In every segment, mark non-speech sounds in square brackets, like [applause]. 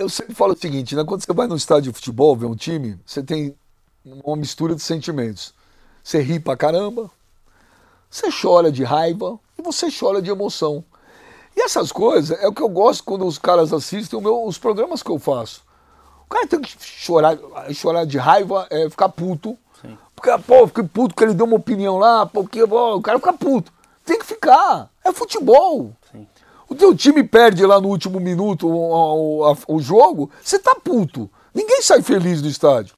eu sempre falo o seguinte, né? Quando você vai no estádio de futebol ver um time, você tem uma mistura de sentimentos. Você ri pra caramba, você chora de raiva e você chora de emoção. E essas coisas é o que eu gosto quando os caras assistem meu- os programas que eu faço. O cara tem que chorar, chorar de raiva, é, ficar puto. Porque, pô, fiquei puto que ele deu uma opinião lá, porque pô, o cara fica puto. Tem que ficar. É futebol. O teu time perde lá no último minuto o, o- a- o jogo, você tá puto. Ninguém sai feliz do estádio.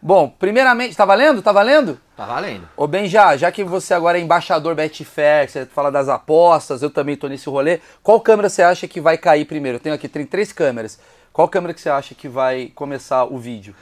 Bom, primeiramente, tá valendo? Tá valendo? Tá valendo. Ô Benja, já que você agora é embaixador Betfair, você fala das apostas, eu também tô nesse rolê, qual câmera você acha que vai cair primeiro? Eu tenho aqui, tem três câmeras. Qual câmera que você acha que vai começar o vídeo?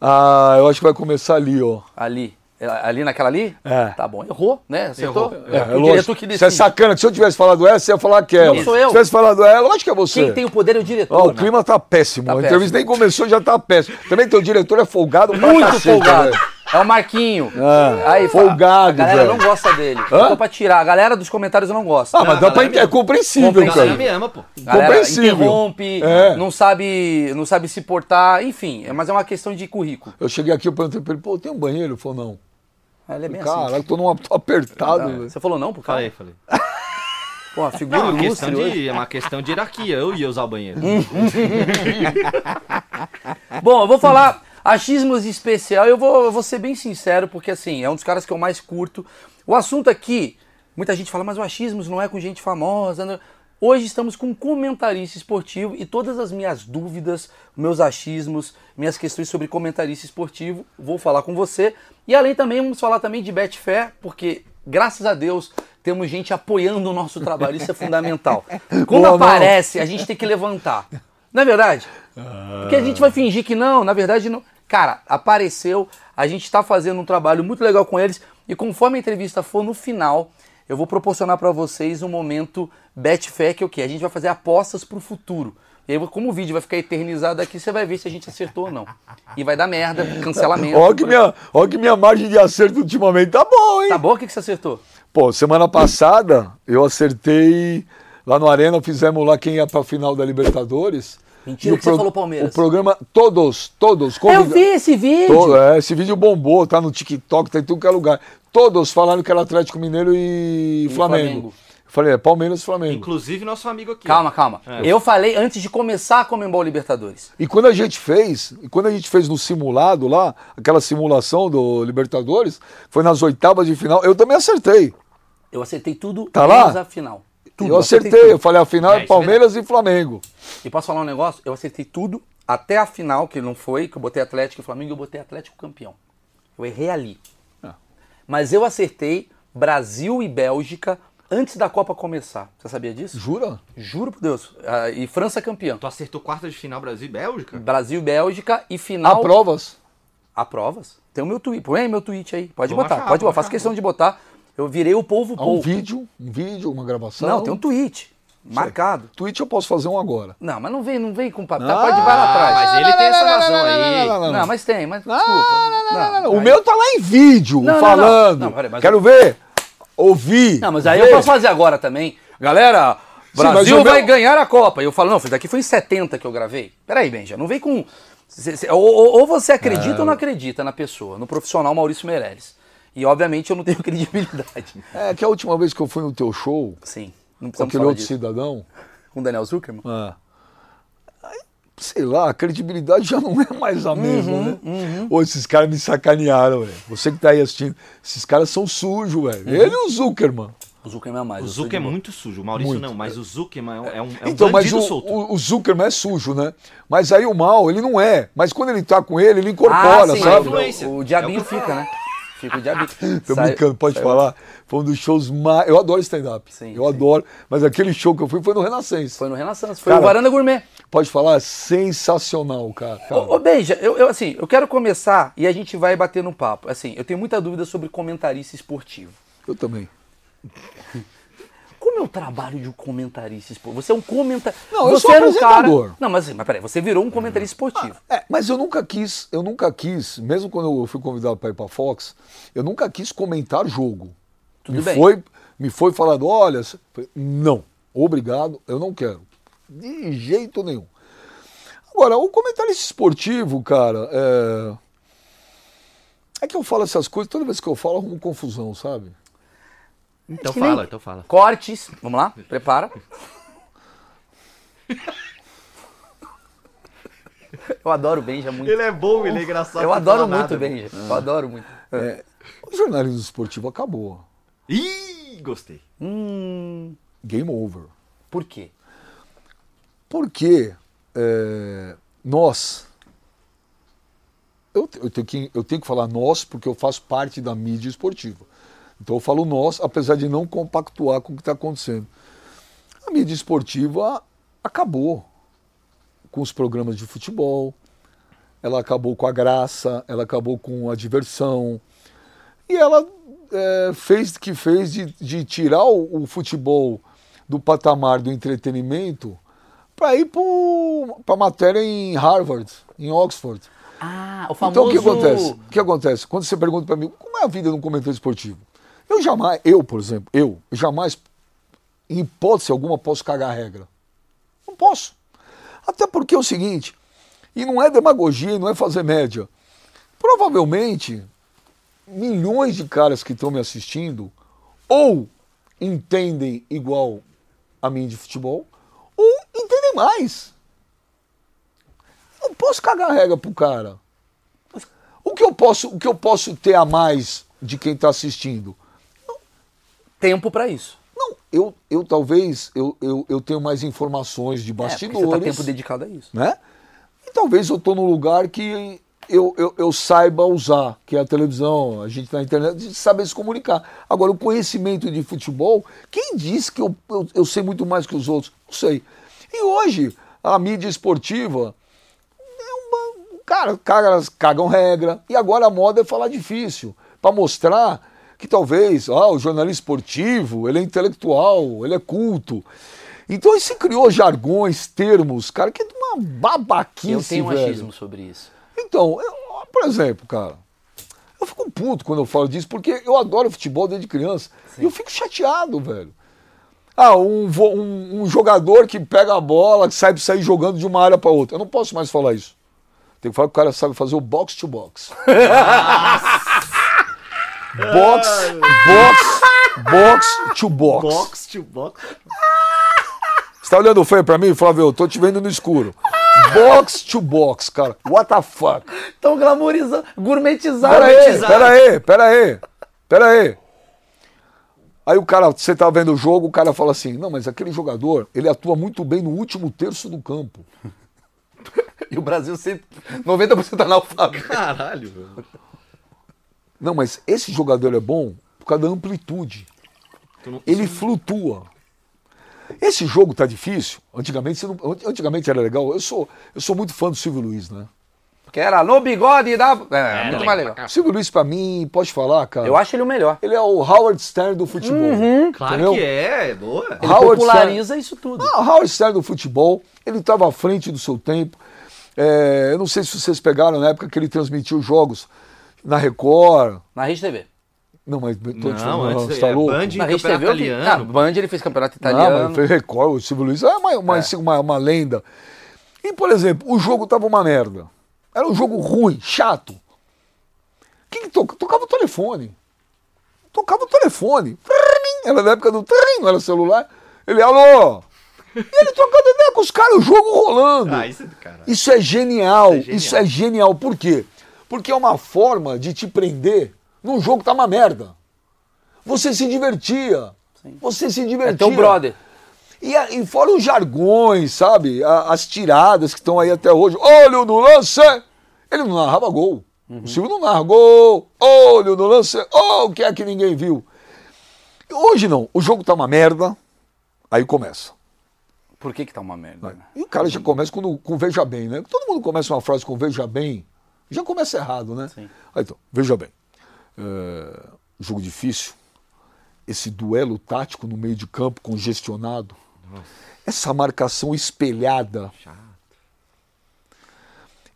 Ah, eu acho que vai começar ali, ó. Ali? É, Ali naquela ali? É. Tá bom, errou, né? Acertou? Errou. É, o é diretor lógico. que Você é sacana, que se eu tivesse falado essa, você ia falar aquela. Não sou eu. Se tivesse falado ela, eu acho que é você. Quem tem o poder é o diretor. Ó, o né? clima tá péssimo. Tá a entrevista péssimo. nem começou já tá péssimo. Também teu diretor é folgado pra Muito cacete, folgado. velho. É o Marquinho. Ah, Aí, folgado, A galera velho. não gosta dele. Hã? Tô pra tirar. A galera dos comentários não gosta. Ah, mas Não, dá pra é compreensível, A galera cara. me ama, pô. A galera compreensível. interrompe, É. não sabe, não sabe se portar, enfim, mas é uma questão de currículo. Eu cheguei aqui, eu perguntei pra ele, pô, tem um banheiro? Ele falou, não. Ah, Ele é bem Caralho, assim. tô num tô apertado, velho. Você falou não pro cara? Falei, falei. [laughs] Pô, a figura Não, é uma ilustre de, é uma questão de hierarquia. Eu ia usar o banheiro. [laughs] [laughs] Bom, eu vou falar achismos especial, eu vou, eu vou ser bem sincero, porque assim, é um dos caras que eu mais curto. O assunto aqui, muita gente fala, mas o achismos não é com gente famosa. né? Hoje estamos com um comentarista esportivo e todas as minhas dúvidas, meus achismos, minhas questões sobre comentarista esportivo, vou falar com você. E além também, vamos falar também de Betfair, porque graças a Deus temos gente apoiando o nosso trabalho, isso é fundamental. [laughs] Quando Boa, aparece, a gente tem que levantar. Não é verdade? Porque a gente vai fingir que não, na verdade não. Cara, apareceu, a gente está fazendo um trabalho muito legal com eles e conforme a entrevista for no final, eu vou proporcionar para vocês um momento Betfair, que é o quê? A gente vai fazer apostas pro futuro. E aí, como o vídeo vai ficar eternizado aqui, você vai ver se a gente acertou ou não. E vai dar merda, cancelamento. Ó que, minha, ó que minha margem de acerto ultimamente tá bom, hein? Tá bom? O que, que você acertou? Pô, semana passada eu acertei lá no Arena, fizemos lá quem ia pra final da Libertadores. Mentira que você falou Palmeiras. O programa, todos, todos. Eu vi esse vídeo! To- é, esse vídeo bombou, tá no TikTok, tá em tudo que é lugar. Todos falaram que era Atlético Mineiro e, E Flamengo. Flamengo. Eu falei, é Palmeiras e Flamengo. Inclusive nosso amigo aqui. Calma, calma. É. Eu falei antes de começar a Comembol Libertadores. E quando a gente fez, e quando a gente fez no simulado lá, aquela simulação do Libertadores, foi nas oitavas de final, eu também acertei. Eu acertei tudo Tá lá? a final. Tudo, eu acertei, tudo. eu falei, a final É, é é Palmeiras e Flamengo. E posso falar um negócio? Eu acertei tudo até a final, que não foi, que eu botei Atlético e Flamengo, eu botei Atlético campeão. Eu errei ali. Ah. Mas eu acertei Brasil e Bélgica antes da Copa começar. Você sabia disso? Jura? Juro por Deus. Ah, e França campeão. Tu acertou quarta de final Brasil e Bélgica? Brasil e Bélgica e Há final. provas. Há provas? Tem o meu tweet. Põe aí meu tweet aí. Pode Vou botar, achar, pode botar. Faço questão de botar. Eu virei o polvo Há um polvo. vídeo, um vídeo, uma gravação. Não, tem um tweet. Marcado. Tweet eu posso fazer um agora. Não, mas não vem, não vem com papo. Ah, pode vai lá atrás. mas ele tem essa razão aí. não, não, Não, mas tem, mas Não, desculpa. não, não, não, não, não. O meu tá lá em vídeo, falando. não. Não, peraí, Quero ver, ouvir. Não, mas aí ver. eu posso fazer agora também. Galera, Sim, Brasil meu- vai ganhar a Copa. E eu falo, não, isso daqui foi em 70 que eu gravei. Peraí, Benja, não vem com. Ou, ou- ou você acredita ou não acredita na pessoa, no profissional Maurício Meirelles. E obviamente eu não tenho [laughs] credibilidade. É que a última vez que eu fui no teu show, Sim, não com aquele falar outro disso. cidadão, Com o Daniel Zuckerman? Ah. Aí, sei lá, a credibilidade já não [laughs] é mais a mesma, Uhum, né? Ô, esses caras me sacanearam, velho. Você que tá aí assistindo, esses caras são sujos, velho. Uhum. Ele e o Zuckerman. O Zuckerman é mais. O eu sou Zuc de é muito sujo. O Maurício Muito. não, mas o Zuckerman é um, é é um então, mas bandido o, solto. o, o Zuckerman é sujo, né? Mas aí o mal, ele não é. Mas quando ele tá com ele, ele incorpora, ah, sim, sabe? influência. O, o diabinho É o fica, né? Fica o diabinho. [laughs] Tô Sai- brincando, pode falar. Foi um dos shows mais. Eu adoro stand-up. Sim, Eu sim. adoro. Mas aquele show que eu fui foi no Renascença. Foi no Renaissance, foi Cara, o Varanda Gourmet. Pode falar, sensacional, cara. Ô, ô Beija, eu, eu, assim, eu quero começar e a gente vai bater no papo. Assim, eu tenho muita dúvida sobre comentarista esportivo. Eu também. [laughs] É o trabalho de um comentarista esportivo? Você é um comentarista. Não, eu você sou era um cara. Não, mas, mas peraí, você virou um comentarista esportivo. É, mas eu nunca quis, eu nunca quis, mesmo quando eu fui convidado para ir para Fox, eu nunca quis comentar jogo. Tudo me bem. foi me foi falado, olha, não, obrigado, eu não quero. De jeito nenhum. Agora, o comentarista esportivo, cara, é... é que eu falo essas coisas, toda vez que eu falo, arrumo confusão, sabe? Então que nem- fala, então fala. Cortes. Vamos lá? Prepara. Eu adoro o Benja muito. Ele é bom, ele é engraçado. Eu adoro fala muito o Benja. Eu adoro muito. É, o jornalismo esportivo acabou. Ih, gostei. Hum, Game over. por quê? Porque é, nós. Eu, eu tenho que, eu tenho que falar nós porque eu faço parte da mídia esportiva. Então eu falo nós, apesar de não compactuar com o que está acontecendo. A mídia esportiva acabou com os programas de futebol, ela acabou com a graça, ela acabou com a diversão. E ela é, fez o que fez de, de tirar o, o futebol do patamar do entretenimento para ir para matéria em Harvard, em Oxford. Ah, o famoso... Então o que acontece? O que acontece? Quando você pergunta para mim, como é a vida de um comentarista esportivo? Eu jamais, eu, por exemplo, eu jamais, em hipótese alguma, posso cagar a regra. Não posso. Até porque é o seguinte, e não é demagogia, não é fazer média. Provavelmente, milhões de caras que estão me assistindo ou entendem igual a mim de futebol, ou entendem mais. Não posso cagar a regra pro cara. O que eu posso, o que eu posso ter a mais de quem está assistindo? Tempo pra isso. Não, eu, eu talvez eu, eu, eu tenho mais informações de É, porque bastidores, você tá tempo dedicado a isso. né? E talvez eu estou num lugar que eu, eu, eu saiba usar, que é a televisão, a gente na internet, a gente sabe se comunicar. Agora, o conhecimento de futebol, quem disse que eu, eu, eu sei muito mais que os outros? Não sei. E hoje, a mídia esportiva é uma. Cara, caras cagam regra. E agora a moda é falar difícil. Para mostrar que talvez ah, o jornalista esportivo ele é intelectual, ele é culto. Então aí se criou jargões, termos, cara, que é de uma babaquice, Eu tenho um velho. achismo sobre isso. Então, eu- por exemplo, cara, eu fico puto quando eu falo disso, porque eu adoro futebol desde criança. E eu fico chateado, velho. Ah, um, um- um jogador que pega a bola, que sabe sair jogando de uma área para outra. Eu não posso mais falar isso. Tem que falar que o cara sabe fazer o box to box. [laughs] box, box, box to box. Box to box. Você tá olhando feio pra mim, Flávio? Eu tô te vendo no escuro. Box to box, cara. What the fuck? Tão glamorizando, gourmetizado. Pera aí, pera aí, pera aí, pera aí. Aí o cara, você tá vendo o jogo, o cara fala assim, não, mas aquele jogador, ele atua muito bem no último terço do campo. [laughs] E o Brasil sempre. 90% analfabeto. Caralho, velho. Não, mas esse jogador é bom por causa da amplitude. Ele flutua. Esse jogo tá difícil. Antigamente, você não- antigamente era legal. Eu sou, eu sou muito fã do Silvio Luiz, né? Que era no bigode da. É, muito mais legal. O Silvio Luiz, pra mim, pode falar, cara. Eu acho ele o melhor. Ele é o Howard Stern do futebol. Claro Entendeu? que é, é boa. Ele Howard populariza isso tudo. Ah, o Howard Stern do futebol, ele estava à frente do seu tempo. É, eu não sei se vocês pegaram na época que ele transmitiu jogos na Record. Na Rede TV. Não, mas tô Não, falando, antes você tá é louco? Band Na Rede campeonato TV. italiano. Ah, Band ele fez campeonato Não, italiano. mas foi Record, o Silvio Luiz é uma, uma, uma, uma lenda. E, por exemplo, o jogo tava uma merda. Era um jogo ruim, chato. O que, que toca? Tocava o telefone. Tocava o telefone. Era da época do trem, não era celular. Ele, alô? E ele trocando ideia com os caras, o jogo rolando. Ah, isso é é. Isso é genial. Isso é genial. Por quê? Porque é uma forma de te prender num jogo que tá uma merda. Você se divertia. Você se divertia. É teu brother. E, e fora os jargões, sabe? A- as tiradas que estão aí até hoje. Olho no lance! Ele não narrava gol. O Silvio não narra gol. Olho no lance. Oh, o que é que ninguém viu? Hoje não. O jogo tá uma merda. Aí começa. Por que que tá uma merda? né? E o cara já começa com, com veja bem, né? Todo mundo começa uma frase com veja bem, já começa errado, né? Sim. Aí, então, veja bem. É, jogo difícil, esse duelo tático no meio de campo congestionado, essa marcação espelhada. Chato.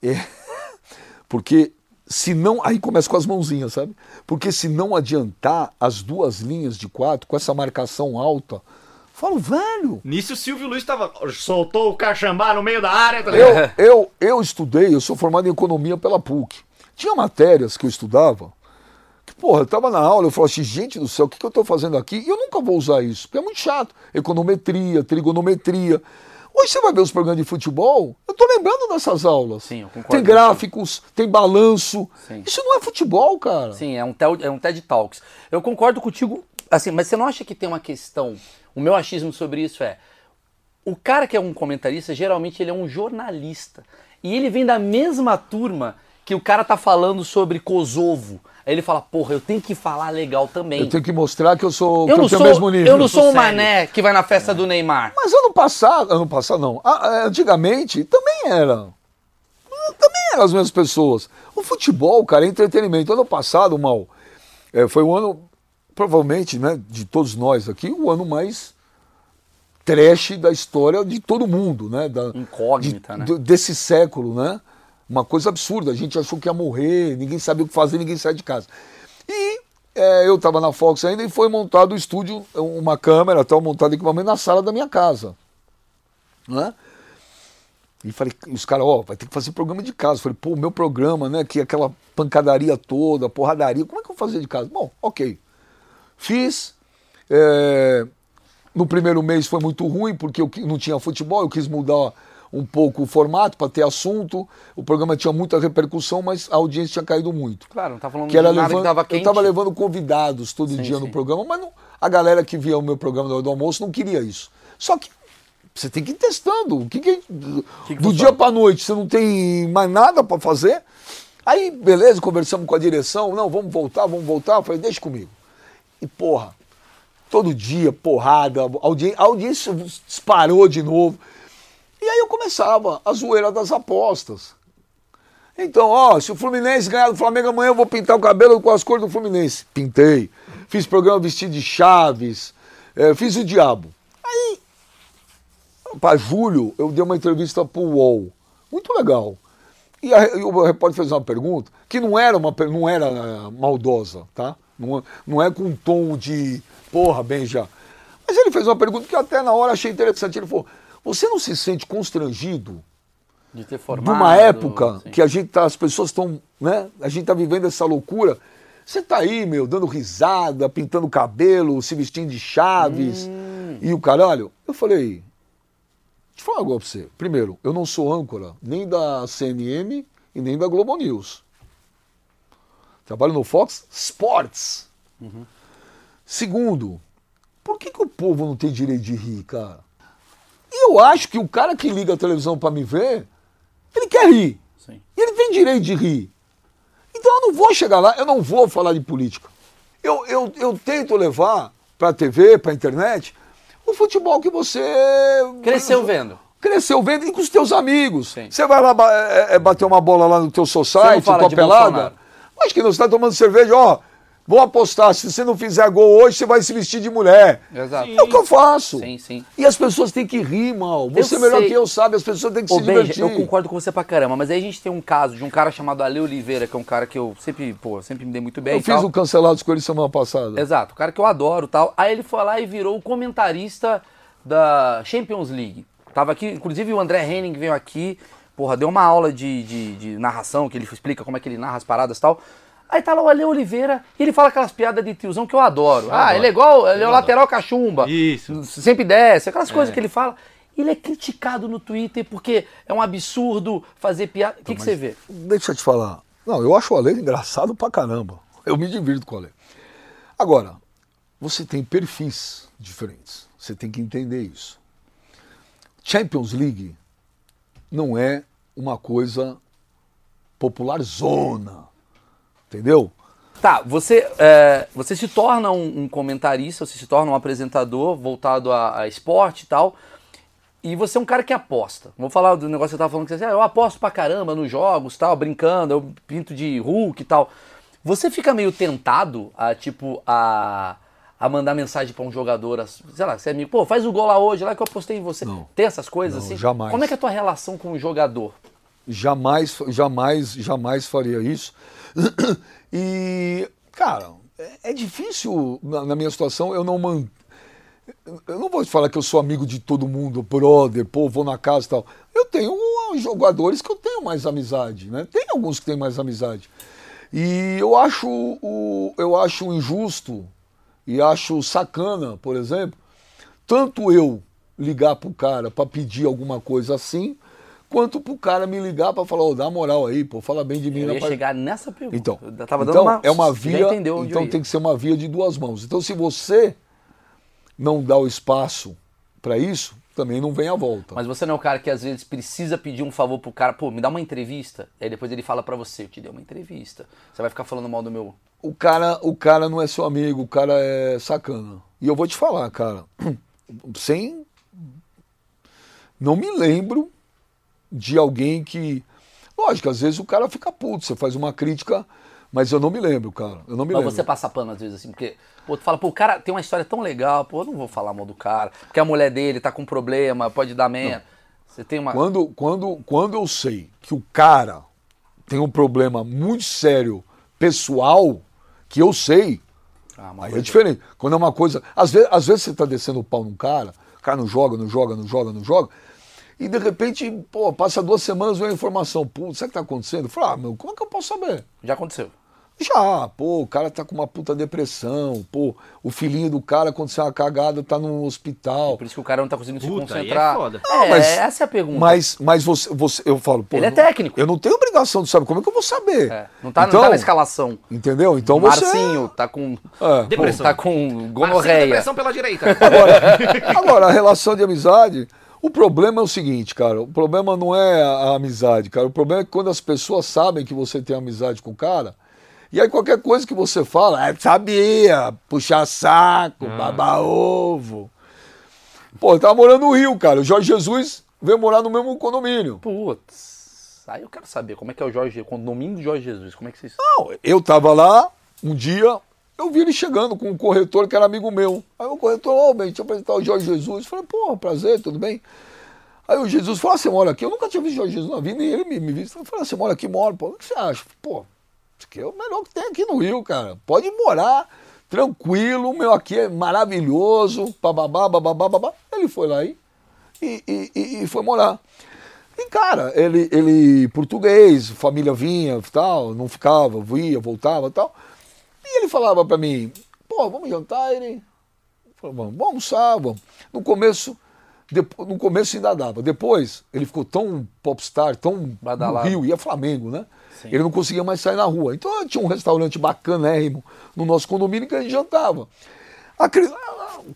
É, [laughs] porque se não. Aí começa com as mãozinhas, sabe? Porque se não adiantar as duas linhas de quatro, com essa marcação alta, falo, velho. Nisso o Silvio Luiz tava. Soltou o cachambá no meio da área, tá Eu, eu, eu estudei, eu sou formado em economia pela PUC. Tinha matérias que eu estudava, que, porra, eu tava na aula, eu falava assim, gente do céu, o que, que eu tô fazendo aqui? E eu nunca vou usar isso, porque é muito chato. Econometria, trigonometria. Hoje você vai ver os programas de futebol, eu tô lembrando dessas aulas. Sim, eu concordo Tem gráficos, tem balanço. Sim. Isso não é futebol, cara. Sim, é um, tel- é um TED Talks. Eu concordo contigo, assim, mas você não acha que tem uma questão? O meu achismo sobre isso é: o cara que é um comentarista, geralmente ele é um jornalista. E ele vem da mesma turma que o cara tá falando sobre Kosovo. Aí ele fala, porra, eu tenho que falar legal também. Eu tenho que mostrar que eu sou Eu que não eu sou, o mesmo nível. eu não sou um sério. mané que vai na festa do Neymar. Mas ano passado, ano passado não, Ah, ah, antigamente também era. Também eram as mesmas pessoas. O futebol, cara, é entretenimento. Ano passado, mal, é, foi o ano, provavelmente, né, de todos nós aqui, o ano mais trash da história de todo mundo, né? Da, Incógnita, de- né? do- Desse século, né? Uma coisa absurda. A gente achou que ia morrer, ninguém sabia o que fazer, ninguém saía de casa. E é, eu estava na Fox ainda e foi montado o estúdio, uma câmera, tal, montado equipamento na sala da minha casa. Né? E falei, os caras, ó, vai ter que fazer programa de casa. Falei, pô, o meu programa, né? Que é aquela pancadaria toda, porradaria, como é que eu vou fazer de casa? Bom, ok. Fiz. é, no primeiro mês foi muito ruim, porque eu não tinha futebol, eu quis mudar um pouco o formato para ter assunto. O programa tinha muita repercussão, mas a audiência tinha caído muito. Claro, não tá falando Que era de nada levando, que tava eu quente. estava levando convidados todo Sim, dia sim. no programa, mas não- a galera que via o meu programa do, do almoço não queria isso. Só que você tem que ir testando. O que que- que do funciona? dia para noite você não tem mais nada para fazer? Aí, beleza, conversamos com a direção. Não, vamos voltar, vamos voltar. Eu falei, deixa comigo. E porra, todo dia, porrada, audi- a audiência disparou de novo. E aí eu começava a zoeira das apostas. Então, ó, se o Fluminense ganhar do Flamengo amanhã, eu vou pintar o cabelo com as cores do Fluminense. Pintei. Fiz programa vestido de Chaves. eh, fiz o diabo. Aí, para julho, eu dei uma entrevista pro UOL. Muito legal. E, a- e o repórter fez uma pergunta que não era, uma, não era eh, maldosa, tá? Não, é- não é com um tom de porra, bem já. Mas ele fez uma pergunta que eu até na hora achei interessante. Ele falou: Você não se sente constrangido De ter de formado. uma época sim. que a gente tá, as pessoas estão, né? A gente tá vivendo essa loucura. Você tá aí, meu, dando risada, pintando cabelo, se vestindo de chaves Hum. e o caralho. Eu falei, deixa eu falar agora pra você. Primeiro, eu não sou âncora nem da CNN e nem da Globo News. Trabalho no Fox Sports. Uhum. Segundo, por que, que o povo não tem direito de rir, cara? E eu acho que o cara que liga a televisão pra me ver, ele quer rir. Sim. E ele tem direito de rir. Então eu não vou chegar lá, eu não vou falar de política. Eu, eu, eu tento levar para a TV, para a internet, o futebol que você. Cresceu vendo. Cresceu vendo e com os teus amigos. Sim. Você vai lá é, é, bater uma bola lá no teu society, tua pelada. Bolsonaro. Acho que não, você está tomando cerveja, ó. Vou apostar, se você não fizer gol hoje, você vai se vestir de mulher. Exato. É o que eu faço. Sim, sim. E as pessoas têm que rir, mal. Você Eu melhor sei. que eu sabe, as pessoas têm que Ô, se Benja, divertir. eu concordo com você pra caramba, mas aí a gente tem um caso de um cara chamado Ale Oliveira, que é um cara que eu sempre, pô, sempre me dei muito bem. Eu fiz o Cancelados com ele semana passada. Exato, o cara que eu adoro tal. Aí ele foi lá e virou o comentarista da Champions League. Tava aqui, inclusive o André Henning veio aqui, porra, deu uma aula de, de, de narração, que ele explica como é que ele narra as paradas e tal. Aí tá lá o Ale Oliveira e ele fala aquelas piadas de tiozão que eu adoro. ah, adoro. ele é igual, ele é o lateral cachumba. Isso. Sempre desce, aquelas coisas que ele fala. Ele é criticado no Twitter porque é um absurdo fazer piada. O que, que você vê? Deixa eu te falar. Não, eu acho o Ale engraçado pra caramba. Eu me divirto com o Ale. Agora, você tem perfis diferentes. Você tem que entender isso. Champions League não é uma coisa popular zona. Entendeu? Tá, você, é, você se torna um, um comentarista, você se torna um apresentador voltado a, a esporte e tal. E você é um cara que aposta. Vou falar do negócio que você tava falando que você, ah, eu aposto pra caramba nos jogos, tal, brincando, eu pinto de Hulk e tal. Você fica meio tentado a, tipo, a, a mandar mensagem pra um jogador, sei lá, você é amigo, pô, faz o gol lá hoje, lá que eu apostei em você. Não. Tem essas coisas Não, assim? jamais. Como é que é a tua relação com o jogador? Jamais, jamais, jamais faria isso. [clears throat] E, cara, é, é difícil na, minha situação eu não man... Eu não vou falar que eu sou amigo de todo mundo, brother, pô, vou na casa e tal. Eu tenho jogadores que eu tenho mais amizade, né? Tem alguns que têm mais amizade. E eu acho, o, eu acho injusto e acho sacana, por exemplo, tanto eu ligar pro cara para pedir alguma coisa assim, quanto pro cara me ligar para falar, ô, dá moral aí, pô, fala bem de mim. Eu ia pai?" chegar nessa pergunta. Então, eu tava então dando uma, é uma via, então tem que ser uma via de duas mãos. Então se você não dá o espaço para isso, também não vem à volta. Mas você não é o cara que às vezes precisa pedir um favor pro cara, pô, me dá uma entrevista. E aí depois ele fala pra você, eu te dei uma entrevista. Você vai ficar falando mal do meu. O cara, o cara não é seu amigo, o cara é sacana. E eu vou te falar, cara, [clears throat] sem não me lembro de alguém que lógico, às vezes o cara fica puto, você faz uma crítica, mas eu não me lembro, cara. Eu não me Mas lembro. você passa pano às vezes assim, porque pô, tu fala, pô, o cara tem uma história tão legal, pô, eu não vou falar mal do cara, porque a mulher dele tá com problema, pode dar merda. Você tem uma. Quando, quando, quando eu sei que o cara tem um problema muito sério pessoal, que eu sei, Ah, aí é diferente. Quando é uma coisa. Às vezes, às vezes você tá descendo o pau num cara, o cara não joga, não joga, não joga, não joga. E de repente, pô, passa duas semanas vem a informação. Pô, sabe o que tá acontecendo? Eu falo, ah, meu, como é que eu posso saber? Já aconteceu. Já, pô, o cara tá com uma puta depressão, pô, o filhinho do cara aconteceu uma cagada, tá no hospital. Por isso que o cara não tá conseguindo Puta, se é concentrar. foda. É, mas- essa é a pergunta. Mas, mas você, você, eu falo, pô. Ele é não- técnico. Eu não tenho obrigação de saber. Como é que eu vou saber? É, não, tá, então, não tá na escalação. Entendeu? Então o você. Marcinho tá com. É. Depressão. Tá com Marcinho, gonorreia. depressão pela direita. [laughs] Agora, a relação de amizade, o problema é o seguinte, cara. O problema não é a, a amizade, cara. O problema é que quando as pessoas sabem que você tem amizade com o cara, e aí qualquer coisa que você fala, é, sabia, puxar saco, babar ovo. Pô, eu tava morando no Rio, cara. O Jorge Jesus veio morar no mesmo condomínio. Putz. Aí eu quero saber como é que é o Jorge, o condomínio do Jorge Jesus. Como é que vocês. Não, eu tava lá, um dia, eu vi ele chegando com um corretor que era amigo meu. Aí o corretor, ô, bem, deixa eu apresentar o Jorge Jesus. Eu falei, pô, prazer, tudo bem? Aí o Jesus falou, ah, você mora aqui? Eu nunca tinha visto Jorge Jesus na vida, nem ele me, me viu. Eu falei, ah, você mora aqui? Moro, pô. O que você acha? Pô, aqui é o melhor que tem aqui no Rio, cara. Pode morar, tranquilo, o meu aqui é maravilhoso, bababá, bababá, babá. Ele foi lá e, e, e, e- e foi morar. E, cara, ele, ele português, família vinha tal, não ficava, ia, voltava tal. E ele falava pra mim, pô, vamos jantar, ele. Falei, vamos, vamos almoçar, vamos. No começo, depo- no começo ainda dava. Depois, ele ficou tão popstar, tão no. Rio, ia Flamengo, né? Sim. Ele não conseguia mais sair na rua. Então tinha um restaurante bacanérrimo no nosso condomínio que a gente jantava. Acre-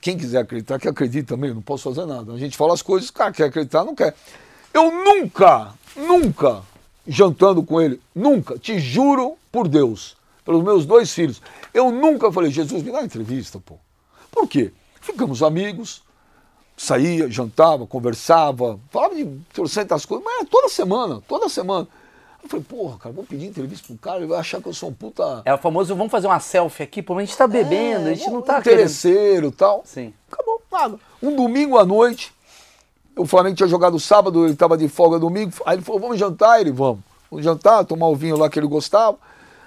Quem quiser acreditar, que acredite também, não posso fazer nada. A gente fala as coisas, cara, quer acreditar, não quer. Eu nunca, nunca, jantando com ele, nunca, te juro por Deus, pelos meus dois filhos, eu nunca falei, Jesus, me dá entrevista, pô. Por quê? Ficamos amigos, saía, jantava, conversava, falava de trocentas coisas, mas era toda semana, toda semana. Eu falei, porra, cara, vou pedir entrevista pro cara, ele vai achar que eu sou um puta. É o famoso, vamos fazer uma selfie aqui, pô, a gente tá bebendo, a gente não tá interesseiro e tal. Sim. Acabou, nada. Um domingo à noite, o Flamengo tinha jogado sábado, ele estava de folga domingo, aí ele falou, vamos jantar, ele, vamos. Vamos jantar, tomar o vinho lá que ele gostava.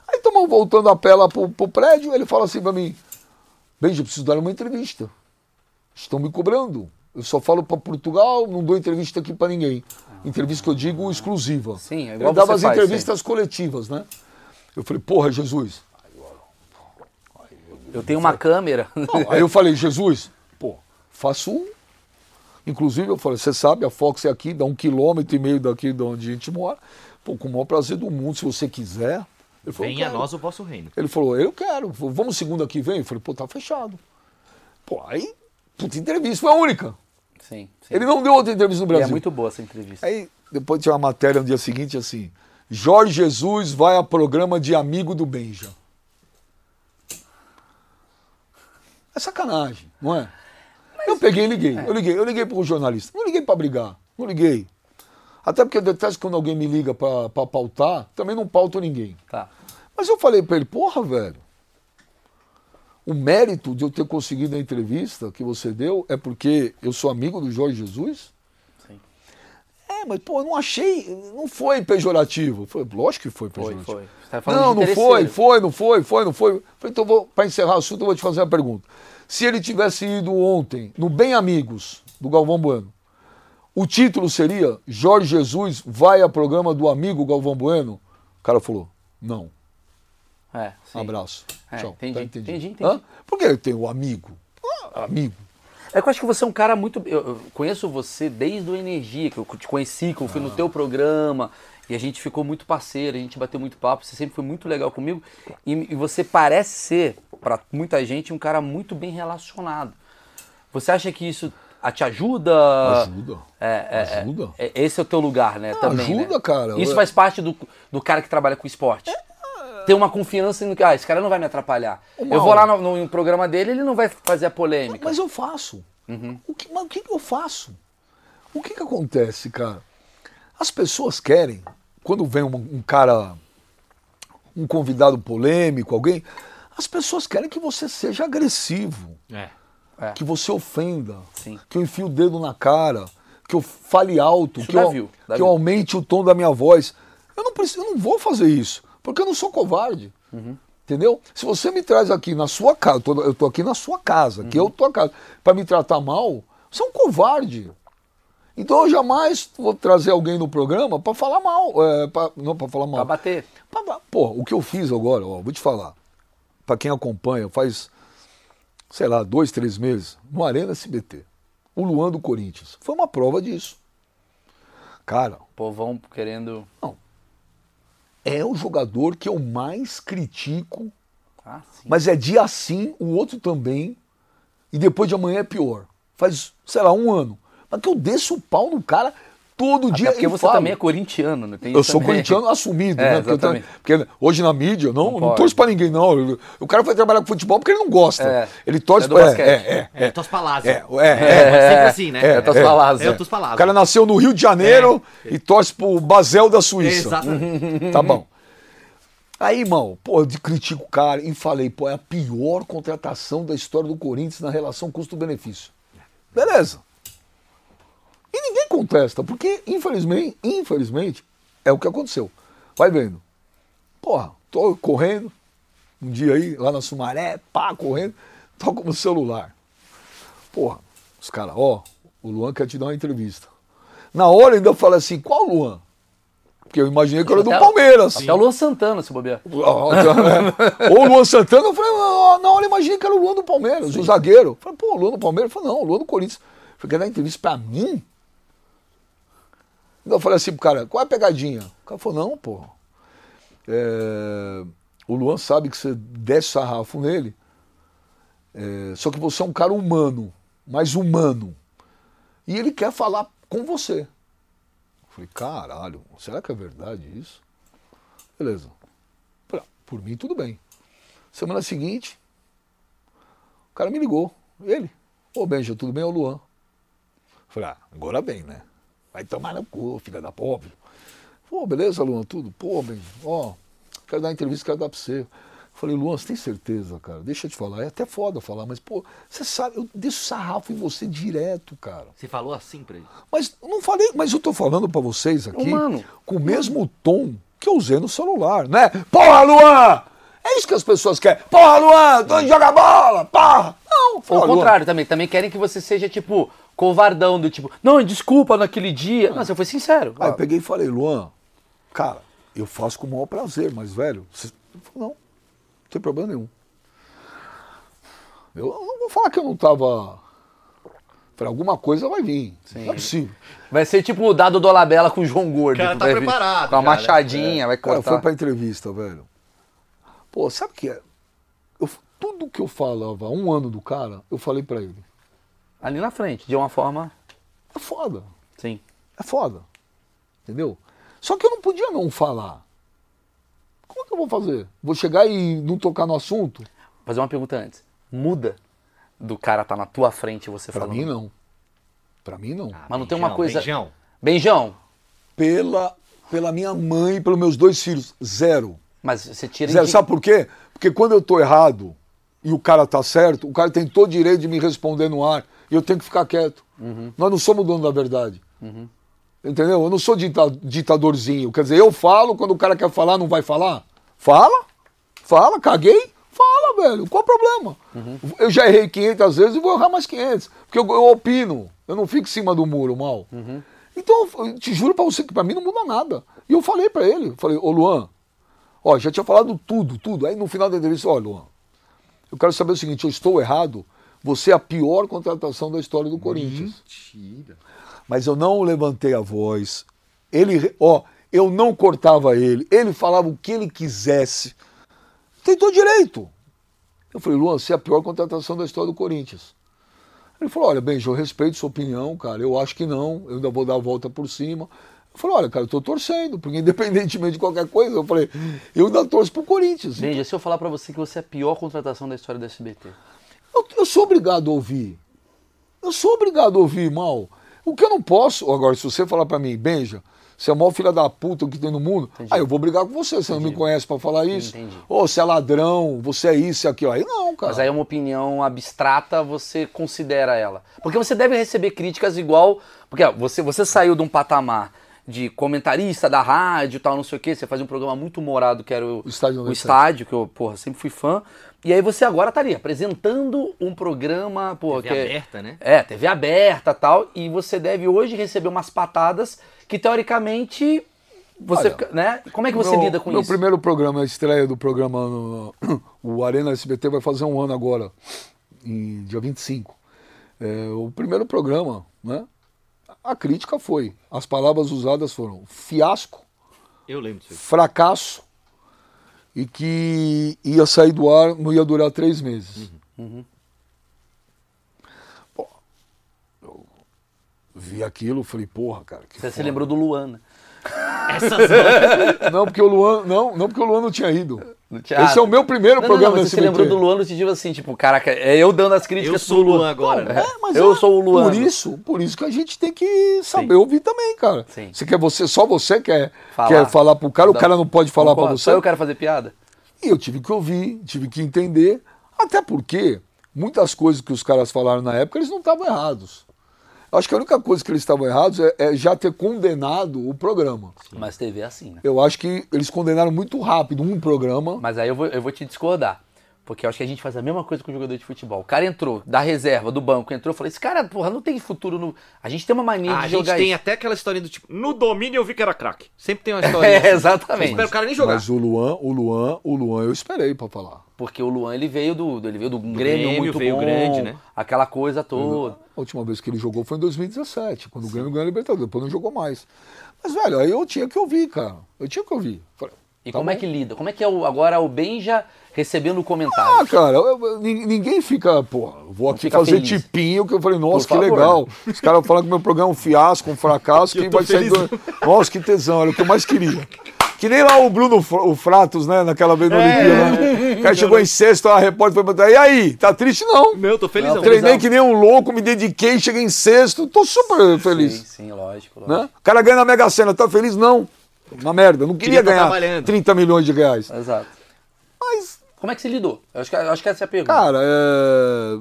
Aí estamos voltando a pé lá pro, pro prédio, ele fala assim pra mim, Benji, eu preciso dar uma entrevista. Estão me cobrando. Eu só falo para Portugal, não dou entrevista aqui para ninguém. Entrevista que eu digo exclusiva. Sim, é igual eu dava você as faz, entrevistas coletivas, né? Eu falei, porra, Jesus. Eu tenho uma câmera. Não, aí eu falei, Jesus, pô, faço um. Inclusive, eu falei, você sabe, a Fox é aqui, dá um quilômetro e meio daqui de onde a gente mora. Pô, com o maior prazer do mundo, se você quiser. Ele falou, Venha a nós o vosso reino. Ele falou, eu quero. Vamos segunda que vem? Eu falei, pô, tá fechado. Pô, aí, puta entrevista, foi a única. Sim, sim. Ele não deu outra entrevista no E Brasil. é muito boa essa entrevista. Aí, depois tinha uma matéria no dia seguinte assim: Jorge Jesus vai a programa de amigo do Benja. É sacanagem, não é? eu peguei e liguei. Eu liguei, eu liguei para o jornalista. Não liguei para brigar, não liguei. Até porque eu detesto quando alguém me liga para pautar, também não pauto ninguém. Tá. Mas eu falei para ele, porra, velho. O mérito de eu ter conseguido a entrevista que você deu é porque eu sou amigo do Jorge Jesus? Sim. É, mas pô, eu não achei, não foi pejorativo. Foi, lógico que foi Foi, pejorativo. foi. Você tá Não, não foi, foi, não foi, foi, não foi. Falei, então, para encerrar o assunto, eu vou te fazer uma pergunta. Se ele tivesse ido ontem no Bem Amigos do Galvão Bueno, o título seria Jorge Jesus vai a programa do amigo Galvão Bueno? O cara falou, não. É, sim. Abraço. É, Tchau. entendi, Tá entendi, entendi. Hã? Por que tem o amigo? Ah, amigo. É que eu acho que você é um cara muito. Eu, eu conheço você desde o Energia, que eu te conheci, que eu fui no teu programa. E a gente ficou muito parceiro, a gente bateu muito papo. Você sempre foi muito legal comigo. E, e você parece ser, pra muita gente, um cara muito bem relacionado. Você acha que isso ah, te ajuda? Ajuda. É, é, é. Ajuda. É, esse é o teu lugar, né? também, ajuda, né? cara. Isso Eu- faz parte do, do cara que trabalha com esporte. Ter uma confiança no que, ah, esse cara não vai me atrapalhar. Ô, Eu vou lá no, no programa dele, ele não vai fazer a polêmica. Mas eu faço. Uhum. O que, mas o que, eu faço? O que, que acontece, cara? As pessoas querem, quando vem um, um cara, um convidado polêmico, alguém, as pessoas querem que você seja agressivo, É. É. que você ofenda, Sim. que eu enfie o dedo na cara, que eu fale alto, Isso que, eu, dá que eu aumente o tom da minha voz. Eu não, preciso, eu não vou fazer isso, porque eu não sou covarde. Uhum. Entendeu? Se você me traz aqui na sua casa, eu tô- tô aqui na sua casa, Uhum. que eu tô a casa, para me tratar mal, você é um covarde. Então eu jamais vou trazer alguém no programa para falar mal, é, pra- não para falar mal. Pra bater. Pra Pô, o que eu fiz agora, ó, vou te falar. Pra quem acompanha, faz, sei lá, dois, três meses, no Arena SBT. O Luan do Corinthians. Foi uma prova disso. Cara, Povão querendo. É o jogador que eu mais critico, Ah, mas é dia sim, o outro também, e depois de amanhã é pior. Faz, sei lá, um ano. Mas que eu desço o pau no cara todo Até dia porque e você falo. também é corintiano, né? Tem Eu sou também. corintiano assumido, [laughs] É, né? Porque, também- porque hoje na mídia eu não, Não não, torço pra ninguém, não. O cara vai trabalhar com futebol porque ele não gosta. É. Ele torce É pra. basquete. É, é, É, Tos Palácios. é, é, é, É, sempre assim, né? É, é, Tos é. Palácios. É o Tos O Palácios. cara nasceu no Rio de Janeiro e torce pro Basel da Suíça. Exatamente. Tá bom. Aí, irmão, pô, eu critico o cara e falei, pô, é a pior contratação da história do Corinthians na relação custo-benefício. Beleza. E ninguém contesta, porque, infelizmente, infelizmente, é o que aconteceu. Vai vendo. Porra, tô correndo, um dia aí, lá na Sumaré, pá, correndo, [laughs] toco no celular. Porra, os caras, ó, o Luan quer te dar uma entrevista. Na hora eu ainda fala assim, qual Luan? Porque eu imaginei que era do Palmeiras. Até o Luan Santana, se bobear. [laughs] Ó, é. Ou o Luan Santana, eu falei, na hora eu imaginei que era o Luan do Palmeiras, o zagueiro. Eu falei, pô, o Luan do Palmeiras? Eu falei, não, o Luan do Corinthians. Eu falei, quer dar entrevista pra mim? Eu falei assim pro cara, qual é a pegadinha? O cara falou, não, pô. é, o Luan sabe que você desce sarrafo nele, é, só que você é um cara humano, mais humano. E ele quer falar com você. Eu falei, caralho, será que é verdade isso? Beleza. Ah, Por mim, tudo bem. Semana seguinte, o cara me ligou. Ele. Ô, Benja, tudo bem? É o Luan. Falei, ah, agora bem, né? Vai tomar no cu, filha da pobre. Pô, beleza, Luan, tudo? Pô, Benja, ó, quero dar uma entrevista, quero dar pra você. Falei, Luan, você tem certeza, cara? Deixa eu te falar. É até foda falar, mas, pô, você sabe, eu deixo sarrafo em você direto, cara. Você falou assim pra ele? Mas não falei, mas eu tô falando pra vocês aqui Humano. com o mesmo tom que eu usei no celular, né? Porra, Luan! É isso que as pessoas querem. Porra, Luan, tô indo jogar bola, porra! Não, Ou porra, o Luan. contrário também. Também querem que você seja, tipo, covardão, do tipo, não, desculpa naquele dia. Não, você foi sincero. Aí eu peguei e falei, Luan, cara, eu faço com o maior prazer, mas, velho, você... Não, não tem problema nenhum. Eu não vou falar que eu não tava. Falei, alguma coisa vai vir. Não é possível. Vai ser tipo o dado do Olabella com o João Gordo. cara tá vai preparado Com a né? machadinha, vai Cara, cortar. foi pra entrevista, velho. Pô, sabe o que é? Eu- tudo que eu falava há um ano do cara, eu falei pra ele. Ali na frente, de uma forma. É foda. Sim. É foda. Entendeu? Só que eu não podia não falar. Como é que eu vou fazer? Vou chegar e não tocar no assunto? Vou fazer uma pergunta antes. Muda do cara tá na tua frente e você Pra falando. mim, não. Pra mim, não. Mas não tem uma coisa- Beijão. Benjão, Pela, pela minha mãe e pelos meus dois filhos, zero. mas você tira Zero. de- Sabe por quê? Porque quando eu tô errado e o cara tá certo, o cara tem todo direito de me responder no ar e eu tenho que ficar quieto. Nós não somos dono da verdade. Entendeu? Eu não sou dita- ditadorzinho. Quer dizer, eu falo, quando o cara quer falar, não vai falar? Fala. Fala, caguei. Fala, velho. Qual o problema? Eu já errei 500 vezes e vou errar mais 500. Porque eu, eu opino. Eu não fico em cima do muro, mal. Então, eu te juro pra você que pra mim não muda nada. E eu falei pra ele, falei, ô Luan, ó, já tinha falado tudo, tudo. Aí no final da entrevista, ó, Luan, eu quero saber o seguinte, eu estou errado, você é a pior contratação da história do Corinthians. Mentira. Mas eu não levantei a voz. Ele, ó, eu não cortava ele. Ele falava o que ele quisesse. Tem todo direito. Eu falei, Luan, você é a pior contratação da história do Corinthians. Ele falou, olha, Benjo, eu respeito sua opinião, cara. Eu acho que não. Eu ainda vou dar a volta por cima. Eu falei, olha, cara, eu tô torcendo, porque independentemente de qualquer coisa, eu falei, eu ainda torço pro Corinthians. Veja, se eu falar pra você que você é a pior contratação da história do SBT. Eu, eu sou obrigado a ouvir. Eu sou obrigado a ouvir, mal. O que eu não posso, agora, se você falar pra mim, Benja, você é a maior filha da puta que tem no mundo, aí eu vou brigar com você, você não me conhece pra falar isso. Entendi. Ou você é ladrão, você é isso e aquilo. Aí não, cara. Mas aí é uma opinião abstrata, você considera ela. Porque você deve receber críticas igual. Porque ó, você, você saiu de um patamar de comentarista da rádio tal, não sei o quê. Você fazia um programa muito humorado, que era o, O Estádio o 97. estádio, que eu, porra, sempre fui fã. E aí você agora tá ali apresentando um programa, porra, TV que é- aberta, né? É, TV aberta tal. E você deve hoje receber umas patadas que teoricamente. Você, Olha, né? Como é que você Meu- lida com meu isso? primeiro programa, a estreia do programa, no- o Arena SBT vai fazer um ano agora, em dia 25. É, o primeiro programa, né? A crítica foi, as palavras usadas foram fiasco, Eu lembro disso. fracasso e que ia sair do ar, não ia durar três meses. Pô, eu vi aquilo, falei, porra, cara. que Você se foda. lembrou do Luan, né? Essas [laughs] Não, porque o Luan, não, não porque o Luan não tinha ido. Esse é o meu primeiro Não, não, programa não, da mas você se lembrou do Luan no sentido assim, tipo, caraca, é eu dando as Eu críticas sou o pro Luan agora, né? É, mas eu é sou o Luan. Por isso, por isso que a gente tem que saber ouvir também, cara. Sim. Você quer você, só você quer Falar. quer falar pro cara, o Não. cara não pode falar pra Concordo. você. Só eu quero fazer piada? E eu tive que ouvir, tive que entender, até porque muitas coisas que os caras falaram na época, eles não estavam errados. Acho que a única coisa que eles estavam errados é, é já ter condenado o programa. Mas TV é assim, né? Eu acho que eles condenaram muito rápido um programa. Mas aí eu vou, eu vou te discordar. Porque eu acho que a gente faz a mesma coisa com o jogador de futebol. O cara entrou, da reserva, do banco, entrou, falei, esse cara, porra, não tem futuro no. A gente tem uma mania Ah, de a gente jogar tem isso. até aquela historinha do tipo, no domínio eu vi que era craque. Sempre tem uma [laughs] história. assim. É, exatamente. Espero o cara nem jogar. Mas o Luan, o Luan, o Luan eu esperei pra falar. Porque o Luan, ele veio do, ele veio do, Grêmio, Grêmio, muito veio bom, grande, né? Aquela coisa toda. A última vez que ele jogou foi em 2017, quando o Grêmio ganhou a Libertadores. Depois não jogou mais. Mas, velho, aí eu tinha que ouvir, cara. Eu tinha que ouvir. Falei, E tá como é bom. que lida? Como é que é o, agora o Benja recebendo Ah, comentários? cara, eu- eu- nin- ninguém fica, pô, vou aqui fazer feliz. tipinho, que eu falei, nossa, Por que favor, legal. Os caras falam que meu programa é um fiasco, um fracasso, [laughs] tô vai sair feliz. do... Nossa, que tesão, era o que eu mais queria. Que nem lá o Bruno o Fratos, né, naquela vez na Olimpíada. né? O cara chegou em sexto, a repórter foi perguntar, e aí, tá triste não? Meu, tô felizão. Não, Treinei felizão. que nem um louco, me dediquei, cheguei em sexto, tô super feliz. Sim, sim, lógico. lógico. Né? O cara ganha na Mega Sena, tá feliz? Não. Uma merda, não queria, Queria ganhar trabalhando. 30 milhões de reais. Exato. Mas, Como é que você lidou? Eu acho que, eu acho que essa é a pergunta. cara, é...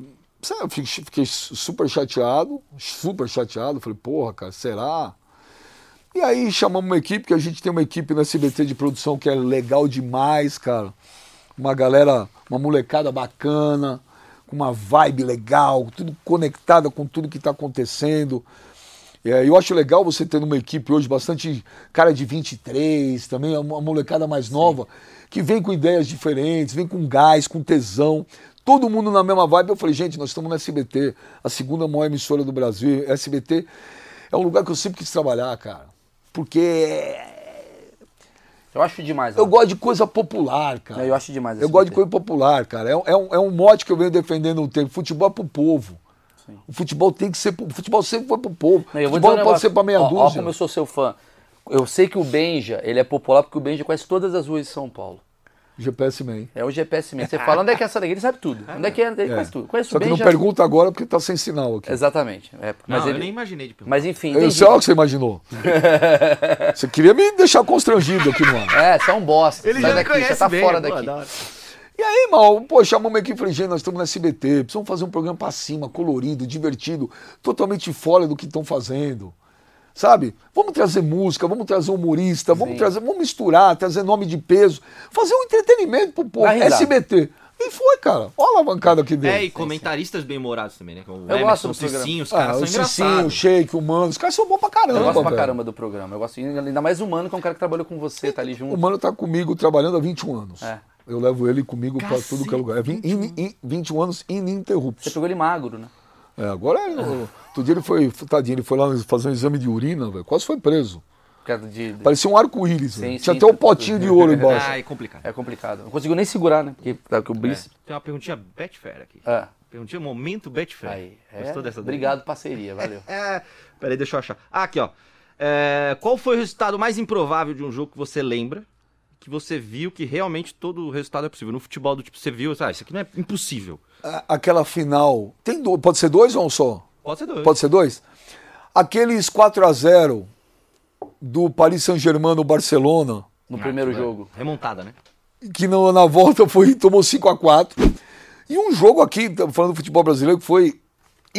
eu fiquei, super chateado, super chateado. Falei, porra, cara, será? E aí chamamos uma equipe, que a gente tem uma equipe na SBT de produção que é legal demais, cara. Uma galera, uma molecada bacana, com uma vibe legal, tudo conectada com tudo que está acontecendo. É, eu acho legal você ter numa equipe hoje bastante cara de 23, também é uma molecada mais nova, que vem com ideias diferentes, vem com gás, com tesão. Todo mundo na mesma vibe. Eu falei, gente, nós estamos na SBT, a segunda maior emissora do Brasil. SBT é um lugar que eu sempre quis trabalhar, cara. Porque Eu acho demais. eu gosto de coisa popular, cara. Eu acho demais Eu gosto de coisa popular, cara. É, um- é um, é um mote que eu venho defendendo um tempo. Futebol é pro povo. O futebol tem que ser. O futebol sempre foi pro povo. Não, eu O futebol dizer um não pode ser pra meia Ó, Ó, dúzia. como eu sou seu fã. Eu sei que o Benja, ele é popular porque o Benja conhece todas as ruas de São Paulo. GPS Man. É o GPS mesmo. Você fala onde é que é essa daqui, ele sabe tudo. Onde é que é, ele conhece tudo. Conhece Só o que não pergunta agora porque tá sem sinal aqui. Exatamente. É, mas, Não, ele... eu nem imaginei de perguntar. mas enfim, Eu sei o que você imaginou. [laughs] você queria me deixar constrangido aqui no ar. É, você é um bosta. Ele já daqui, você conhece tá bem, fora daqui. da hora. E aí, mal, pô, chamamos uma equipe e falei, gente, nós estamos no SBT, precisamos fazer um programa pra cima, colorido, divertido, totalmente fora do que estão fazendo. Sabe? Vamos trazer música, vamos trazer humorista, vamos Sim. trazer, vamos misturar, trazer nome de peso, fazer um entretenimento pro povo. SBT. E foi, cara. Olha a alavancada que deu. É, e comentaristas bem-humorados também, né? Como o Eu gosto Emerson, do programa. Cicinho, os Ah, caras o são Cicinho, o engraçados. Sheik, o Mano, os caras são bons pra caramba. Eu gosto pra velho. caramba do programa. Eu gosto ainda mais humano, que é um cara que trabalhou com você, tá ali junto. O Mano tá comigo trabalhando há 21 anos. É. Eu levo ele comigo pra tudo que é lugar. É vin- in- in- 21 anos Você ininterruptos. pegou ele magro, né? É, agora, ele- outro dia ele foi, tadinho, ele foi lá fazer um exame de urina, velho. Quase foi preso. De- de- Parecia um arco-íris. Sim, Tinha até um potinho de ouro embaixo. Ah, é complicado. É complicado. Não conseguiu nem segurar, né? Porque tá com o É. Tem uma perguntinha Betfair aqui. É. Perguntinha momento Betfair. Aí. É. Gostou dessa daí? Obrigado, parceria. Valeu. [laughs] É, peraí, deixa eu achar. Ah, aqui, ó. É, qual foi o resultado mais improvável de um jogo que você lembra? Que você viu que realmente todo o resultado é possível. No futebol do tipo, você viu, ah, isso aqui não é impossível. Aquela final. Tem do- pode ser dois ou um só? Pode ser dois. Pode ser dois? Aqueles 4 a 0 do Paris Saint-Germain no Barcelona, No primeiro Ah, jogo. Remontada, né? que no- na volta foi tomou 5 a 4 E um jogo aqui, falando do futebol brasileiro, que foi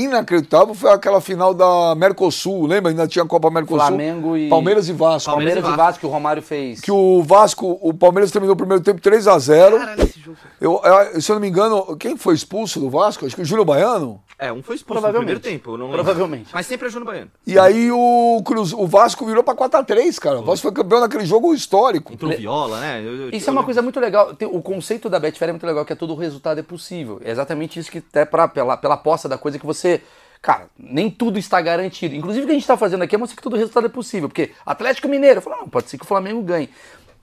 inacreditável, foi aquela final da Mercosul, lembra? Ainda tinha a Copa Mercosul. Flamengo e- Palmeiras e Vasco. Palmeiras Palmeiras e e Vasco, que o Romário fez. Que o Vasco, o Palmeiras terminou o primeiro tempo 3 a 0 Caralho, esse jogo. eu, eu- Se eu não me engano, quem foi expulso do Vasco? Acho que o Júlio Baiano. É, um foi expulso no Provavelmente. primeiro tempo. não. Provavelmente. Mas sempre é Júnior Baiano. E aí o, Cruz, o Vasco virou pra 4x3, cara. O Vasco foi campeão naquele jogo histórico. Entrou viola, né? Eu- eu- Isso eu é uma coisa muito legal. O conceito da Betfair é muito legal, que é todo o resultado é possível. É exatamente isso que até pra, pela, pela aposta da coisa que você. Cara, nem tudo está garantido. Inclusive o que a gente está fazendo aqui é mostrar que todo o resultado é possível. Porque Atlético Mineiro, eu falo, não, pode ser que o Flamengo ganhe.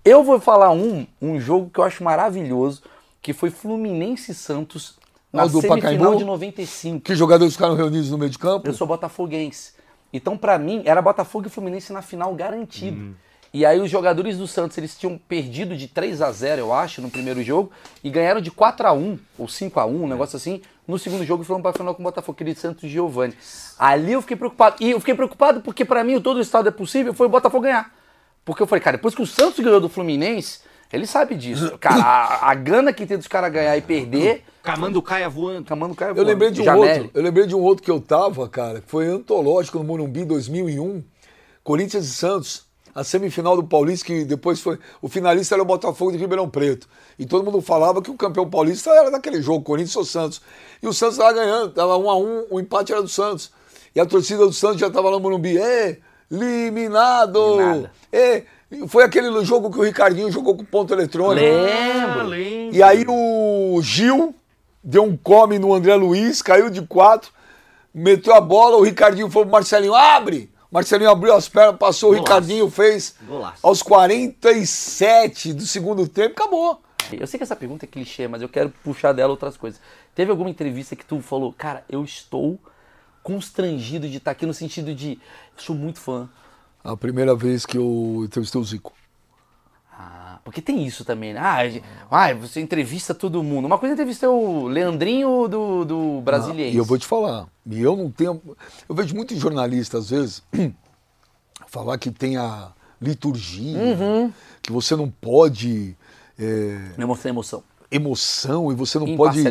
Eu vou falar um, um jogo que eu acho maravilhoso, que foi Fluminense e Santos na Ah, o do semifinal Pacaembu? de 95. Que jogadores ficaram reunidos no meio de campo? Eu sou botafoguense. Então, pra mim, era Botafogo e Fluminense na final garantido. E aí os jogadores do Santos, eles tinham perdido de 3 a 0 eu acho, no primeiro jogo, e ganharam de 4 a 1 ou 5 a 1 um negócio assim, no segundo jogo e foram pra final com o Botafogo, aquele Santos e Giovanni. Ali eu fiquei preocupado. E eu fiquei preocupado porque pra mim o todo o estado é possível, foi o Botafogo ganhar. Porque eu falei, cara, depois que o Santos ganhou do Fluminense, ele sabe disso. Cara, a, a gana que tem dos caras ganhar e perder, Camando Caia voando. Camando Caio Eu lembrei de um Jameli. outro. Eu lembrei de um outro que eu tava, cara, que foi antológico no Morumbi 2001, Corinthians e Santos. A semifinal do Paulista, que depois foi. O finalista era o Botafogo de Ribeirão Preto. E todo mundo falava que o campeão paulista era daquele jogo, Corinthians ou Santos. E o Santos estava ganhando, estava um a um, o empate era do Santos. E a torcida do Santos já estava lá no Morumbi. Ê, eliminado! Eliminada. Ê, foi aquele jogo que o Ricardinho jogou com ponto eletrônico. Lembro. Ah, lembro. E aí o Gil deu um come no André Luiz, caiu de quatro, meteu a bola, o Ricardinho foi pro Marcelinho, abre! Marcelinho abriu as pernas, passou, o Golaço. Ricardinho fez Golaço. aos 47 do segundo tempo, acabou. Eu sei que essa pergunta é clichê, mas eu quero puxar dela outras coisas. Teve alguma entrevista que tu falou, cara, eu estou constrangido de estar aqui no sentido de eu sou muito fã. A primeira vez que eu entrevistei o Zico. Ah, porque tem isso também, né? Ah, ah, você entrevista todo mundo. Uma coisa é entrevistar o Leandrinho do, do Brasiliense. E eu vou te falar, e eu não tenho. Eu vejo muitos jornalistas, às vezes, [clears throat] falar que tem a liturgia, Uhum. que você não pode. é, Me emoção, emoção. Emoção e você não pode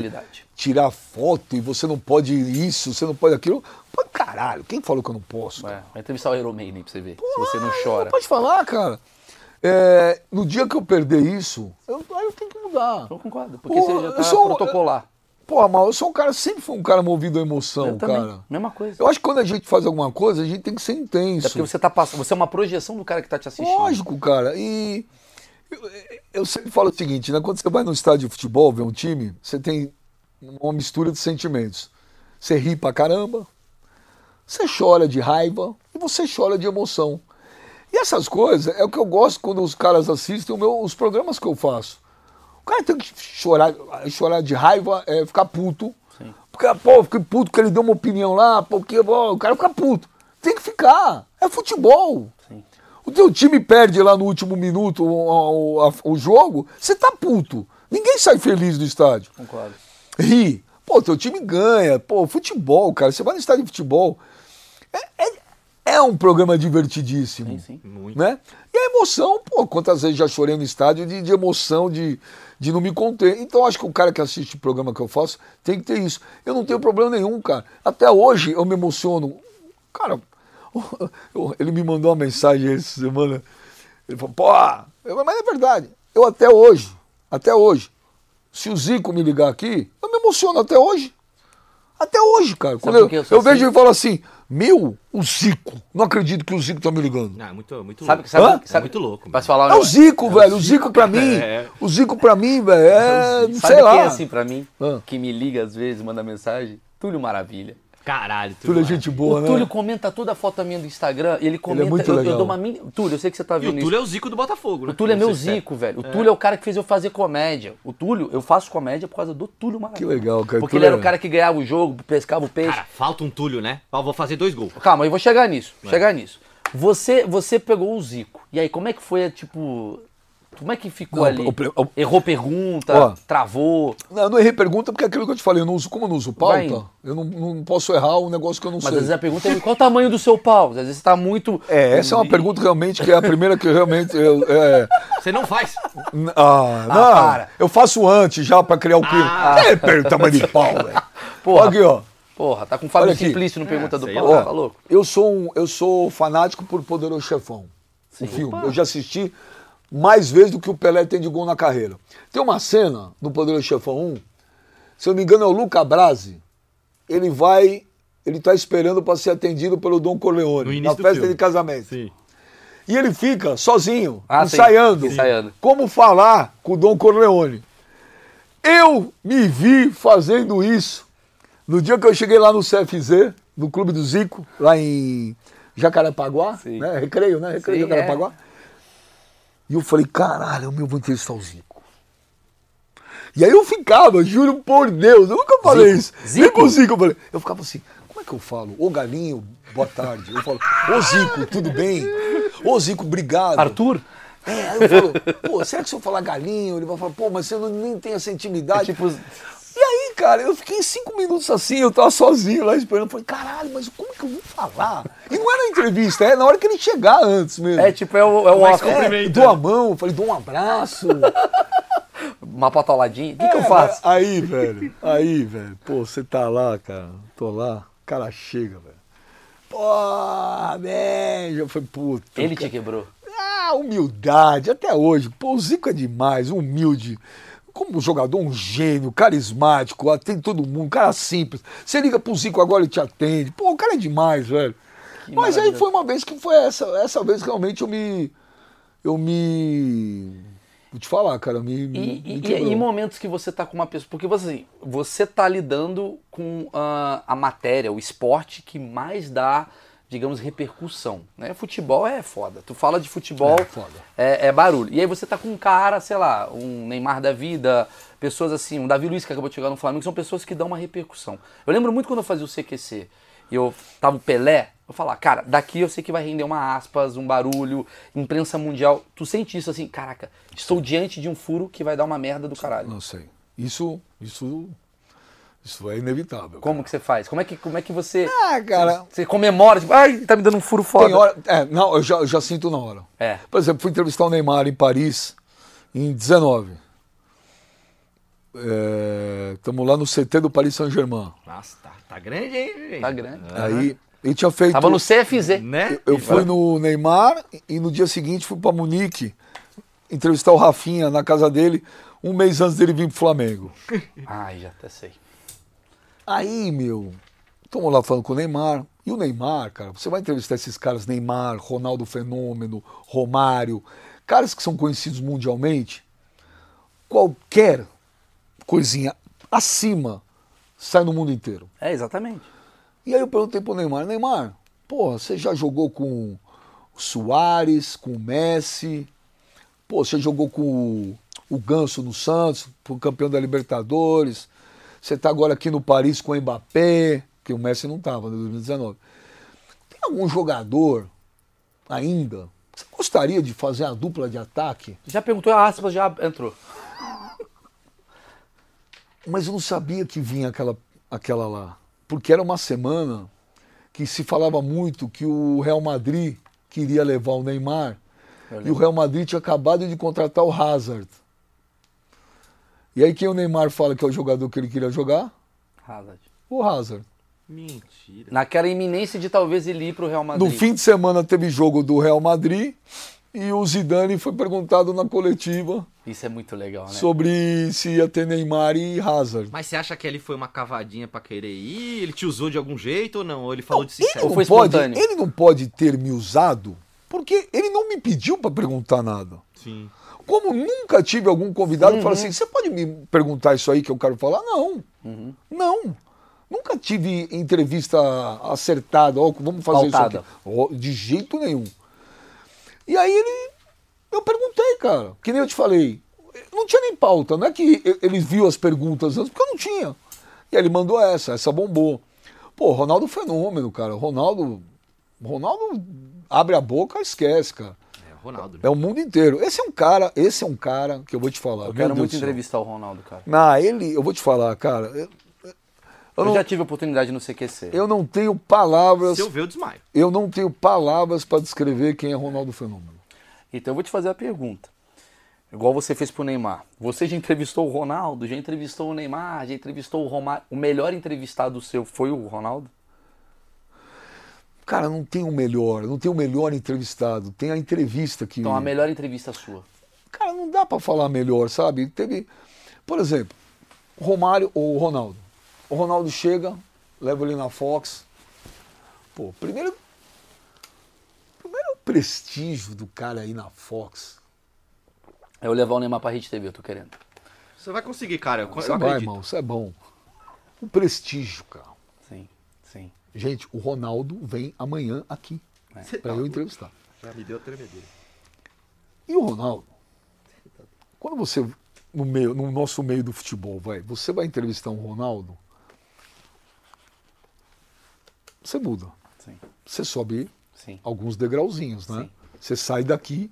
tirar foto e você não pode isso, você não pode aquilo. Pô, caralho, quem falou que eu não posso? É, vai entrevistar o Iron Maiden pra você ver, se você não chora. Não pode falar, cara. É, no dia que eu perder isso, eu, eu tenho que mudar. Eu concordo, porque Pô, você já eu tá sou- protocolar. Pô, mas eu sou um cara, sempre fui um cara movido à emoção, Eu também, cara. mesma coisa. Eu acho que quando a gente faz alguma coisa, a gente tem que ser intenso. É porque você tá passando, você é uma projeção do cara que tá te assistindo. Lógico, cara. E eu, eu sempre falo o seguinte, né? Quando você vai no estádio de futebol ver um time, você tem uma mistura de sentimentos. Você ri pra caramba, você chora de raiva e você chora de emoção. E essas coisas é o que eu gosto quando os caras assistem meu- os programas que eu faço. O cara tem que chorar, chorar de raiva, é ficar puto. Sim. Porque, pô, eu fiquei puto que ele deu uma opinião lá, porque pô, o cara fica puto. Tem que ficar. É futebol. Sim. O teu time perde lá no último minuto o, o- a- o jogo, você tá puto. Ninguém sai feliz do estádio. Concordo. Ri. Pô, teu time ganha. Pô, futebol, cara. Você vai no estádio de futebol. É, é- é um programa divertidíssimo. Sim, sim. Muito. Né? E a emoção, pô, quantas vezes já chorei no estádio de, de emoção, de, de não me conter. Então acho que o cara que assiste o programa que eu faço tem que ter isso. Eu não tenho problema nenhum, cara. Até hoje eu me emociono. Cara, [laughs] Ele me mandou uma mensagem essa semana. Ele falou, pô, eu, mas é verdade. Eu até hoje, até hoje, se o Zico me ligar aqui, eu me emociono até hoje. Até hoje, cara. Quando eu? Eu eu vejo assim. ele falar assim, meu, o Zico. Não acredito que o Zico tá me ligando. Não, é muito, muito Sabe, louco. sabe, Hã? sabe, É muito louco, Posso falar É o? Zico, velho. O Zico pra mim. [laughs] é. O Zico pra mim, velho. É, Sabe sei quem lá. é assim pra mim? Ah. Que me liga às vezes, manda mensagem? Túlio Maravilha. Caralho, tudo Tudo é mais. gente boa, o né? Túlio comenta toda a foto minha do Instagram, ele comenta. muito eu, eu legal. dou uma mini. Túlio, eu sei que você tá E vendo o isso. Túlio é o Zico do Botafogo, né? O Túlio é meu Zico, velho. O Túlio é o cara que fez eu fazer comédia. O Túlio, eu faço comédia por causa do Túlio Maravilha. Que legal, cara. Porque Túlio ele era é- o cara que ganhava o jogo, pescava o peixe. Cara, falta um Túlio, né? Ó, vou fazer dois gols. Calma, eu vou chegar nisso. Chegar nisso. Você, você pegou o Zico. E aí, como é que foi, tipo. Como é que ficou Não, ali? o o- Errou pergunta, Ó. travou. Não, eu não errei pergunta porque é aquilo que eu te falei, eu não uso, como eu não uso pauta, eu não, não posso errar um negócio que eu não Mas às sei. vezes a pergunta é qual o tamanho do seu pau? Às vezes você tá muito. É, essa é uma pergunta realmente que é a primeira que realmente eu, é, Você não faz? n- ah, não, para. eu faço antes já pra criar o clima. Ah. É, pera, tamanho de pau, velho. Porra. Aqui, ó. Porra, tá com Fábio Olha aqui. Simplício no Pergunta do sei Pau. Tá louco? Eu sou um, eu sou fanático por Poderoso Chefão. O filme. Eu já assisti mais vezes do que o Pelé tem de gol na carreira. Tem uma cena no Poderoso Chefão 1, se eu não me engano é o Luca Brasi. Ele vai, ele tá esperando para ser atendido pelo Dom Corleone na festa filme. de casamento. Sim. E ele fica sozinho, Ah, sim. ensaiando, Ensaiando. como falar com o Dom Corleone. Eu me vi fazendo isso no dia que eu cheguei lá no CFZ, no Clube do Zico, lá em Jacarepaguá, Sim. né? Recreio, né? Recreio Sim, Jacarepaguá. E eu falei, caralho, meu, vou entrevistar o Zico. E aí eu ficava, juro por Deus, eu nunca falei Zico? isso. Zico? Nem pro Zico eu falei. Eu ficava assim, como é que eu falo? Ô Galinho, boa tarde. Eu falo, ô Zico, tudo bem? Ô Zico, obrigado. Arthur? É, aí eu falo, pô, será que se eu falar galinho, ele vai falar, pô, mas você não, nem tem essa intimidade. É tipo- E aí, cara, eu fiquei cinco minutos assim, eu tava sozinho lá esperando. Falei, caralho, mas como que eu vou falar? E não era entrevista, é na hora que ele chegar antes mesmo. É tipo, é o, é o Oscar. É, dou a mão, falei, dou um abraço. [laughs] Uma patoladinha. O que, que eu É, faço? Aí, velho, aí, velho, pô, você tá lá, cara, tô lá, o cara chega, velho. Pô, velho, eu falei, puta. Ele cara. te quebrou. Ah, humildade, até hoje. Pô, o Zico é demais, humilde. Como jogador, um gênio, carismático, atende todo mundo, cara simples. Você liga pro Zico agora, ele te atende. Pô, o cara é demais, velho. Que Mas aí maravilha. foi uma vez que foi essa, essa vez que realmente eu me. Eu me. Vou te falar, cara, me. E, me e- e- quebrou. e momentos que você tá com uma pessoa. Porque você, assim, você tá lidando com ah, a matéria, o esporte que mais dá, digamos, repercussão. Né? Futebol é foda. Tu fala de futebol, É foda. é, é barulho. E aí você tá com um cara, sei lá, um Neymar da vida, pessoas assim, um Davi Luiz que acabou de chegar no Flamengo, são pessoas que dão uma repercussão. Eu lembro muito quando eu fazia o CQC e eu tava o Pelé, eu falava, cara, daqui eu sei que vai render uma aspas, um barulho, imprensa mundial. Tu sente isso assim, caraca, estou diante de um furo que vai dar uma merda do caralho. Não sei. Isso. Isso. Isso é inevitável. Como que você faz? Como é que, como é que você. Ah, cara. Você comemora, tipo, ai, tá me dando um furo foda. Tem hora. É, não, eu já, eu já sinto na hora. É. Por exemplo, fui entrevistar o Neymar em Paris em 19. Estamos lá no CT do Paris Saint-Germain. Nossa, tá, tá grande, hein, gente? Tá grande. Aí ele tinha feito. Tava no CFZ. Né? Eu fui no Neymar e no dia seguinte fui para Munique entrevistar o Rafinha na casa dele, um mês antes dele vir pro Flamengo. Ai, já até sei. Aí, meu, estamos lá falando com o Neymar. E o Neymar, cara, você vai entrevistar esses caras, Neymar, Ronaldo Fenômeno, Romário, caras que são conhecidos mundialmente, qualquer coisinha acima sai no mundo inteiro. É, exatamente. E aí eu perguntei pro Neymar, Neymar, porra, você já jogou com o Soares, com o Messi, pô, você jogou com o, o Ganso no Santos, foi campeão da Libertadores, você tá agora aqui no Paris com o Mbappé, que o Messi não tava em 2019. Tem algum jogador ainda que você gostaria de fazer a dupla de ataque? Já perguntou, a aspas já entrou. Mas eu não sabia que vinha aquela, aquela lá. Porque era uma semana que se falava muito que o Real Madrid queria levar o Neymar e o Real Madrid tinha acabado de contratar o Hazard. E aí quem o Neymar fala que é o jogador que ele queria jogar? Hazard. O Hazard. Mentira. Naquela iminência de talvez ele ir pro Real Madrid. No fim de semana teve jogo do Real Madrid e o Zidane foi perguntado na coletiva Isso é muito legal, né? sobre se ia ter Neymar e Hazard. Mas você acha que ali foi uma cavadinha pra querer ir? Ele te usou de algum jeito ou não? Ou ele falou de Ele sincero? Ou não, foi pode, ele não pode ter me usado porque ele não me pediu para perguntar nada. Sim. Como nunca tive algum convidado que fala assim, você pode me perguntar isso aí que eu quero falar? Não. Não. Nunca tive entrevista acertada, ó, vamos fazer Pautada. isso aqui. De jeito nenhum. E aí ele. Eu perguntei, cara. Que nem eu te falei. Não tinha nem pauta. Não é que ele viu as perguntas antes, porque eu não tinha. E aí ele mandou essa, essa bombou. Pô, Ronaldo fenômeno, cara. Ronaldo. Ronaldo abre a boca, esquece, cara. É, o Ronaldo. né? É o mundo inteiro. Esse é um cara, esse é um cara que eu vou te falar. Eu quero Deus muito céu. entrevistar o Ronaldo, cara. Ah, ele, eu vou te falar, cara. Eu, Eu, não- já tive a oportunidade no CQC. eu não tenho palavras. Se eu ver, eu desmaio. Eu não tenho palavras para descrever quem é Ronaldo Fenômeno. Então eu vou te fazer a pergunta. Igual você fez pro Neymar. Você já entrevistou o Ronaldo, já entrevistou o Neymar, já entrevistou o Romário. O melhor entrevistado seu foi o Ronaldo? Cara, não tem o melhor, não tem o melhor entrevistado. Tem a entrevista que. Então a melhor entrevista sua. Cara, não dá para falar melhor, sabe? Teve, por exemplo, o Romário ou o Ronaldo. O Ronaldo chega, leva ele na Fox. Pô, primeiro. Primeiro o prestígio do cara aí na Fox. É eu levar o Neymar pra Rede TV, eu tô querendo. Você vai conseguir, cara. Eu, eu Você vai, acredito. irmão, isso é bom. O prestígio, cara. Gente, o Ronaldo vem amanhã aqui Você para tá eu entrevistar. Já me deu tremedeira. E o Ronaldo, quando você, no, meio, no nosso meio do futebol, vai, você vai entrevistar um Ronaldo, você muda. Sim, Você sobe sim. alguns degrauzinhos, né? Sim. Você sai daqui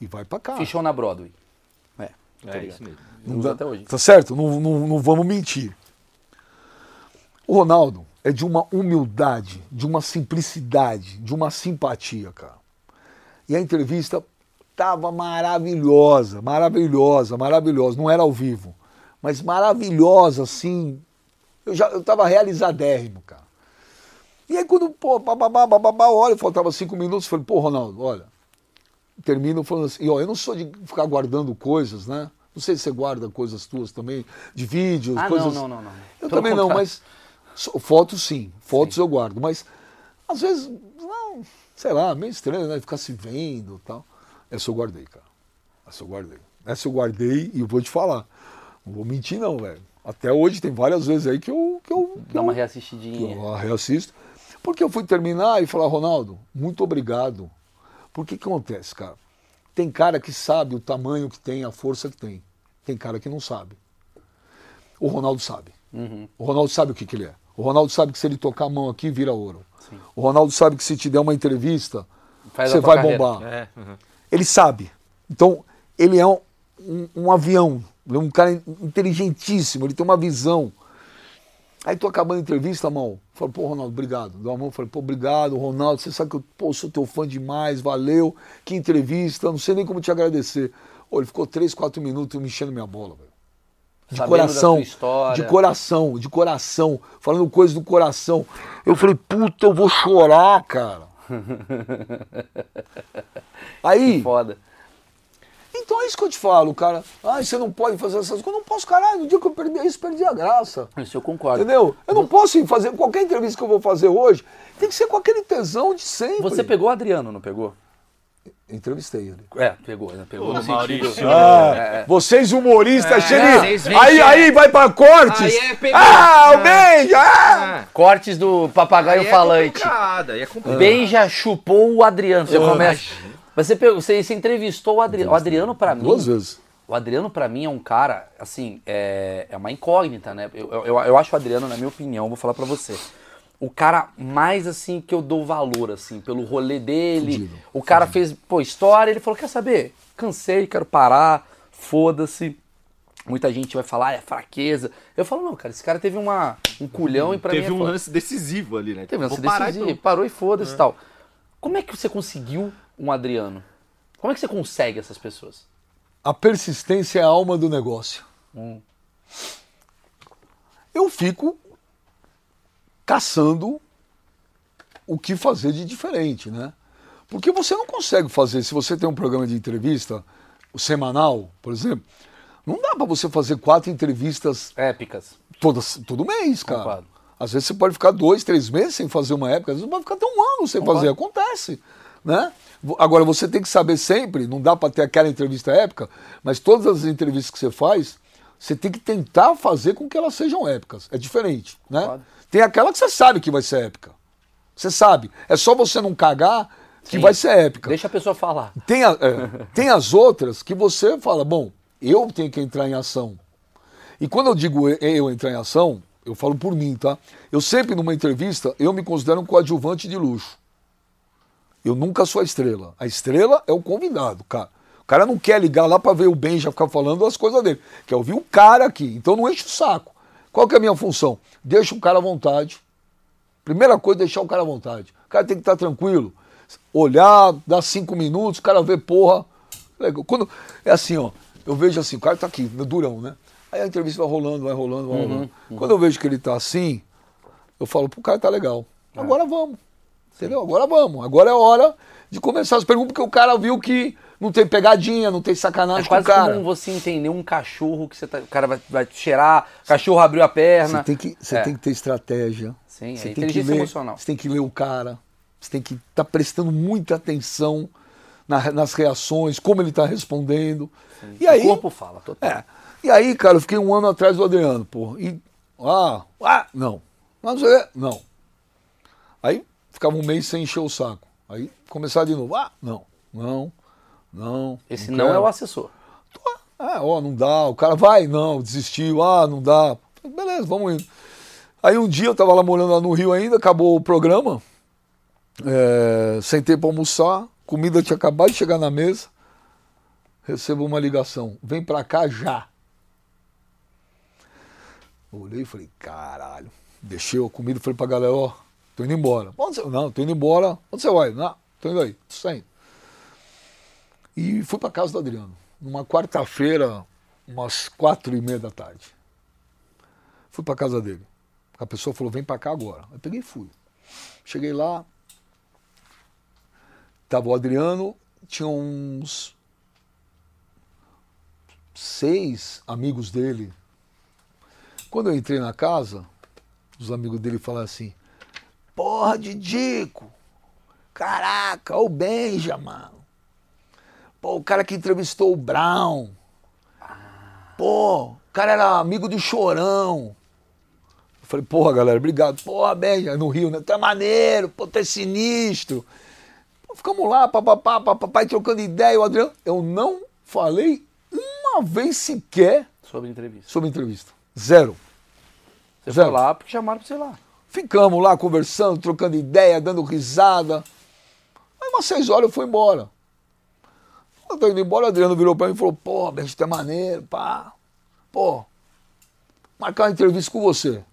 e vai para cá. Show na Broadway. É, É ligado. isso mesmo. Não dá- até hoje. Tá certo? Não, não, não vamos mentir. O Ronaldo é de uma humildade, de uma simplicidade, de uma simpatia, cara. E a entrevista tava maravilhosa, maravilhosa, maravilhosa. Não era ao vivo, mas maravilhosa, assim. Eu já eu tava realizadérrimo, cara. E aí quando, pô, bababá, bababá, olha, faltava cinco minutos, falei, pô, Ronaldo, olha, termino falando assim, e, ó, eu não sou de ficar guardando coisas, né? Não sei se você guarda coisas tuas também, de vídeos, Ah, coisas. não, não, não, não. Eu Pelo também não, contrário. mas so- fotos sim, fotos eu guardo, mas às vezes, não, sei lá, meio estranho, né? Ficar se vendo e tal. Essa eu guardei, cara. Essa eu guardei. Essa eu guardei e eu vou te falar. Não vou mentir, não, velho. Até hoje tem várias vezes aí que eu. Que eu Dá uma reassistidinha. eu reassisto. Porque eu fui terminar e falar, Ronaldo, muito obrigado. Porque que acontece, cara? Tem cara que sabe o tamanho que tem, a força que tem. Tem cara que não sabe. O Ronaldo sabe. Uhum. O Ronaldo sabe o que, que ele é. O Ronaldo sabe que se ele tocar a mão aqui, vira ouro. O Ronaldo sabe que se te der uma entrevista, Faz a você vai carreira. bombar. É. uhum. Ele sabe. Então, ele é um, um, um avião. Ele é um cara inteligentíssimo, ele tem uma visão. Aí tô acabando a entrevista, mão. Falei, pô, Ronaldo, obrigado. Deu uma mão, falei, pô, obrigado, Ronaldo. Você sabe que eu pô, sou teu fã demais, valeu. Que entrevista, não sei nem como te agradecer. Ô, ele ficou três, quatro minutos me enchendo minha bola, velho. De Sabendo coração. De coração, de coração. Falando coisas do coração. Eu falei, puta, eu vou chorar, cara. [laughs] Aí. Foda. Então é isso que eu te falo, cara. Ah, você não pode fazer essas coisas. Eu não posso, caralho. No dia que eu perdi isso, perdi a graça. Isso eu concordo. Entendeu? Eu não posso ir fazer qualquer entrevista que eu vou fazer hoje. Tem que ser com aquele tesão de sempre. Você pegou o Adriano, não pegou? Entrevistei ele. É, pegou, né? Pegou Ô, no Maurício. Ah, É, é. vocês humoristas, É, aí, aí vai pra cortes. Aí é ah, o Ah. beijo! Ah! Ah, Cortes do papagaio aí é falante. complicado, aí é complicado. Bem já chupou o Adriano. Você Ah. começa. Você, pegou, você, você entrevistou o Adriano. O Adriano, pra mim. Duas vezes. O Adriano, pra mim, é um cara, assim, é, é uma incógnita, né? Eu, eu, eu acho o Adriano, na minha opinião, vou falar pra você. O cara mais, assim, que eu dou valor, assim, pelo rolê dele. Fudido, o cara fez, pô, história, ele falou, quer saber? Cansei, quero parar, foda-se. Muita gente vai falar, "Ah, é fraqueza. Eu falo, não, cara, esse cara teve uma, um culhão e pra Teve mim é um foda. lance decisivo ali, né? Teve um lance parar e decisivo, pronto. parou e foda-se e tal. Como é que você conseguiu um Adriano? Como é que você consegue essas pessoas? A persistência é a alma do negócio. Hum. Eu fico caçando o que fazer de diferente, né? Porque você não consegue fazer, se você tem um programa de entrevista, o semanal, por exemplo, não dá para você fazer quatro entrevistas Épicas. todas, todo mês, cara. Concordo. Às vezes você pode ficar dois, três meses sem fazer uma época, às vezes pode ficar até um ano sem Concordo. fazer. Acontece. Né? Agora, você tem que saber sempre, não dá para ter aquela entrevista épica, mas todas as entrevistas que você faz, você tem que tentar fazer com que elas sejam épicas. É diferente. Né? Concordo. Tem aquela que você sabe que vai ser épica. Você sabe. É só você não cagar que Sim. vai ser épica. Deixa a pessoa falar. Tem, a- é, [laughs] tem as outras que você fala, bom, eu tenho que entrar em ação. E quando eu digo e- eu entrar em ação, eu falo por mim, tá? Eu sempre, numa entrevista, eu me considero um coadjuvante de luxo. Eu nunca sou a estrela. A estrela é o convidado, cara. O cara não quer ligar lá pra ver o Ben já ficar falando as coisas dele. Quer ouvir o cara aqui. Então não enche o saco. Qual que é a minha função? Deixa o cara à vontade. Primeira coisa, deixar o cara à vontade. O cara tem que estar tranquilo. Olhar, dar cinco minutos, o cara vê, porra. Quando, é assim, ó. Eu vejo assim, o cara tá aqui, durão, né? Aí a entrevista vai rolando, vai rolando, vai rolando. Quando eu vejo que ele tá assim, eu falo, pro cara tá legal. Agora vamos. Entendeu? Agora vamos. Agora é hora de começar as perguntas, porque o cara viu que não tem pegadinha, não tem sacanagem É com o quase cara. como você entender um cachorro que você tá, o cara vai, vai cheirar, o cachorro abriu a perna. Você tem que, você É. tem que ter estratégia. Sim, é você tem inteligência que ler, emocional. Você tem que ler o cara. Você tem que estar prestando muita atenção na- nas reações, como ele está respondendo. E aí, o corpo fala, total. é. E aí, cara, eu fiquei um ano atrás do Adriano, pô. E, ah, ah, não. Não, quê, não. Aí ficava um mês sem encher o saco. Aí começava de novo. Ah, não, não, não. Esse não, quero. é o assessor. Ah, ó, não dá. O cara vai, não, desistiu. Ah, não dá. Beleza, vamos indo. Aí um dia eu tava lá morando lá no Rio ainda, acabou o programa. É, sentei pra almoçar, comida tinha acabado de chegar na mesa. Recebo uma ligação. Vem pra cá já. Olhei e falei, caralho. Deixei a comida e falei pra galera, ó, tô indo embora. Onde você... Não, tô indo embora. Onde você vai? Não, tô indo aí, tô saindo. E fui pra casa do Adriano. Numa quarta-feira, umas quatro e meia da tarde. Fui pra casa dele. A pessoa falou, vem pra cá agora. Eu peguei e fui. Cheguei lá, tava o Adriano, tinha uns seis amigos dele. Quando eu entrei na casa, os amigos dele falaram assim, porra, Didico, caraca, o Benjamin, pô, o cara que entrevistou o Brown, pô, o cara era amigo do Chorão. Eu falei, porra, galera, obrigado. Porra, Benjamin, no Rio, né? Tu é maneiro, pô, tu é sinistro. Pô, ficamos lá, papapá, papai, trocando ideia. O Adriano, eu não falei uma vez sequer Sobre entrevista. sobre entrevista. Zero. Você Zero. foi lá porque chamaram pra você lá. Ficamos lá conversando, trocando ideia, dando risada. Aí umas seis horas eu fui embora. Eu tô indo embora, o Adriano virou pra mim e falou, pô, Benji, tu é maneiro, pá. Pô, marcar uma entrevista com você. Eu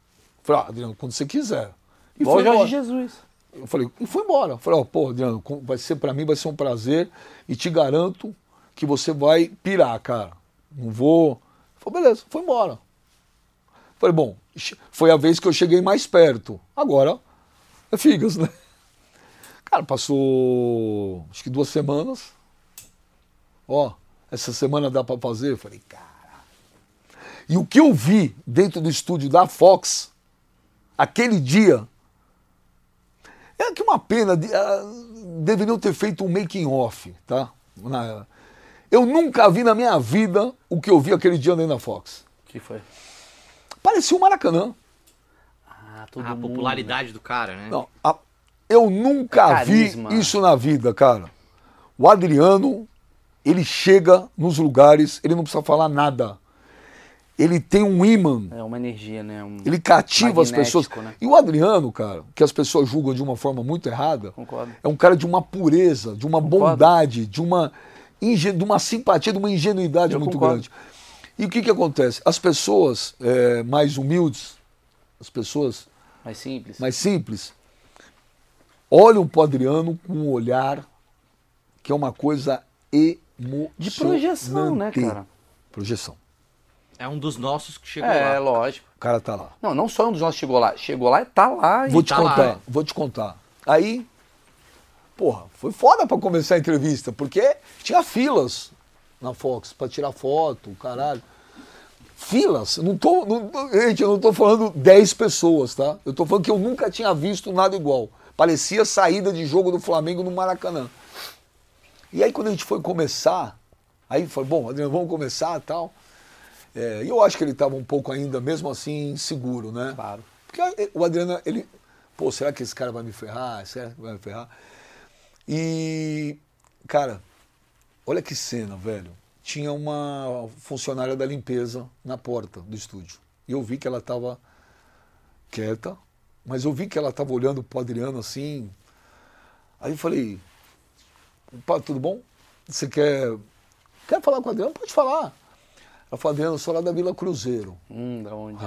falei, ah, Adriano, quando você quiser. E Igual o fui Jorge embora. Jesus. Eu falei, e fui embora. Eu falei, ó, pô, Adriano, vai ser para mim, vai ser um prazer e te garanto que você vai pirar, cara. Não vou. Falei, beleza, foi embora. Eu falei, bom, foi a vez que eu cheguei mais perto. Agora é figas, né? Cara, passou acho que duas semanas. Ó, essa semana dá para fazer? Eu falei, cara. E o que eu vi dentro do estúdio da Fox, aquele dia, é que uma pena, de- ah, deveriam ter feito um making off, tá? Na- eu nunca vi na minha vida o que eu vi aquele dia dentro da Fox. O que foi? Parecia um Maracanã. Ah, todo A mundo. popularidade do cara, né? Não, a- eu nunca É vi isso na vida, cara. O Adriano, ele chega nos lugares, ele não precisa falar nada. Ele tem um imã É uma energia, né? Um... Ele cativa as pessoas. né? E o Adriano, cara, que as pessoas julgam de uma forma muito errada, Concordo. é um cara de uma pureza, de uma Concordo. bondade, de uma, de uma simpatia, de uma ingenuidade Eu muito concordo. grande. E o que, que acontece? As pessoas é, mais humildes, as pessoas Mais simples. mais simples, olham para o Adriano com um olhar que é uma coisa emocionante. De projeção, né, cara? Projeção. É um dos nossos que chegou É, lá. lógico. O cara tá lá. Não, não só um dos nossos chegou lá. Chegou lá e tá lá. e- Vou te tá lá, contar, é. vou te contar. Aí, porra, foi foda pra começar a entrevista, porque tinha filas na Fox pra tirar foto, caralho. Filas, não tô, não, gente, eu não tô falando 10 pessoas, tá? Eu tô falando que eu nunca tinha visto nada igual. Parecia saída de jogo do Flamengo no Maracanã. E aí quando a gente foi começar, aí foi, bom, Adriano, vamos começar tal. É, E eu acho que ele estava um pouco ainda, mesmo assim, inseguro, né? Claro. Porque eh, o Adriano, ele. Pô, será que esse cara vai me ferrar? Será que vai me ferrar? E. Cara, olha que cena, velho. Tinha uma funcionária da limpeza na porta do estúdio. E eu vi que ela estava quieta, mas eu vi que ela estava olhando pro Adriano assim. Aí eu falei: Pá, tudo bom? Você quer. Quer falar com o Adriano? Pode falar. Ela falou: Adriano, eu sou lá da Vila Cruzeiro. Hum, da onde?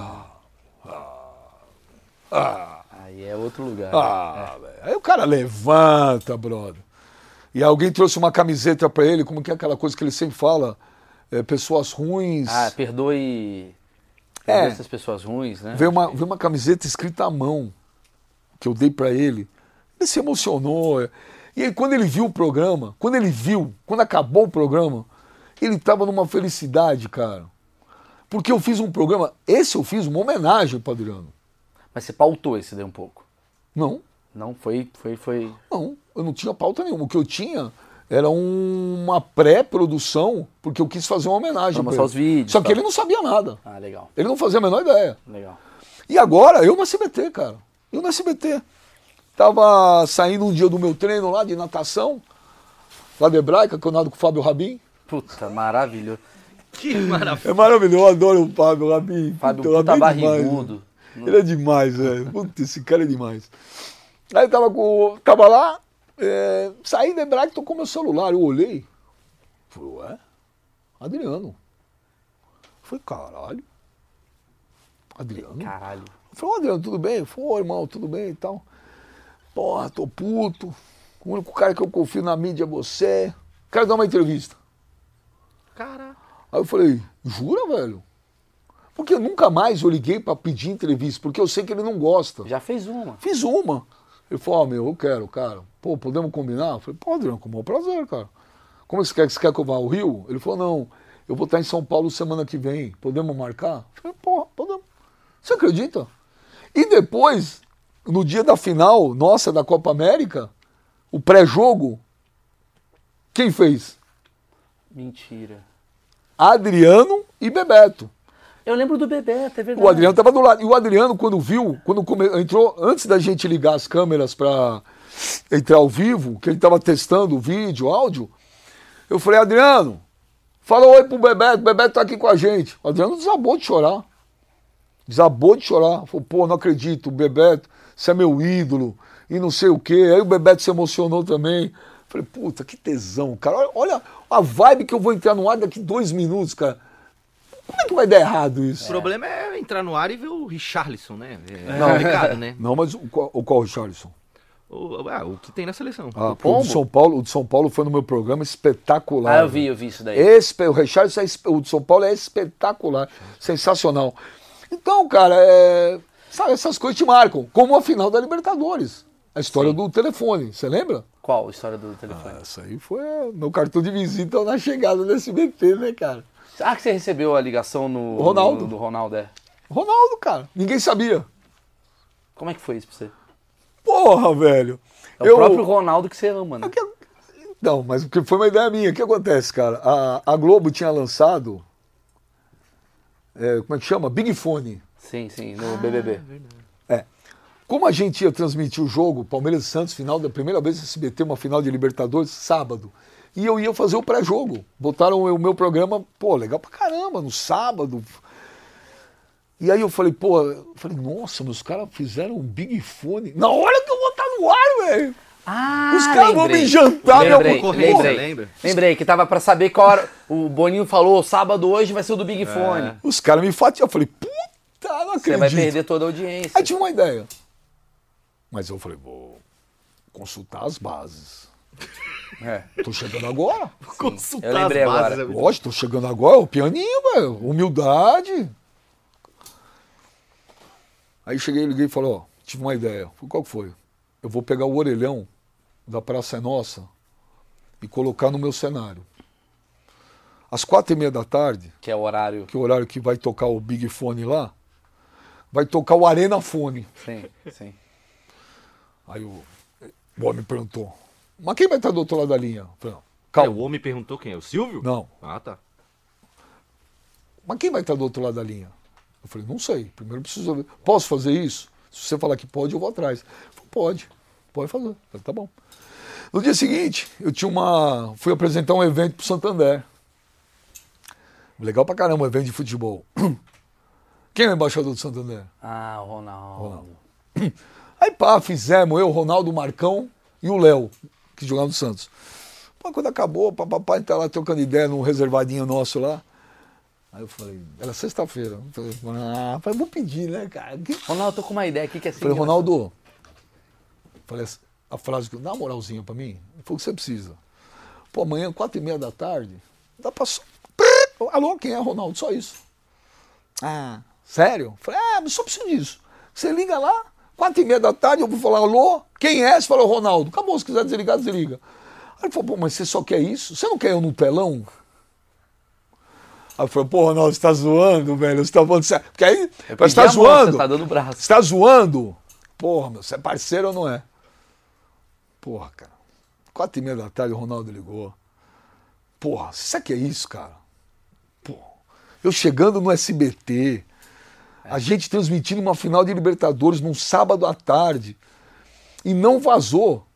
Ah! Aí é outro lugar. Ah, velho. Aí o cara levanta, brother. E alguém trouxe uma camiseta pra ele, como que é aquela coisa que ele sempre fala? É, pessoas ruins. Ah, perdoe. É. Perdoe essas pessoas ruins, né? Veio uma, veio uma camiseta escrita à mão, que eu dei pra ele. Ele se emocionou. E aí, quando ele viu o programa, quando ele viu, quando acabou o programa, ele tava numa felicidade, cara. Porque eu fiz um programa, esse eu fiz uma homenagem pro Adriano. Mas você pautou esse daí um pouco. Não, Não, foi. foi, foi... Não, eu não tinha pauta nenhuma. O que eu tinha era um- uma pré-produção, porque eu quis fazer uma homenagem. Pra ele. os vídeos, Só que tal. ele não sabia nada. Ah, legal. Ele não fazia a menor ideia. Legal. E agora, eu no SBT, cara. Eu no SBT. Tava saindo um dia do meu treino lá de natação, lá de Hebraica, que eu nado com o Fábio Rabin. Puta, maravilhoso. Que maravilha. É maravilhoso, eu adoro o Fábio Rabin. Fábio, Puta, o puta Rabin é demais, barrigudo. né? Ele é demais, velho. Puta, esse cara é demais. Aí tava com. Tava lá, é, saí da Hebraica, tocou meu celular. Eu olhei. Falei, ué? Adriano. Falei, caralho. Adriano? Caralho. Eu falei, ô Adriano, tudo bem? Falei, ô irmão, tudo bem e tal. Porra, tô puto. O único cara que eu confio na mídia é você. Quero dar uma entrevista. Cara. Aí eu falei, jura, velho? Porque nunca mais eu liguei pra pedir entrevista, porque eu sei que ele não gosta. Já fez uma. Fiz uma. Ele falou, ó, meu, eu quero, cara. Pô, podemos combinar? Eu falei, pô, Adriano, com o maior prazer, cara. Como você quer? Você quer que eu vá ao Rio? Ele falou, não, eu vou estar em São Paulo semana que vem. Podemos marcar? Eu falei, pô, podemos. Você acredita? E depois, no dia da final, nossa, da Copa América, o pré-jogo, quem fez? Mentira. Adriano e Bebeto. Eu lembro do Bebeto, é verdade. O Adriano estava do lado. E o Adriano, quando viu, quando come- entrou, antes da gente ligar as câmeras para entrar ao vivo, que ele estava testando o vídeo, o áudio, eu falei, Adriano, fala oi pro Bebeto, o Bebeto tá aqui com a gente. O Adriano desabou de chorar. Desabou de chorar. Falou, pô, não acredito, o Bebeto, você é meu ídolo, e não sei o quê. Aí o Bebeto se emocionou também. Falei, puta, que tesão, cara. Olha, olha a vibe que eu vou entrar no ar daqui dois minutos, cara. Como é que vai dar errado isso? O problema é entrar no ar e ver o Richarlison, né? É complicado, né? Não, mas o qual, o qual Richarlison? O, ah, o que tem na seleção. Ah, o Pombo? de São Paulo, o de São Paulo foi no meu programa espetacular. Ah, eu vi, eu vi isso daí. Espe- o Richarlison, é o de São Paulo é espetacular, sensacional. Então, cara, é, sabe, essas coisas te marcam, como a final da Libertadores. A história do telefone, você lembra? Qual a história do telefone? Essa aí foi meu cartão de visita na chegada do SBT, né, cara? Ah, que você recebeu a ligação no. O Ronaldo. no- do Ronaldo, é. Ronaldo, cara, ninguém sabia. Como é que foi isso pra você? Porra, velho. É o próprio Ronaldo que você ama, né? Não, mas porque foi uma ideia minha. O que acontece, cara? A, a Globo tinha lançado. é, como é que chama? Big Fone. Sim, sim, no BBB. É. Como a gente ia transmitir o jogo, Palmeiras e Santos, final da primeira vez SBT, uma final de Libertadores, sábado. E eu ia fazer o pré-jogo. Botaram o meu programa, pô, legal pra caramba, no sábado. E aí eu falei, pô, eu falei, nossa, meus caras fizeram um Big Fone. Na hora que eu vou estar no ar, velho! Ah, Os caras vão me jantar, meu lembrei, concorrência, lembrei. lembra? Lembrei que tava pra saber qual hora. O Boninho falou, sábado hoje vai ser o do Big Fone. Os caras me fatiam. Eu falei, puta, não Você acredito. vai perder toda a audiência. Aí tive uma ideia. Mas eu falei, vou consultar as bases. É. Tô chegando agora. [laughs] Consultar eu lembrei as bases agora. é Lógico, tô chegando agora. O pianinho, velho. Humildade. Aí cheguei, liguei e falei, ó, tive uma ideia. Falei, qual que foi? Eu vou pegar o orelhão da Praça é Nossa e colocar no meu cenário. Às quatro e meia da tarde, Que é o horário. que é o horário que vai tocar o Big Fone lá, vai tocar o Arena Fone. Sim, sim. Aí o, o homem perguntou, mas quem vai estar do outro lado da linha? Eu falei, não, É, calma. o homem perguntou quem? é? O Silvio? Não. Ah, tá. Mas quem vai estar do outro lado da linha? Eu falei, não sei. Primeiro eu preciso ver. Posso fazer isso? Se você falar que pode, eu vou atrás. Ele falou, pode, pode fazer. Eu falei, tá bom. No dia seguinte, eu tinha uma. fui apresentar um evento pro Santander. Legal pra caramba, um evento de futebol. [clears throat] Quem é o embaixador do Santander? Ah, o Ronaldo. Ronaldo. [clears throat] Aí pá, fizemos, eu, Ronaldo, Marcão e o Léo, que jogava no Santos. Pô, quando acabou, papai tá lá trocando ideia num reservadinho nosso lá. Aí eu falei, era sexta-feira. Ah, falei, vou pedir, né, cara? Que- Ronaldo, eu tô com uma ideia aqui que é assim. Falei, Ronaldo, falei a frase que dá uma moralzinha pra mim. Ele falou que você precisa. Pô, amanhã, quatro e meia da tarde, dá pra só. [laughs] Alô, quem é Ronaldo? Só isso. Ah, sério? Falei, ah, mas só preciso disso. Você liga lá, quatro e meia da tarde, eu vou falar, alô, quem é? Você fala, Ronaldo. Acabou, se quiser desligar, desliga. Aí ele falou, pô, mas você só quer isso? Você não quer eu no telão? Aí eu falei, pô, Ronaldo, você tá zoando, velho? Você tá falando sério? Porque aí, Eu você tá a mão, zoando. Você tá dando braço. Você tá zoando? Porra, meu, você é parceiro ou não é? Porra, cara. Quatro e meia da tarde o Ronaldo ligou. Porra, sabe o que é isso, cara? Porra, eu chegando no SBT, a gente transmitindo uma final de Libertadores num sábado à tarde e não vazou.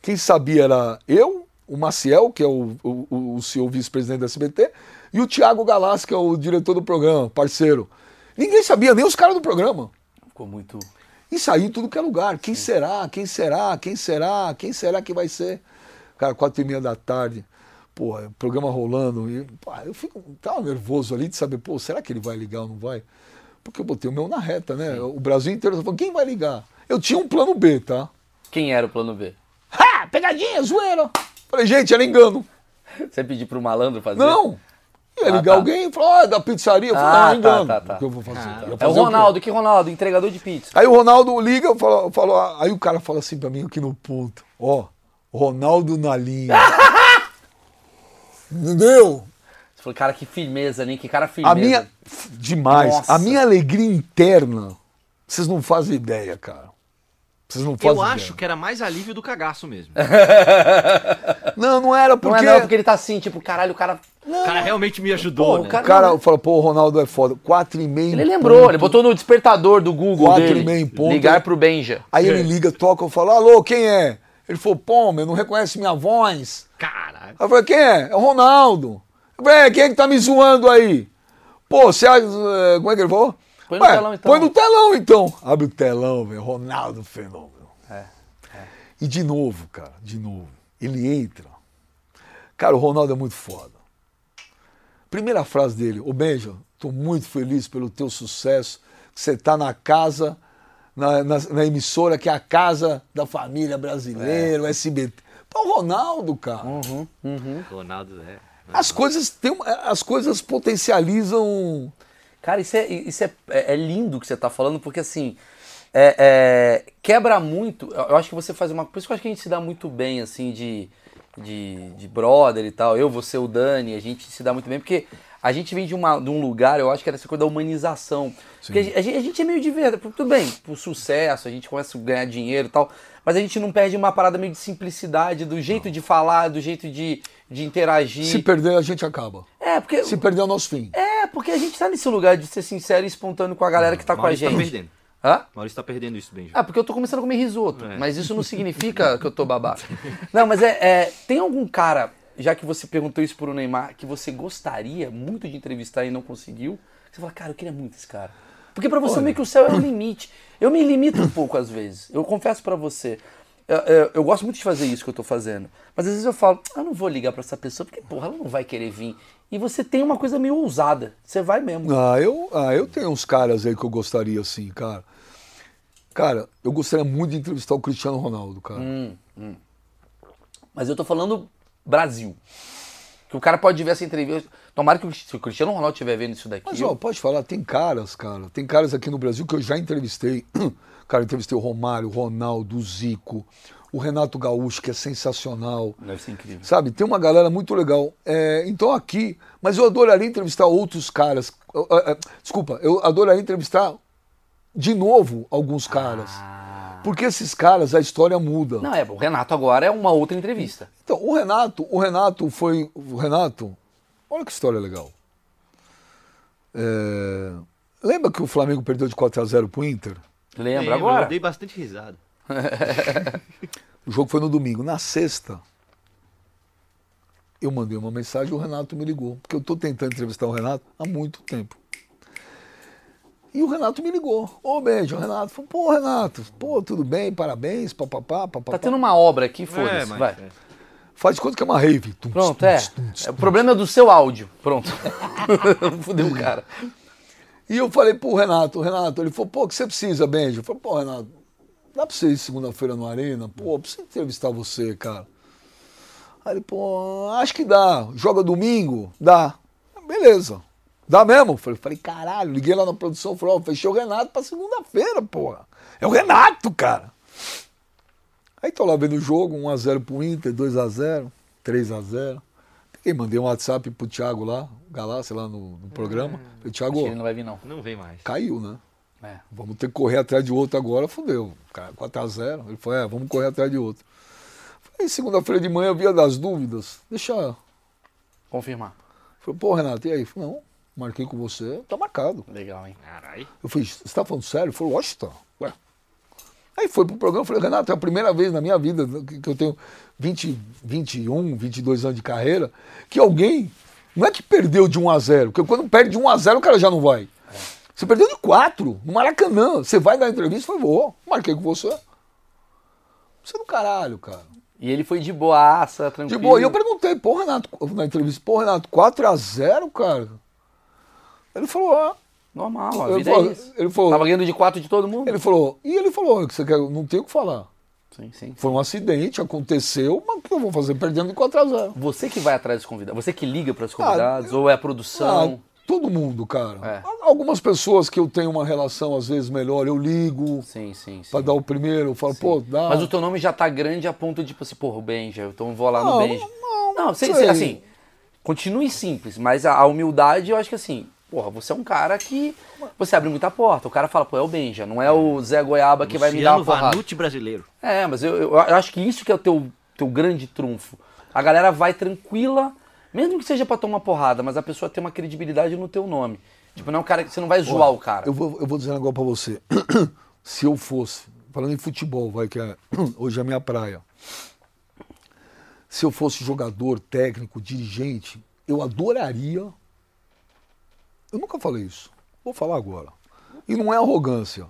Quem sabia era eu, o Maciel, que é o, o, o vice-presidente da SBT, e o Thiago Galas, que é o diretor do programa, parceiro. Ninguém sabia, nem os caras do programa. Ficou muito. E saiu tudo que é lugar. Quem será? Quem será? Quem será? Quem será que vai ser? Cara, quatro e meia da tarde, porra, programa rolando. E, pô, eu fico, tava nervoso ali de saber, pô, será que ele vai ligar ou não vai? Porque eu botei o meu na reta, né? O Brasil inteiro tá falando, quem vai ligar? Eu tinha um plano B, tá? Quem era o plano B? Ha! Pegadinha, zoeira! Falei, gente, era engano. Você pediu pro malandro fazer? Não! Ia Ah, ligar tá. alguém e falou, ah, da pizzaria. Eu falei, Ah, ah, tá, engano. tá, tá. O que eu vou fazer? Ia É o fazer? Ronaldo, que Ronaldo? Entregador de pizza. Aí o Ronaldo liga, falou, falou, aí o cara fala assim pra mim aqui no ponto, ó, Ronaldo na linha. [laughs] Entendeu? Você falou, cara, que firmeza, né? Que cara firmeza. A minha demais, Nossa. a minha alegria interna, vocês não fazem ideia, cara. Vocês não fazem Eu ideia. acho que era mais alívio do cagaço mesmo. [laughs] Não, não era Não porque é não, porque ele tá assim, tipo, caralho, o cara. O cara realmente me ajudou, Pô, né? o cara- o cara falou, pô, o Ronaldo é foda. Quatro e meia. em Ele lembrou, ponto. ele botou no despertador do Google Quatro dele. e meia em ponto. Ligar pro Benja. Aí ele liga, toca, eu falo, alô, quem é? Ele falou, pô, meu, não reconhece minha voz. Caralho. Aí eu falei, quem é? É o Ronaldo. Eu falei, é, quem é que tá me zoando aí? Pô, você. eh, Como é que ele falou? Põe no Ué, telão, então. Põe no telão então. Abre o telão, velho. Ronaldo Fenômeno. É, E de novo, cara, de novo. Ele entra. Cara, o Ronaldo é muito foda. Primeira frase dele, ô Benja, tô muito feliz pelo teu sucesso. Você tá na casa, na, na- na emissora que é a casa da família brasileira, o SBT. Pô, o Ronaldo, cara. Ronaldo é. As coisas, tem, um- as coisas potencializam. Cara, isso é, isso é, é é lindo que você tá falando, porque assim. é- é, quebra muito. Eu acho que você faz uma. Por isso que eu acho que a gente se dá muito bem, assim, de, de, de brother e tal. Eu, você, o Dani, a gente se dá muito bem, porque a gente vem de, uma, de um lugar, eu acho que era essa coisa da humanização. Porque a gente, a gente- é meio de verdade. Tudo bem, por sucesso, a gente começa a ganhar dinheiro e tal. Mas a gente não perde uma parada meio de simplicidade, do jeito de falar, do jeito de, de interagir. Se perder, a gente acaba. É, porque. Se perder, é o nosso fim. É, porque a gente tá nesse lugar de ser sincero e espontâneo com a galera que tá com a Maurício gente. tá perdendo. Hã? Maurício tá perdendo isso, Benja. Ah, porque eu tô começando a comer risoto. É. Mas isso não [laughs] significa que eu tô babaca. Não, mas é, é, Tem algum cara, já que você perguntou isso pro Neymar, que você gostaria muito de entrevistar e não conseguiu? Você fala, cara, eu queria muito esse cara. Porque pra você meio que o céu é o limite. Eu me limito um pouco às vezes. Eu confesso pra você. Eu, eu- eu gosto muito de fazer isso que eu tô fazendo. Mas às vezes eu falo, ah, eu não vou ligar pra essa pessoa, porque, porra, ela não vai querer vir. E você tem uma coisa meio ousada. Você vai mesmo. Ah, eu, ah, eu tenho uns caras aí que eu gostaria, assim, cara. Cara, eu gostaria muito de entrevistar o Cristiano Ronaldo, cara. Hum, Mas eu tô falando Brasil. Que o cara pode ver essa entrevista. Tomara que o, Cristiano Ronaldo estiver vendo isso daqui. Mas, ó, pode falar, tem caras, cara. Tem caras aqui no Brasil que eu já entrevistei. [clears throat] Cara, entrevistei o Romário, o Ronaldo, o Zico, o Renato Gaúcho, que é sensacional. Deve ser incrível. Sabe, tem uma galera muito legal. É, então aqui, mas eu adoraria entrevistar outros caras. É, é, Desculpa, eu adoraria entrevistar de novo alguns caras. Porque esses caras, a história muda. Ah. Não, é, o Renato agora é uma outra entrevista. Então, o Renato, o Renato foi. O Renato, olha que história legal. É, lembra que o Flamengo perdeu de 4 a 0 pro Inter? Lembra Lembro, agora? Eu dei bastante risada. [laughs] O jogo foi no domingo. Na sexta, eu mandei uma mensagem e o Renato me ligou. Porque eu estou tentando entrevistar o Renato há muito tempo. E o Renato me ligou. Ô, beijo, Renato. Falei, pô, Renato, pô, tudo bem, parabéns, papapá, papapá. Tá tendo uma obra aqui, foda-se. É, mas- vai. é. Faz de conta que é uma rave. Tum, Pronto, tum, é. tum, tum, É, O problema é do seu áudio. Pronto. [laughs] Fudeu o cara. E eu falei pro Renato, Renato, ele falou, pô, o que você precisa, Benjo? Eu falei, pô, Renato, dá pra você ir segunda-feira no Arena? Pô, eu preciso entrevistar você, cara. Aí ele, pô, acho que dá. Joga domingo? Dá. Beleza. Dá mesmo? Falei, falei, caralho, liguei lá na produção, falei, ó, fechei o Renato pra segunda-feira, porra. É o Renato, cara. Aí tô lá vendo o jogo, 1x0 pro Inter, 2x0, 3x0. Peguei, mandei um WhatsApp pro Thiago lá, Galassi lá no, no programa. Falei, Thiago, Acho que ele não vai vir, não. Não vem mais. caiu, né? É. Vamos ter que correr atrás de outro agora, fodeu. Cara, 4x0. Ele falou, é, vamos correr atrás de outro. Falei, segunda-feira de manhã, via das dúvidas. Deixa. eu- Confirmar. Falei, pô, Renato, e aí? Falei, não, marquei com você, tá marcado. Legal, hein? Caralho. Eu falei, você tá falando sério? Ele falou, lógico, tá. Ué. Aí foi pro programa, eu falei, Renato, é a primeira vez na minha vida que que eu tenho 20, 21, 22 anos de carreira, que alguém, não é que perdeu de 1 a 0, porque quando perde de 1 a 0 o cara já não vai. Você perdeu de 4, no Maracanã. Você vai dar entrevista? Falei, vou, marquei com você. Você é do caralho, cara. E ele foi de boaça, De tranquilo. boa. E eu perguntei, pô, Renato, na entrevista, pô, Renato, 4 a 0 cara? Ele falou, ah. Normal, a Ele vida falou, é isso. ele falou, Tava ganhando de quatro de todo mundo? ele falou, e ele falou, que você quer, não tem o que falar. Sim, sim. Foi um acidente, aconteceu, mas o que eu vou fazer? Perdendo de 4 a 0 Você que vai atrás dos convidados, você que liga para os convidados, ou é a produção? Ah, todo mundo, cara. É. Algumas pessoas que eu tenho uma relação às vezes melhor, eu ligo Sim, sim, sim. pra dar o primeiro, eu falo, pô, dá. Mas o teu nome já tá grande a ponto de, tipo assim, porra, o Benja, então eu vou lá no Não, Benja. não, Não, sei, sei. sei, assim, continue simples, mas a, a humildade eu acho que assim, porra, você é um cara que você abre muita porta. O cara fala, pô, é o Benja, não é o Zé Goiaba que vai me dar uma Luciano porrada. Vanucci brasileiro. É, mas eu, eu, eu acho que isso que é o teu, teu grande trunfo. A galera vai tranquila, mesmo que seja pra tomar porrada, mas a pessoa tem uma credibilidade no teu nome. Tipo, não é um cara que você não vai zoar o cara. Eu vou, eu vou dizer um negócio pra você. [clears throat] Se eu fosse, falando em futebol, vai que é, [clears throat] hoje é a minha praia. Se eu fosse jogador, técnico, dirigente, eu adoraria. Eu nunca falei isso. Vou falar agora. E não é arrogância.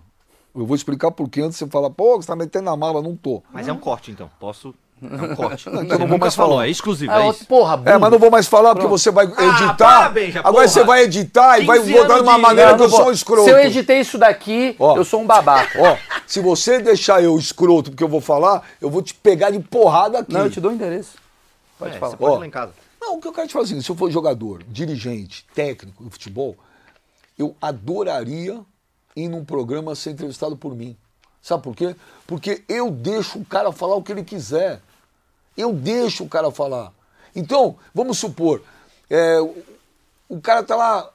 Eu vou explicar por que antes você fala, pô, você tá metendo na mala, não tô. Mas é um corte, então. Posso. É um corte. Não, então não vou mais falou, falar. é exclusivo. É É, isso. porra. É, mas não vou mais falar porque você vai editar. parabéns, já, Agora porra. você vai editar e vai 15 botar de uma maneira que eu vou. sou um escroto. Se eu editei isso daqui, Ó. eu sou um babaca. Ó, se você deixar eu escroto porque eu vou falar, eu vou te pegar de porrada aqui. Não, eu te dou o endereço. Pode É, falar. Você pode Ó. ir lá em casa. Não, o que eu quero te falar seguinte, se eu for jogador, dirigente, técnico do futebol, eu adoraria ir num programa ser entrevistado por mim. Sabe por quê? Porque eu deixo o cara falar o que ele quiser. Eu deixo o cara falar. Então, vamos supor, é, o, o cara tá lá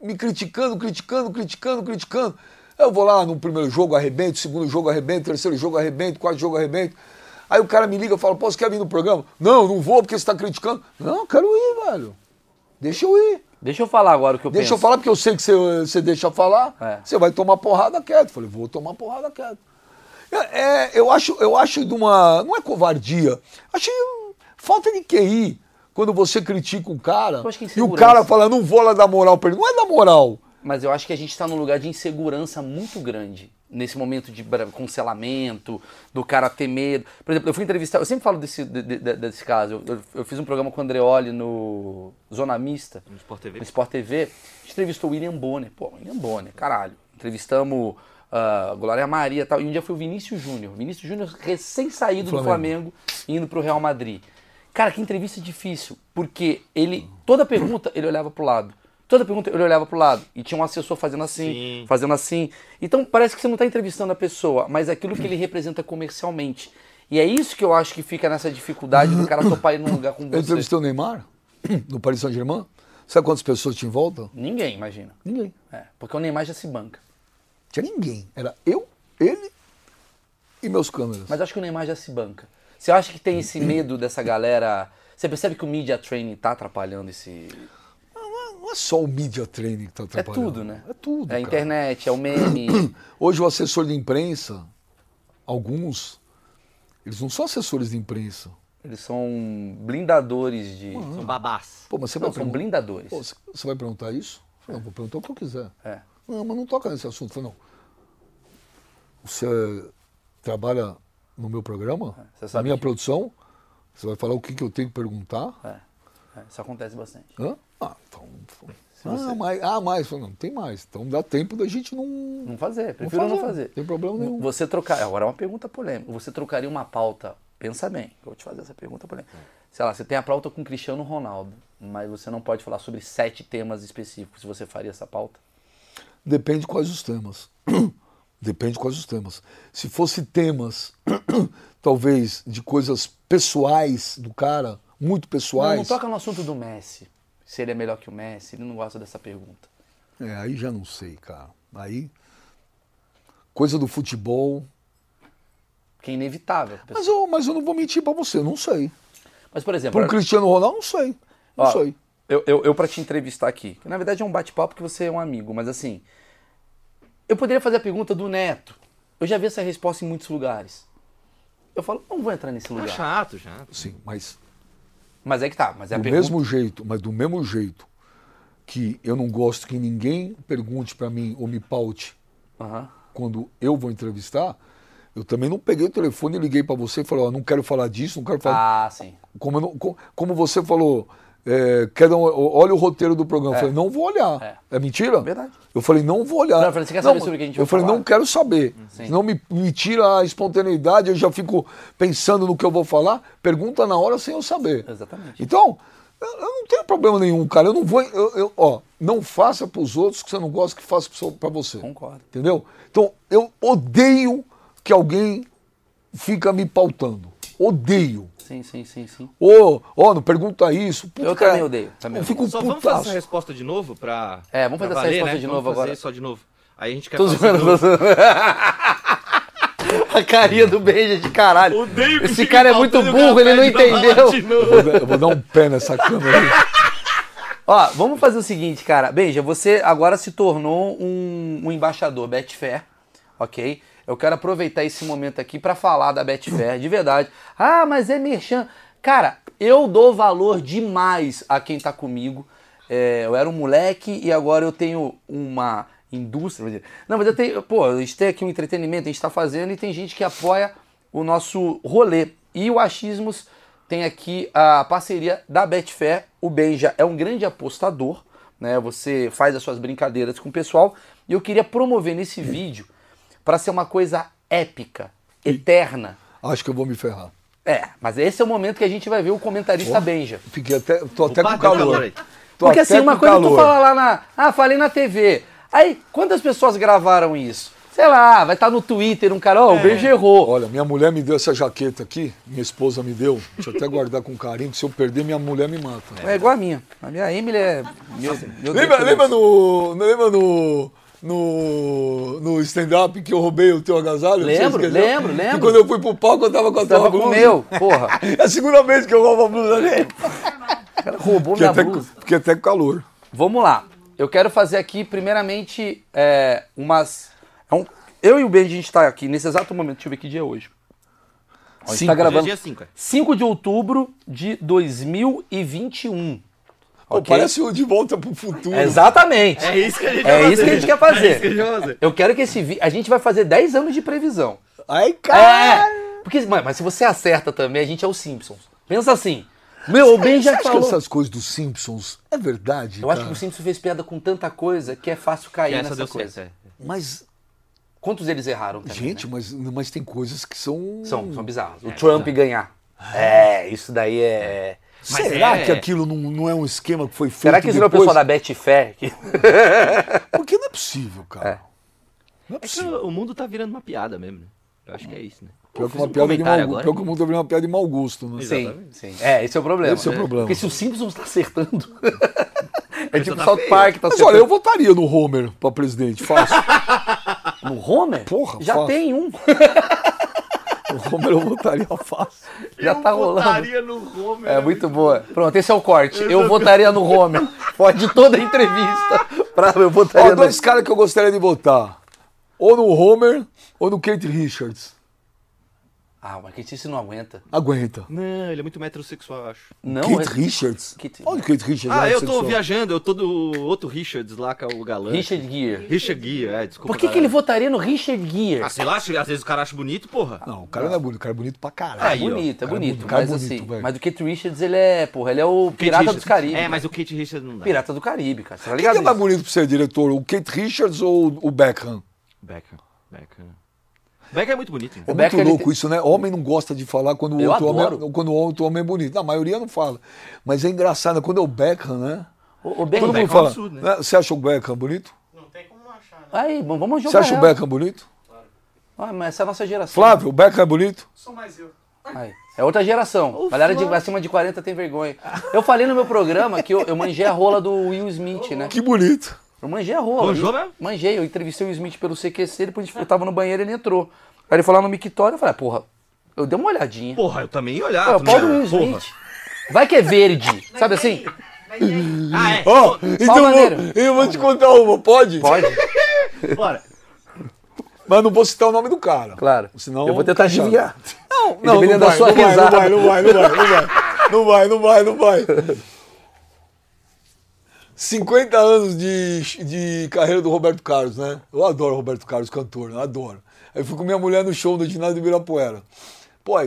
me criticando, criticando, criticando, criticando. Eu vou lá no primeiro jogo, arrebento, segundo jogo, arrebento, terceiro jogo, arrebento, quarto jogo, arrebento. Aí o cara me liga e fala, pô, você quer vir no programa? Não, não vou porque você está criticando. Não, quero ir, velho. Deixa eu ir. Deixa eu falar agora o que eu Deixa penso. eu falar, porque eu sei que você, você deixa falar, É. você vai tomar porrada quieto. Falei, vou tomar porrada quieto. É, é, eu, acho, eu acho de uma. Não é covardia. Achei falta de QI. Quando você critica um cara e o cara fala, não vou lá dar moral pra ele. Não é dar moral. Mas eu acho que a gente tá num lugar de insegurança muito grande. Nesse momento de cancelamento, do cara ter medo. Por exemplo, eu fui entrevistar, eu sempre falo desse, de- de- desse caso. Eu, eu- fiz um programa com o Andreoli no Zona Mista, No Sport TV. no Sport TV. A gente entrevistou o William Bonner. Pô, William Bonner, caralho. Entrevistamos a Glória Maria e tal. E um dia foi o Vinícius Júnior. Vinícius Júnior recém-saído do Flamengo. Flamengo, indo pro Real Madrid. Cara, que entrevista difícil, porque ele, toda pergunta, ele olhava pro lado. Toda pergunta, ele olhava pro lado. E tinha um assessor fazendo assim, Sim. fazendo assim. Então, parece que você não tá entrevistando a pessoa, mas aquilo que ele representa comercialmente. E é isso que eu acho que fica nessa dificuldade do cara topar ir num lugar com [laughs] Eu você. entrevistei o Neymar, [clears throat] no Paris Saint-Germain. Sabe quantas pessoas em volta? Ninguém, imagina. Ninguém. É, porque o Neymar já se banca. Tinha ninguém. Era eu, ele e meus câmeras. Mas eu acho que o Neymar já se banca. Você acha que tem esse medo dessa galera... Você percebe que o media training tá atrapalhando esse... Não, não é só o media training que tá É atrapalhando. tudo, né? É tudo. É a cara. internet, é o meme. [clears throat] Hoje o assessor de imprensa, alguns, eles não são assessores de imprensa. Eles são blindadores de. São babás. Pô, mas você Não, vai são perguntar- blindadores. Pô, você- vai perguntar isso? Eu vou perguntar o que eu quiser. É. Não, mas não toca nesse assunto. Não. Você trabalha no meu programa, É, você na minha que- produção, você vai falar o que, que eu tenho que perguntar. É, é, isso acontece bastante. Hã? Ah, então. Se Ah, mais, ah, mais. Não, tem mais. Então dá tempo da gente não. Não fazer, prefiro não fazer. Tem problema nenhum. Você trocar. Agora é uma pergunta polêmica. Você trocaria uma pauta. Pensa bem, eu vou te fazer essa pergunta polêmica. Sei lá, você tem a pauta com Cristiano Ronaldo, mas você não pode falar sobre sete temas específicos. Você faria essa pauta? Depende quais os temas. [coughs] Depende quais os temas. Se fosse temas, [coughs] talvez, de coisas pessoais do cara, muito Não, pessoais. não toca no assunto do Messi. Se ele é melhor que o Messi, ele não gosta dessa pergunta. É, aí já não sei, cara. Aí. Coisa do futebol. Que é inevitável. Mas eu, mas eu não vou mentir pra você, eu não sei. Mas, por exemplo, Para um Cristiano Ronaldo, não sei. Não Ó, sei. Eu, eu, eu para te entrevistar aqui, que na verdade é um bate-papo que você é um amigo, mas assim, eu poderia fazer a pergunta do Neto. Eu já vi essa resposta em muitos lugares. Eu falo, não vou entrar nesse Tá lugar. chato, chato. Sim, mas Mas é que tá, mas é do pergunta. mesmo jeito, mas do mesmo jeito que eu não gosto que ninguém pergunte pra mim ou me paute Aham. quando eu vou entrevistar, eu também não peguei o telefone e liguei pra você e falei, ó, não quero falar disso, não quero falar. Ah, sim. Como, não- co- como você falou, é, quero, olha o roteiro do programa. Eu falei, não vou olhar. É. É, mentira? Verdade. Eu falei, não vou olhar. Não, eu falei, você quer saber sobre o que a gente Eu vai falei, falar? não quero saber. Sim. Senão me, me tira a espontaneidade, eu já fico pensando no que eu vou falar. Pergunta na hora sem eu saber. Exatamente. Então, eu, eu não tenho problema nenhum, cara. Eu não vou. Eu, eu- ó, não faça pros outros que você não gosta que faça pra você. Concordo. Entendeu? Então, eu odeio que alguém fica me pautando. Odeio. Sim, sim, sim, sim. Ô, ó, não pergunta isso. Puta, Eu cara, também odeio, também eu odeio. fico Só vamos putaço. fazer essa resposta de novo pra. É, vamos fazer essa valer, resposta né? de Vamos novo fazer agora. só de novo. Aí a gente quer Tô fazer zoando. [laughs] A carinha do Benja de caralho. Odeio que Esse cara é muito burro, ele não entendeu. Eu vou dar- Eu vou dar um pé nessa câmera aí. [laughs] Ó, vamos fazer o seguinte, cara. Benja, você agora se tornou um, um embaixador Betfair, ok? Eu quero aproveitar esse momento aqui pra falar da Betfair, de verdade. Ah, mas é merchan. Cara, eu dou valor demais a quem tá comigo. É, eu era um moleque e agora eu tenho uma indústria. Não, mas eu tenho. Pô, a gente tem aqui um entretenimento, a gente tá fazendo e tem gente que apoia o nosso rolê. E o Achismos tem aqui a parceria da Betfair. O Benja é um grande apostador, né? Você faz as suas brincadeiras com o pessoal. E eu queria promover nesse vídeo para ser uma coisa épica, eterna. Acho que eu vou me ferrar. É, mas esse é o momento que a gente vai ver o comentarista Benja. Fiquei até, tô até Opa, com calor. calor aí. Tô Porque até assim, uma coisa é tu calor. falar lá na. Ah, falei na TV. Aí, quantas pessoas gravaram isso? Sei lá, vai estar no Twitter um cara, ó, o Benja errou. Olha, minha mulher me deu essa jaqueta aqui, minha esposa me deu. Deixa eu até guardar com carinho, que se eu perder, minha mulher me mata. É igual a minha. A minha Emily é. Meu, meu Lembra, lembra no. Lembra no. No, no stand-up que eu roubei o teu agasalho? Lembro, esqueceu? lembro, lembro. Que quando eu fui pro palco, eu tava com a tua Tava com o blusa. meu, porra. [laughs] É a segunda vez que eu roubo a blusa dele. O cara roubou Porque minha até, blusa. porque até com calor. Vamos lá. Eu quero fazer aqui, primeiramente, é, umas. é um- eu e o Benji, a gente tá aqui nesse exato momento. Deixa eu ver que dia é hoje. Ó, a gente Cinco. tá gravando. Dia 5, é. 5 de outubro de 2021. Pô? Parece o De Volta pro Futuro. Exatamente. É isso que a gente É isso que a gente quer É fazer. isso que a gente vai fazer. Eu quero que esse vídeo. A gente vai fazer 10 anos de previsão. Ai, cara. É! Porque, mas, mas se você acerta também, a gente é o Simpsons. Pensa assim. Meu, o Ben Você já acha falou. que essas coisas dos Simpsons é verdade? Eu acho cara? que o Simpsons fez piada com tanta coisa que é fácil cair essa nessa coisa. certo, é. Mas, Quantos eles erraram também? gente, né? mas, mas tem coisas que são. São, são bizarros. O Trump ganhar. É, isso daí é. Mas Será é- que aquilo não, não é um esquema que foi feito Será que isso não é o depois? pessoal da Betfair? Que... [laughs] Porque não é possível, cara. É. Não é É que possível. o mundo tá virando uma piada mesmo, né? Eu acho que é isso, né? Pior que uma um piada de mau, agora. pior que o mundo tá virando uma piada de mau gosto, né? Sim, sim. É, esse é o problema. Esse é o problema. Porque se o Simpsons tá acertando. [laughs] é tipo o tá South feio. Park tá Mas acertando. olha, eu votaria no Homer pra presidente, fácil. [laughs] No Homer? Porra, Já fácil. tem um. O Homer eu votaria fácil. Já tá rolando. no Homer. É muito boa. Pronto, esse é o corte. Eu votaria no Homer. Pode toda a [laughs] entrevista. Pra, eu votaria Ó, no... dois caras que eu gostaria de votar. Ou no Homer ou no Kate Richards. Ah, o Marquinhos não aguenta. Aguenta. Não, ele é muito metrosexual, eu acho. Não, Kate é- Richards? Kate- Olha o Kate Richards. Ah, é eu tô viajando, eu tô do outro Richards lá, que é o galã. Richard Gere. Richard Gere, é, desculpa. Por que, que ele votaria no Richard Gere? Ah, sei lá, às vezes o cara acha bonito, porra. Não, o cara não é bonito, o cara é bonito pra caralho. É bonito, é Cara, bonito. o cara é mas bonito, assim, velho. mas o Kate Richards, ele é, porra, ele é o Pirata Richards. dos Caribe. É, mas o Kate Richards não dá. Pirata do Caribe, cara. Você tá Quem que ligado? é mais bonito pra você, diretor? O Kate Richards ou o Beckham? Beckham, Beckham. Beckham é muito bonito. É O muito Beckham, ele louco tem- isso, né? Homem não gosta de falar quando o, Eu outro homem, adoro. quando o outro homem é bonito. Não, a maioria não fala. Mas é engraçado, quando é o Beckham, né? O, o Ben- Todo Beckham mundo é um fala. absurdo, né? né? Você acha o Beckham bonito? Aí, bom, vamos jogar. Você acha o. Beckham bonito? Ah, mas essa é a nossa geração. Flávio, o Beckham é bonito? Aí, É outra geração. Galera de acima de 40 tem vergonha. Eu falei no meu programa que eu, eu manjei a rola do Will Smith, né? Que bonito. Eu manjei a rola. Manjou Eu- mesmo? Manjei. Eu entrevistei o Smith pelo CQC, depois eu tava no banheiro e ele entrou. Aí ele falou lá no mictório, eu falei, ah, porra, eu dei uma olhadinha. Porra, eu também ia É olhar. pau do também. Will Porra. Smith. Vai que é verde, sabe assim? Ah, é? Ó, então eu maneiro. eu vou te contar uma, pode? Pode, [laughs] Bora. Mas não vou citar o nome do cara. claro. Senão eu vou tentar adivinhar. Não, não, não da vai, sua não vai, não vai, não vai, não vai, não vai. Não vai, não vai, não vai. 50 anos de, de carreira do Roberto Carlos, né? Eu adoro o Roberto Carlos, cantor, né? adoro. Aí fui com minha mulher no show do ginásio do Ibirapuera. Pô,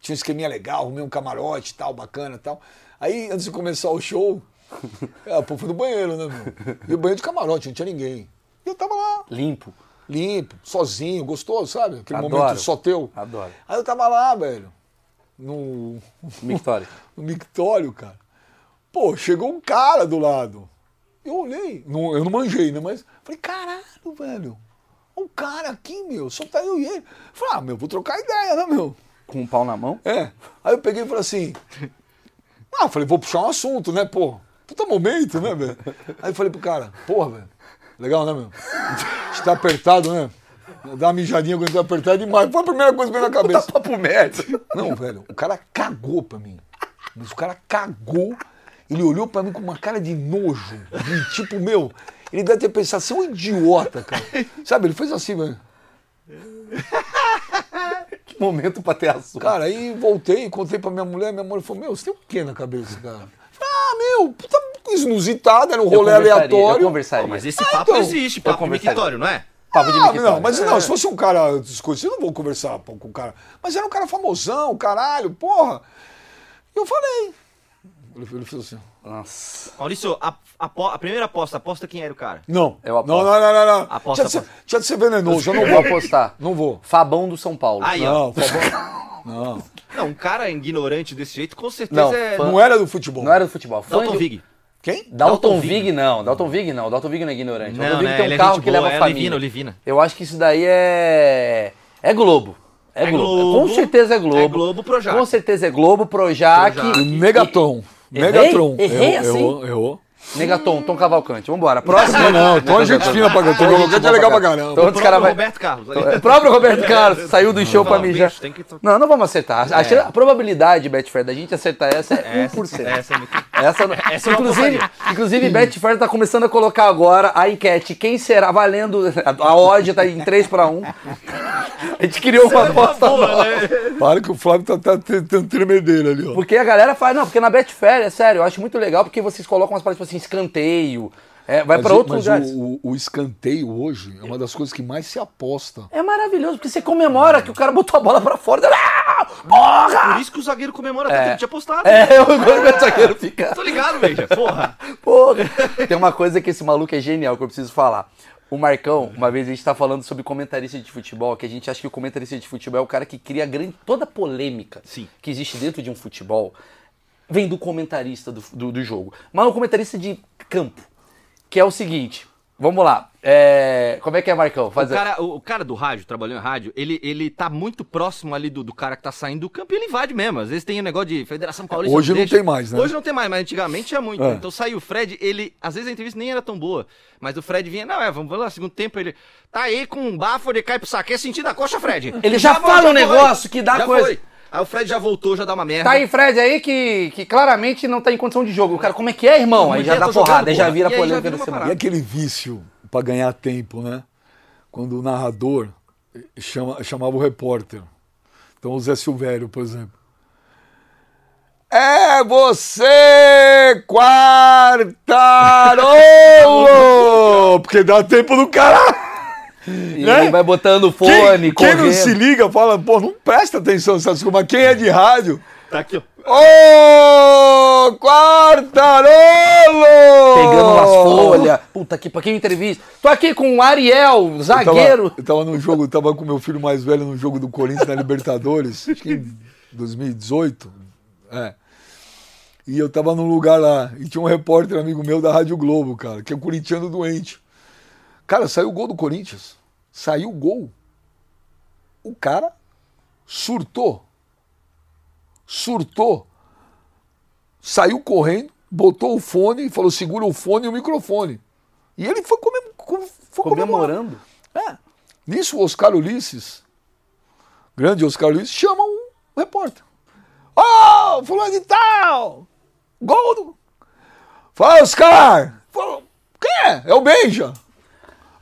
tinha um esqueminha legal, arrumei um camarote tal, bacana e tal. Aí, antes de começar o show, [laughs] ah, pô, fui no banheiro, né, meu? E o banheiro de camarote, não tinha ninguém. E eu tava lá, Limpo. limpo, sozinho, gostoso, sabe? Aquele Adoro. momento só teu. Adoro. Aí eu tava lá, velho, no, Mictório. [laughs] no mictório, cara. Pô, chegou um cara do lado. Eu olhei, não- eu não manjei, né? Mas falei, caralho, velho. Um cara aqui, meu, só tá eu e ele. Falei, ah, meu, vou trocar ideia, né, meu? Com um pau na mão. É. Aí eu peguei e falei assim. Ah, falei, vou puxar um assunto, né, pô? Puta momento, né, velho? Aí eu falei pro cara, porra, velho. Legal, né, meu? A gente tá apertado, né? Dá uma mijadinha quando tá apertado demais. Foi a primeira coisa que veio na cabeça. Papo merda. Não, velho, o cara cagou pra mim. Mas o cara cagou. Ele olhou pra mim com uma cara de nojo. De tipo, meu, ele deve ter pensado, você é um idiota, cara. Sabe, ele fez assim, velho. [laughs] Que momento pra ter assunto. Cara, aí voltei, contei pra minha mulher, minha mulher falou, meu, você tem o que na cabeça, cara? Ah, meu, puta inusitado, era um Eu rolê conversaria, aleatório. Eu conversaria. Mas esse Ah, papo então, existe, papo mictório, não é? Papo de Ah, não, mas não, se fosse um cara desconhecido, eu não vou conversar pô, com o cara. Mas era um cara famosão, caralho, porra. E eu falei. Ele, ele fez assim. Nossa. Maurício, a, a, a primeira aposta, aposta quem era o cara. Não. Eu aposto. Não, não, não, não. não. Aposta, tinha, de ser, aposta. tinha de ser venenoso, eu não vou. apostar. Não vou. Fabão do São Paulo. Aí, ó. Não, por favor. [laughs] Não. Não, um cara ignorante desse jeito, com certeza Não, é. fã- Não era do futebol. Não era do futebol. Fã Dalton de- Vig. Quem? Dalton, Dalton Vig, Vig. não. Dalton Vig não. Dalton Vig não é ignorante. Não, Dalton Vig né? tem um Ele é carro gente que boa, leva é família. Olivina, Olivina. Eu acho que isso daí é. É Globo. É, É Globo. Globo. Com certeza é Globo. É Globo, Projac. Com certeza é Globo, Projac. Projac. e- Megatron. Errei? Megatron. Errei Errou, assim? Errou, errou. Negaton, Tom Cavalcante. Vambora. Próximo. Não, não, Tom é gente fina pra caramba. Tom Cavalcante é legal pra caramba. Então, O próprio vai... Roberto Carlos. O próprio Roberto Carlos saiu do show pra mijar. Não, não vamos acertar. A, a- a probabilidade, Betfair, da gente acertar essa é 1%. Essa, essa é muito... Essa, não- Essa inclusive, inclusive, Betfair tá começando a colocar agora a enquete. Quem será? Valendo. A odd tá em 3 para 1. A gente criou uma aposta nova. né? Para que o Flávio tá, tá tentando tremedeira ali, ó. Porque a galera faz. Não, porque na Betfair, é sério, eu acho muito legal porque vocês colocam umas paradas tipo assim, escanteio. é, vai o- outros lugares. O, o- o escanteio hoje é uma das coisas que mais se aposta. É maravilhoso, porque você comemora que o cara botou a bola pra fora. Ah, porra! Por isso que o zagueiro comemora tanto, ele tinha apostado. É, eu [laughs] o zagueiro fica. Tô ligado, Veja. Porra. [laughs] Porra. Tem uma coisa que esse maluco é genial que eu preciso falar. O Marcão, uma vez a gente tá falando sobre comentarista de futebol, que a gente acha que o comentarista de futebol é o cara que cria grande, toda a polêmica Sim. que existe dentro de um futebol, vem do comentarista do, do, do jogo. Mas o comentarista de campo, que é o seguinte, vamos lá, é, como é que é, Marcão? Faz O cara, o, o cara do rádio, trabalhando em rádio, ele, ele tá muito próximo ali do, do cara que tá saindo do campo e ele invade mesmo. Às vezes tem um negócio de Federação Paulista. Hoje não deixa. tem mais, né? Hoje não tem mais, mas antigamente tinha muito. É. Então saiu o Fred, ele. Às vezes a entrevista nem era tão boa. Mas o Fred vinha, não, é, vamos lá, segundo tempo ele. Tá aí com um bafo, ele cai pro saque. É sentido da coxa, Fred. Ele já foi, fala um negócio que dá Já coisa. foi. Aí o Fred já voltou, já dá uma merda. Tá aí, Fred, aí que, que claramente não tá em condição de jogo. O cara, como é que é, irmão? Aí Não, já eu dá jogando, porrada, aí já vira E aí já polêmica vira da semana. E aquele vício pra ganhar tempo, né? Quando o narrador chama- chamava o repórter. Então o Zé Silvério, por exemplo. É você, quartarolo! Porque dá tempo do cara. E né? ele vai botando fone, Quem, quem correndo. não se liga fala, pô, não presta atenção nessas coisas. Mas quem é de rádio. Tá aqui, ó. Ô, quartarolo! Pegando umas folhas. Puta que pra quem entrevista. Tô aqui com o Ariel, Eu zagueiro. tava, eu tava no jogo, eu tava com meu filho mais velho no jogo do Corinthians na Libertadores, [laughs] acho que em 2018. É. E eu tava num lugar lá, e tinha um repórter amigo meu da Rádio Globo, cara, que é um corintiano doente. Cara, saiu o gol do Corinthians. Saiu o gol. O cara surtou. Surtou. Saiu correndo, botou o fone e falou: segura o fone e o microfone. E ele foi, comem com- foi comemorar. Comemorando. É. Nisso, o Oscar Ulisses, grande Oscar Ulisses, chama um repórter. Ô, oh, fulano de tal! Gol do... Fala, Oscar! Fala, quem é? É o Benja.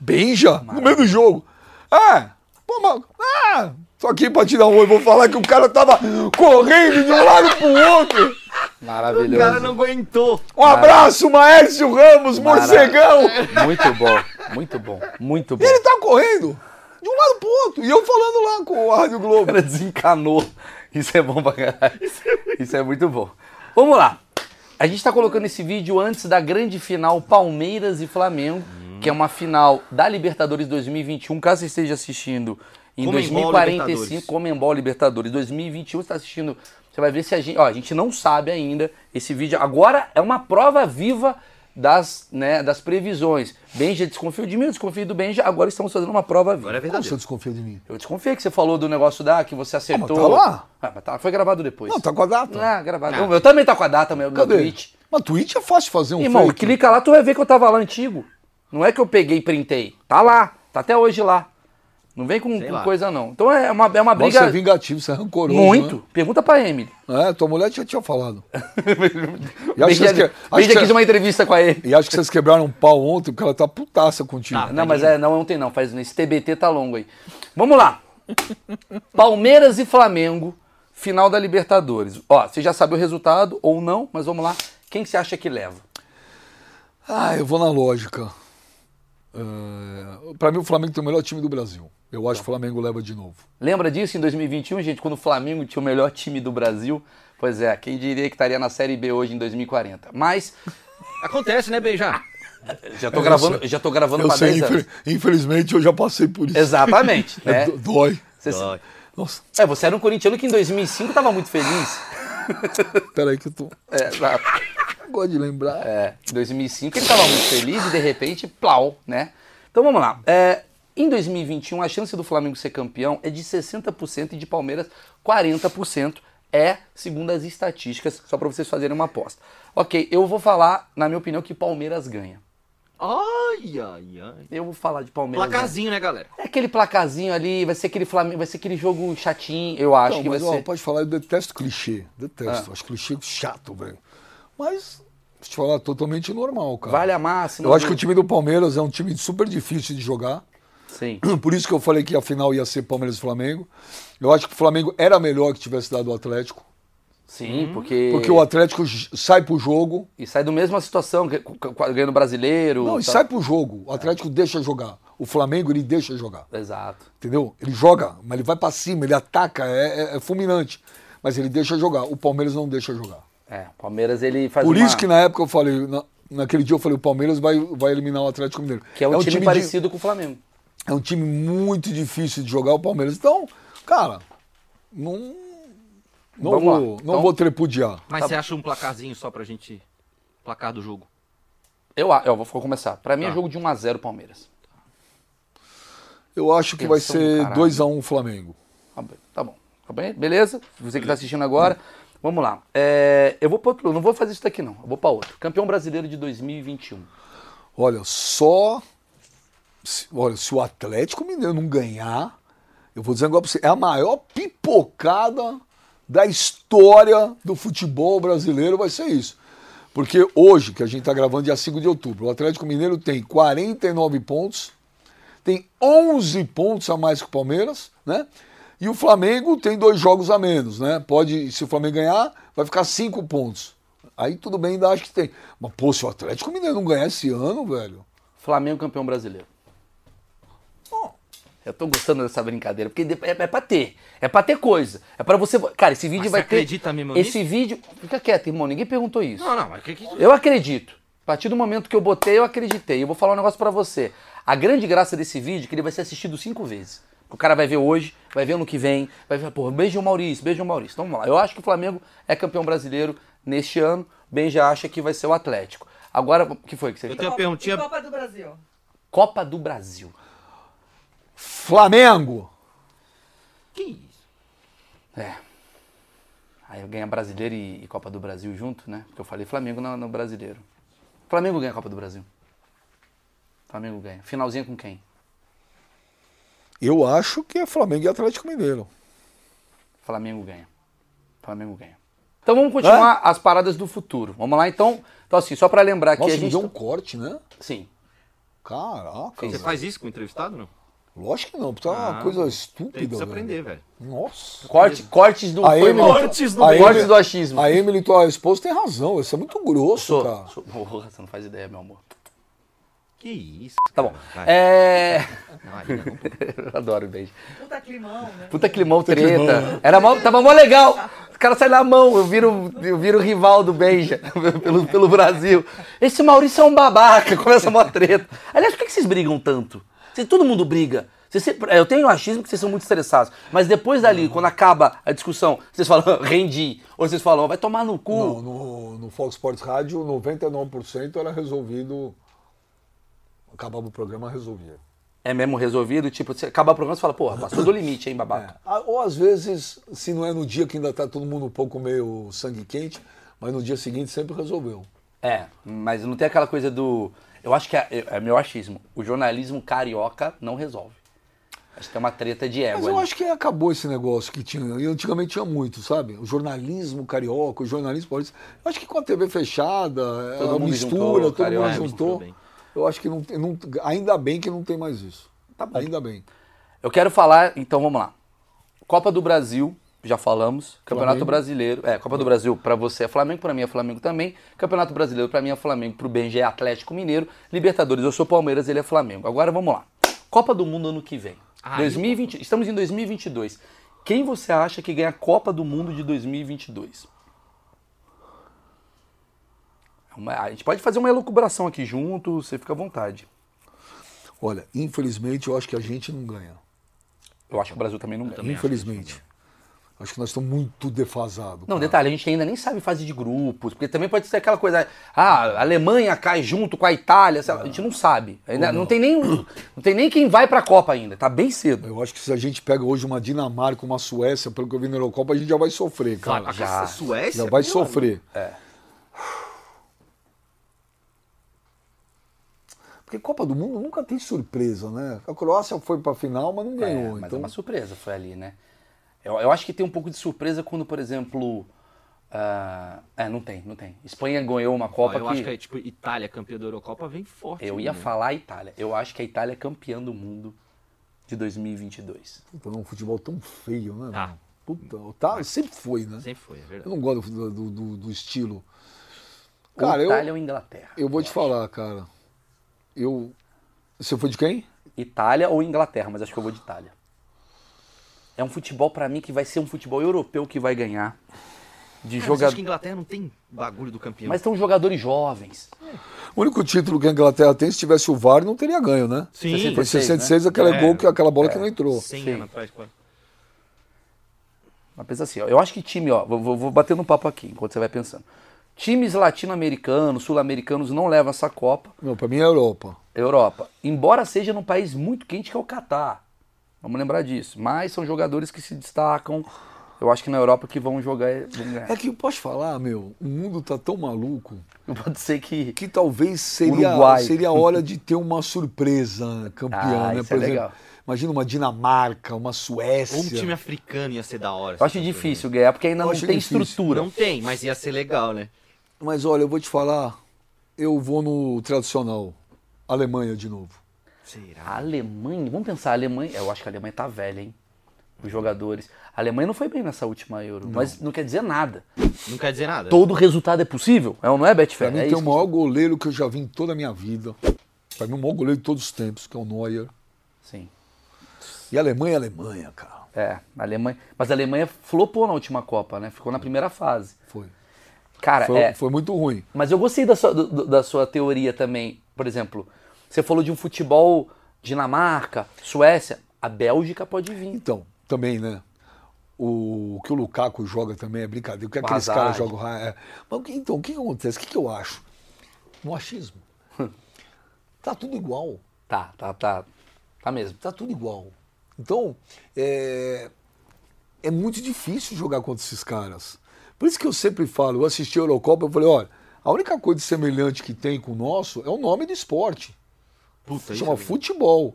Benja? No meio do jogo. É. Pô, mas... Ah, tô aqui pra te dar um oi. Vou falar que o cara tava correndo de um lado pro outro. O Maravilhoso. cara não aguentou. Um abraço, Maércio Ramos, morcegão. Muito bom, muito bom, muito bom. E ele tá correndo de um lado pro outro. E eu falando lá com a Rádio O [laughs] Globo. cara desencanou. Isso é bom pra caralho. Isso é muito bom. Vamos lá. A gente tá colocando esse vídeo antes da grande final Palmeiras e Flamengo, que é uma final da Libertadores 2021. Caso você esteja assistindo em Comembol 2045, Libertadores. Comembol Libertadores 2021, você tá assistindo, você vai ver se a gente, ó, a gente não sabe ainda esse vídeo. Agora é uma prova viva das, né, das previsões. Benja desconfiou de mim, eu desconfio do Benja, agora estamos fazendo uma prova viva. Agora é Como você verdadeiro. desconfia de mim? Eu desconfiei que você falou do negócio da que você acertou. tá lá. Ah, mas tá, foi gravado depois. Não, tá com a data. Ah, gravado. Eu também tá com a data, meu, meu Cadê? tweet. Mas tweet é fácil fazer um Irmão, fake. clica lá, tu vai ver que eu tava lá antigo. Não é que eu peguei e printei. Tá lá. Tá até hoje lá. Não vem com, com coisa, não. Então é uma, é uma briga. é vingativo, você é rancoroso. muito. Pergunta pra Emily. Né? É, tua mulher já tinha falado. [laughs] E acho, que acho, que quis uma entrevista com a Emily. e acho que vocês quebraram um pau ontem, porque ela tá putaça contigo. Tá. Não, mas é, não, ontem não. Faz, esse TBT tá longo aí. Vamos lá. Palmeiras e Flamengo, final da Libertadores. Ó, você já sabe o resultado ou não, mas vamos lá. Quem que você acha que leva? Ah, eu vou na lógica. É... Pra mim, o Flamengo tem o melhor time do Brasil. Eu acho que o Flamengo leva de novo. Lembra disso em 2021, gente, quando o Flamengo tinha o melhor time do Brasil? Pois é, quem diria que estaria na Série B hoje em 2040. Mas Acontece, né, Beija? já tô Eu gravando, sei. já tô gravando Eu para sei, 10 anos. infel- infelizmente, eu já passei por isso. Exatamente, [laughs] É, né? Dói. Você- Dói. Nossa, É, você era um corintiano que em 2005 tava muito feliz. peraí que eu tô... [laughs] É, exato. Gosto de lembrar. É, em 2005 ele estava muito feliz e de repente, plau, né? Então vamos lá. É, em 2021, a chance do Flamengo ser campeão é de 60% e de Palmeiras 40%. É, segundo as estatísticas, só para vocês fazerem uma aposta. Ok, eu vou falar, na minha opinião, que Palmeiras ganha. Ai, ai, ai. Eu vou falar de Palmeiras. Placarzinho, né, galera? É aquele placazinho ali, vai ser aquele Flamengo, vai ser aquele jogo chatinho, eu acho Não, que vai mas, ó, ser. pode falar, eu detesto clichê. Detesto. Acho clichê chato, velho. Mas, deixa eu te falar, totalmente normal, cara. Vale a máxima. Eu acho que do- o time do Palmeiras é um time super difícil de jogar. Sim. [clears throat] Por isso que eu falei que a final ia ser Palmeiras e Flamengo. Eu acho que o Flamengo era melhor que tivesse dado o Atlético. Sim, porque. Porque o Atlético sai pro jogo. E sai do mesma situação, ganhando brasileiro. Não, e tal. sai pro jogo. O Atlético deixa jogar. O Flamengo, ele deixa jogar. Exato. Entendeu? Ele joga, mas ele vai pra cima, ele ataca, é, é- é fulminante. Mas ele deixa jogar. O Palmeiras não deixa jogar. É, o Palmeiras ele faz Por uma... isso que na época eu falei, na- naquele dia eu falei, o Palmeiras vai, vai eliminar o Atlético Mineiro. Que é um, time, de- parecido com o Flamengo. é um time muito difícil de jogar o Palmeiras. Então, cara, não, não, Vamos vou, lá. não Então- vou trepudiar. Mas Tá você acha um placarzinho só pra gente. Placar do jogo. Eu, eu vou começar. Pra mim é Tá. jogo de 1x0 Palmeiras. Eu acho que vai Tensão do ser caralho. 2x1 Flamengo. Tá tá bom. Tá bem? Beleza? Você que tá assistindo agora. Vamos lá. É, eu vou pra outro, não vou fazer isso daqui não. Eu vou pra outro. Campeão brasileiro de 2021. Olha, só. se- olha, se o Atlético Mineiro não ganhar, eu vou dizer agora pra você, é a maior pipocada da história do futebol brasileiro, vai ser isso. Porque hoje, que a gente está gravando dia 5 de outubro, o Atlético Mineiro tem 49 pontos, tem 11 pontos a mais que o Palmeiras, né? E o Flamengo tem dois jogos a menos, né? Pode, se o Flamengo ganhar, vai ficar cinco pontos. Aí tudo bem, ainda acho que tem. Mas, pô, se o Atlético Mineiro não ganhar esse ano, velho. Flamengo campeão brasileiro. Eu tô gostando dessa brincadeira, porque é, é pra ter. É pra ter coisa. É pra você. Cara, esse vídeo Mas vai você ter. acredita mesmo Esse nisso? vídeo. Fica quieto, irmão. Ninguém perguntou isso. Não, não, mas que que. Eu acredito. A partir do momento que eu botei, eu acreditei. Eu vou falar um negócio pra você. A grande graça desse vídeo é que ele vai ser assistido cinco vezes. O cara vai ver hoje, vai ver ano que vem, vai ver, pô, beijo Maurício, beijo Maurício. Então vamos lá. Eu acho que o Flamengo é campeão brasileiro neste ano. Ben já acha que vai ser o Atlético. Agora, o que foi que você Eu tenho uma perguntinha. Copa do Brasil. Copa do Brasil. Flamengo! Que isso? É. Aí ganha brasileiro e, e Copa do Brasil junto, né? Porque eu falei Flamengo no, no brasileiro. Flamengo ganha a Copa do Brasil. Flamengo ganha. Finalzinha com quem? Eu acho que é Flamengo e Atlético Mineiro. Flamengo ganha. Flamengo ganha. Então vamos continuar as paradas do futuro. Vamos lá então. Então assim, só pra lembrar que a gente deu um corte, né? Sim. Caraca. Você velho. faz isso com o entrevistado, não? Lógico que não, porque é uma Ah, coisa Tem estúpida. que se velho. aprender, velho. Nossa. Corte, cortes do A Emily-. Cortes do- a cortes Emily- do achismo. A Emily, tua esposa, tem razão. Isso é muito grosso, Sou, cara. sou- Porra, você não faz ideia, meu amor. Que isso? Tá bom. É. [laughs] Não, aí não. [laughs] Eu adoro beijo. Puta climão, né? Puta climão treta. Era mó, tava mó legal. Os caras saem na mão, eu viro, eu viro rival do Benja [laughs] pelo, pelo Brasil. Esse Maurício é um babaca, começa mó treta. Aliás, por que vocês brigam tanto? Vocês- todo mundo briga. Vocês eu tenho o achismo que vocês são muito estressados. Mas depois dali, quando acaba a discussão, vocês falam, rendi. Ou vocês falam, vai tomar no cu. Não, no, no Fox Sports Rádio, 99% era resolvido. Acabava o programa, resolvia. É mesmo resolvido, tipo, você acabar o programa e fala, porra, passou do limite, hein, babaca. Ah, Ou às vezes, se não é no dia que ainda tá todo mundo um pouco meio sangue quente, mas no dia seguinte sempre resolveu. É, mas não tem aquela coisa do. Eu acho que é, é meu achismo. O jornalismo carioca não resolve. Acho que tem uma treta de ego. Mas eu ali. acho que acabou esse negócio que tinha. E antigamente tinha muito, sabe? O jornalismo carioca, o jornalismo paulista. Eu acho que com a TV fechada, Todo a mistura, juntou, todo mundo juntou. Eu acho que não, tem- não. Ainda bem que não tem mais isso. Tá bom. Ainda bem. Eu quero falar, então vamos lá. Copa do Brasil, já falamos. Campeonato Flamengo. Brasileiro. É, Copa do Brasil pra você é Flamengo, pra mim é Flamengo também. Campeonato Brasileiro pra mim é Flamengo, pro Benji é Atlético Mineiro. Libertadores, eu sou Palmeiras, ele é Flamengo. Agora vamos lá. Copa do Mundo ano que vem. Aí, 2020, estamos em 2022. Quem você acha que ganha a Copa do Mundo de 2022? É uma- a gente pode fazer uma elucubração aqui junto, você fica à vontade. Olha, infelizmente eu acho que a gente não ganha. Eu acho que o Brasil também não ganha. também acho infelizmente. Acho que nós estamos muito defasados. Não, cara. detalhe, a gente ainda nem sabe fase de grupos, porque também pode ser aquela coisa, ah, a Alemanha cai junto com a Itália, sei lá, a gente não sabe. Ainda não. tem nem não tem nem quem vai pra Copa ainda, tá bem cedo. Eu acho que se a gente pega hoje uma Dinamarca, uma Suécia, pelo que eu vi na Eurocopa, a gente já vai sofrer, cara. pra já- Suécia? Já vai sofrer. É. Porque Copa do Mundo nunca tem surpresa, né? A Croácia foi pra final, mas não É, ganhou. mas é então, uma surpresa, foi ali, né? Eu, eu acho que tem um pouco de surpresa quando, por exemplo. ah, é, não tem, não tem. Espanha ganhou uma Ó, Copa eu que. acho que é, tipo, Itália campeã da Eurocopa vem forte. Eu né? ia falar a Itália. Eu acho que a Itália é campeã do mundo de 2022. Puta, não, um futebol tão feio, né? Ah. mano? Puta, tá, sempre foi, né? Sempre foi, é verdade. Eu não gosto do, do, do- do estilo. Ou Cara, eu, Itália ou Inglaterra? eu vou te falar, cara. Eu. Você foi de quem? Itália ou Inglaterra, mas acho que eu vou de Itália. É um futebol pra mim que vai ser um futebol europeu que vai ganhar. de Mas acho jogadores. que a Inglaterra não tem bagulho do campeão. Mas são jogadores jovens. O único título que a Inglaterra tem, se tivesse o VAR, não teria ganho, né? Sim, Foi 66, 66, aquele É. gol, que, aquela bola que não entrou. 100 Sim. anos atrás, quase. Mas pensa assim, ó, eu acho que time, ó, vou, vou, vou bater no papo aqui, enquanto você vai pensando. Times latino-americanos, sul-americanos não levam essa Copa. Não, pra mim é a Europa. Europa, embora seja num país muito quente que é o Catar. Vamos lembrar disso. Mas são jogadores que se destacam. Eu acho que na Europa que vão jogar. Vão ganhar. É que, posso falar, meu, o mundo tá tão maluco [laughs] Pode ser que. que talvez seria, Uruguai. seria a hora de ter uma surpresa campeã, Ah, né? isso é legal. imagina uma Dinamarca, uma Suécia. Ou um time africano ia ser da hora. Eu acho difícil ganhar, porque ainda Eu não tem difícil. estrutura. Não tem, mas ia ser legal, né? Mas olha, eu vou te falar, eu vou no tradicional, Alemanha de novo. Será? A Alemanha, vamos pensar, a Alemanha. Eu acho que a Alemanha tá velha, hein? Os jogadores. A Alemanha não foi bem nessa última Euro, mas não quer dizer nada. Não quer dizer nada. Todo resultado é possível? É ou não é, Pra Betfair? mim É tem o maior goleiro que eu já vi em toda a minha vida. Pra mim o maior goleiro de todos os tempos, que é o Neuer. Sim. E a Alemanha é Alemanha, cara. É, a Alemanha. Mas a Alemanha flopou na última Copa, né? Ficou na primeira fase. Foi. Cara, Foi, é. foi muito ruim. Mas eu gostei da sua, do- da sua teoria também. Por exemplo, você falou de um futebol Dinamarca, Suécia. A Bélgica pode vir. Então, também, né? O, o que o Lukaku joga também é brincadeira. O que aqueles caras jogam. É. Mas, então, o que, que acontece? O que, que eu acho? No achismo. [laughs] tá tudo igual. Tá, tá, tá. Tá mesmo. Tá tudo igual. Então, é, é muito difícil jogar contra esses caras. Por isso que eu sempre falo, eu assisti a Eurocopa, eu falei, olha, a única coisa semelhante que tem com o nosso é o nome do esporte. Puta, chama isso é futebol.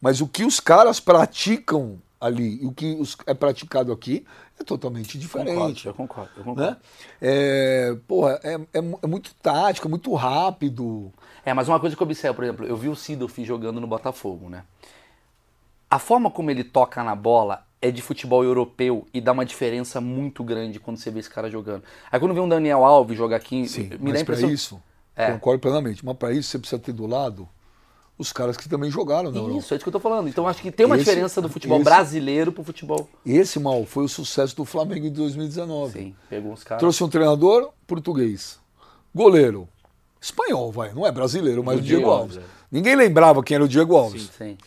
Mas o que os caras praticam ali e o que os- é praticado aqui é totalmente diferente. eu concordo, eu concordo. Né? É, porra, é, é é muito tático, é muito rápido. É, mas uma coisa que eu observo, por exemplo, eu vi o Sidorf jogando no Botafogo, né? A forma como ele toca na bola é de futebol europeu e dá uma diferença muito grande quando você vê esse cara jogando. Aí quando vê um Daniel Alves jogar aqui, Sim, me dá a mas para impressão... isso, É. concordo plenamente. Mas para isso você precisa ter do lado os caras que também jogaram na Europa. Isso, é isso que eu tô falando. Então acho que tem uma Esse- diferença do futebol esse- brasileiro pro futebol. Esse mal foi o sucesso do Flamengo em 2019. Sim, pegou uns caras. Trouxe um treinador português. Goleiro. Espanhol, vai. Não é brasileiro, mas o Diego, Diego Alves. É. Ninguém lembrava quem era o Diego Alves. Sim.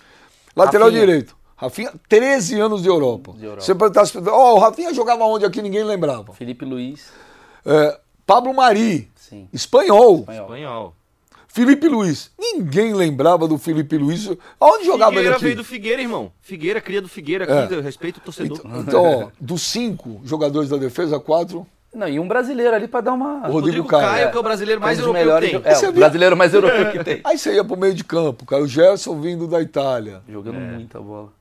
Lateral Rafinha. direito. Rafinha, 13 anos de Europa. De Europa. Você perguntasse, ó, o Rafinha jogava onde aqui? Ninguém lembrava. Felipe Luiz, É, Pablo Mari, sim. espanhol. Espanhol. Espanhol. Felipe Luiz. Ninguém lembrava do Felipe Luiz. Aonde jogava ele Figueira aqui? veio do Figueira, irmão. Figueira, cria do Figueira É. aqui, eu respeito o torcedor. Então, então, ó, dos cinco jogadores da defesa, quatro. Não, e um brasileiro ali pra dar uma. O Rodrigo Rodrigo Caio. Caio, que é o brasileiro mais um europeu que tem. É, o brasileiro mais europeu que tem. Aí você ia pro meio de campo, cara. O Gerson vindo da Itália. Jogando muita bola.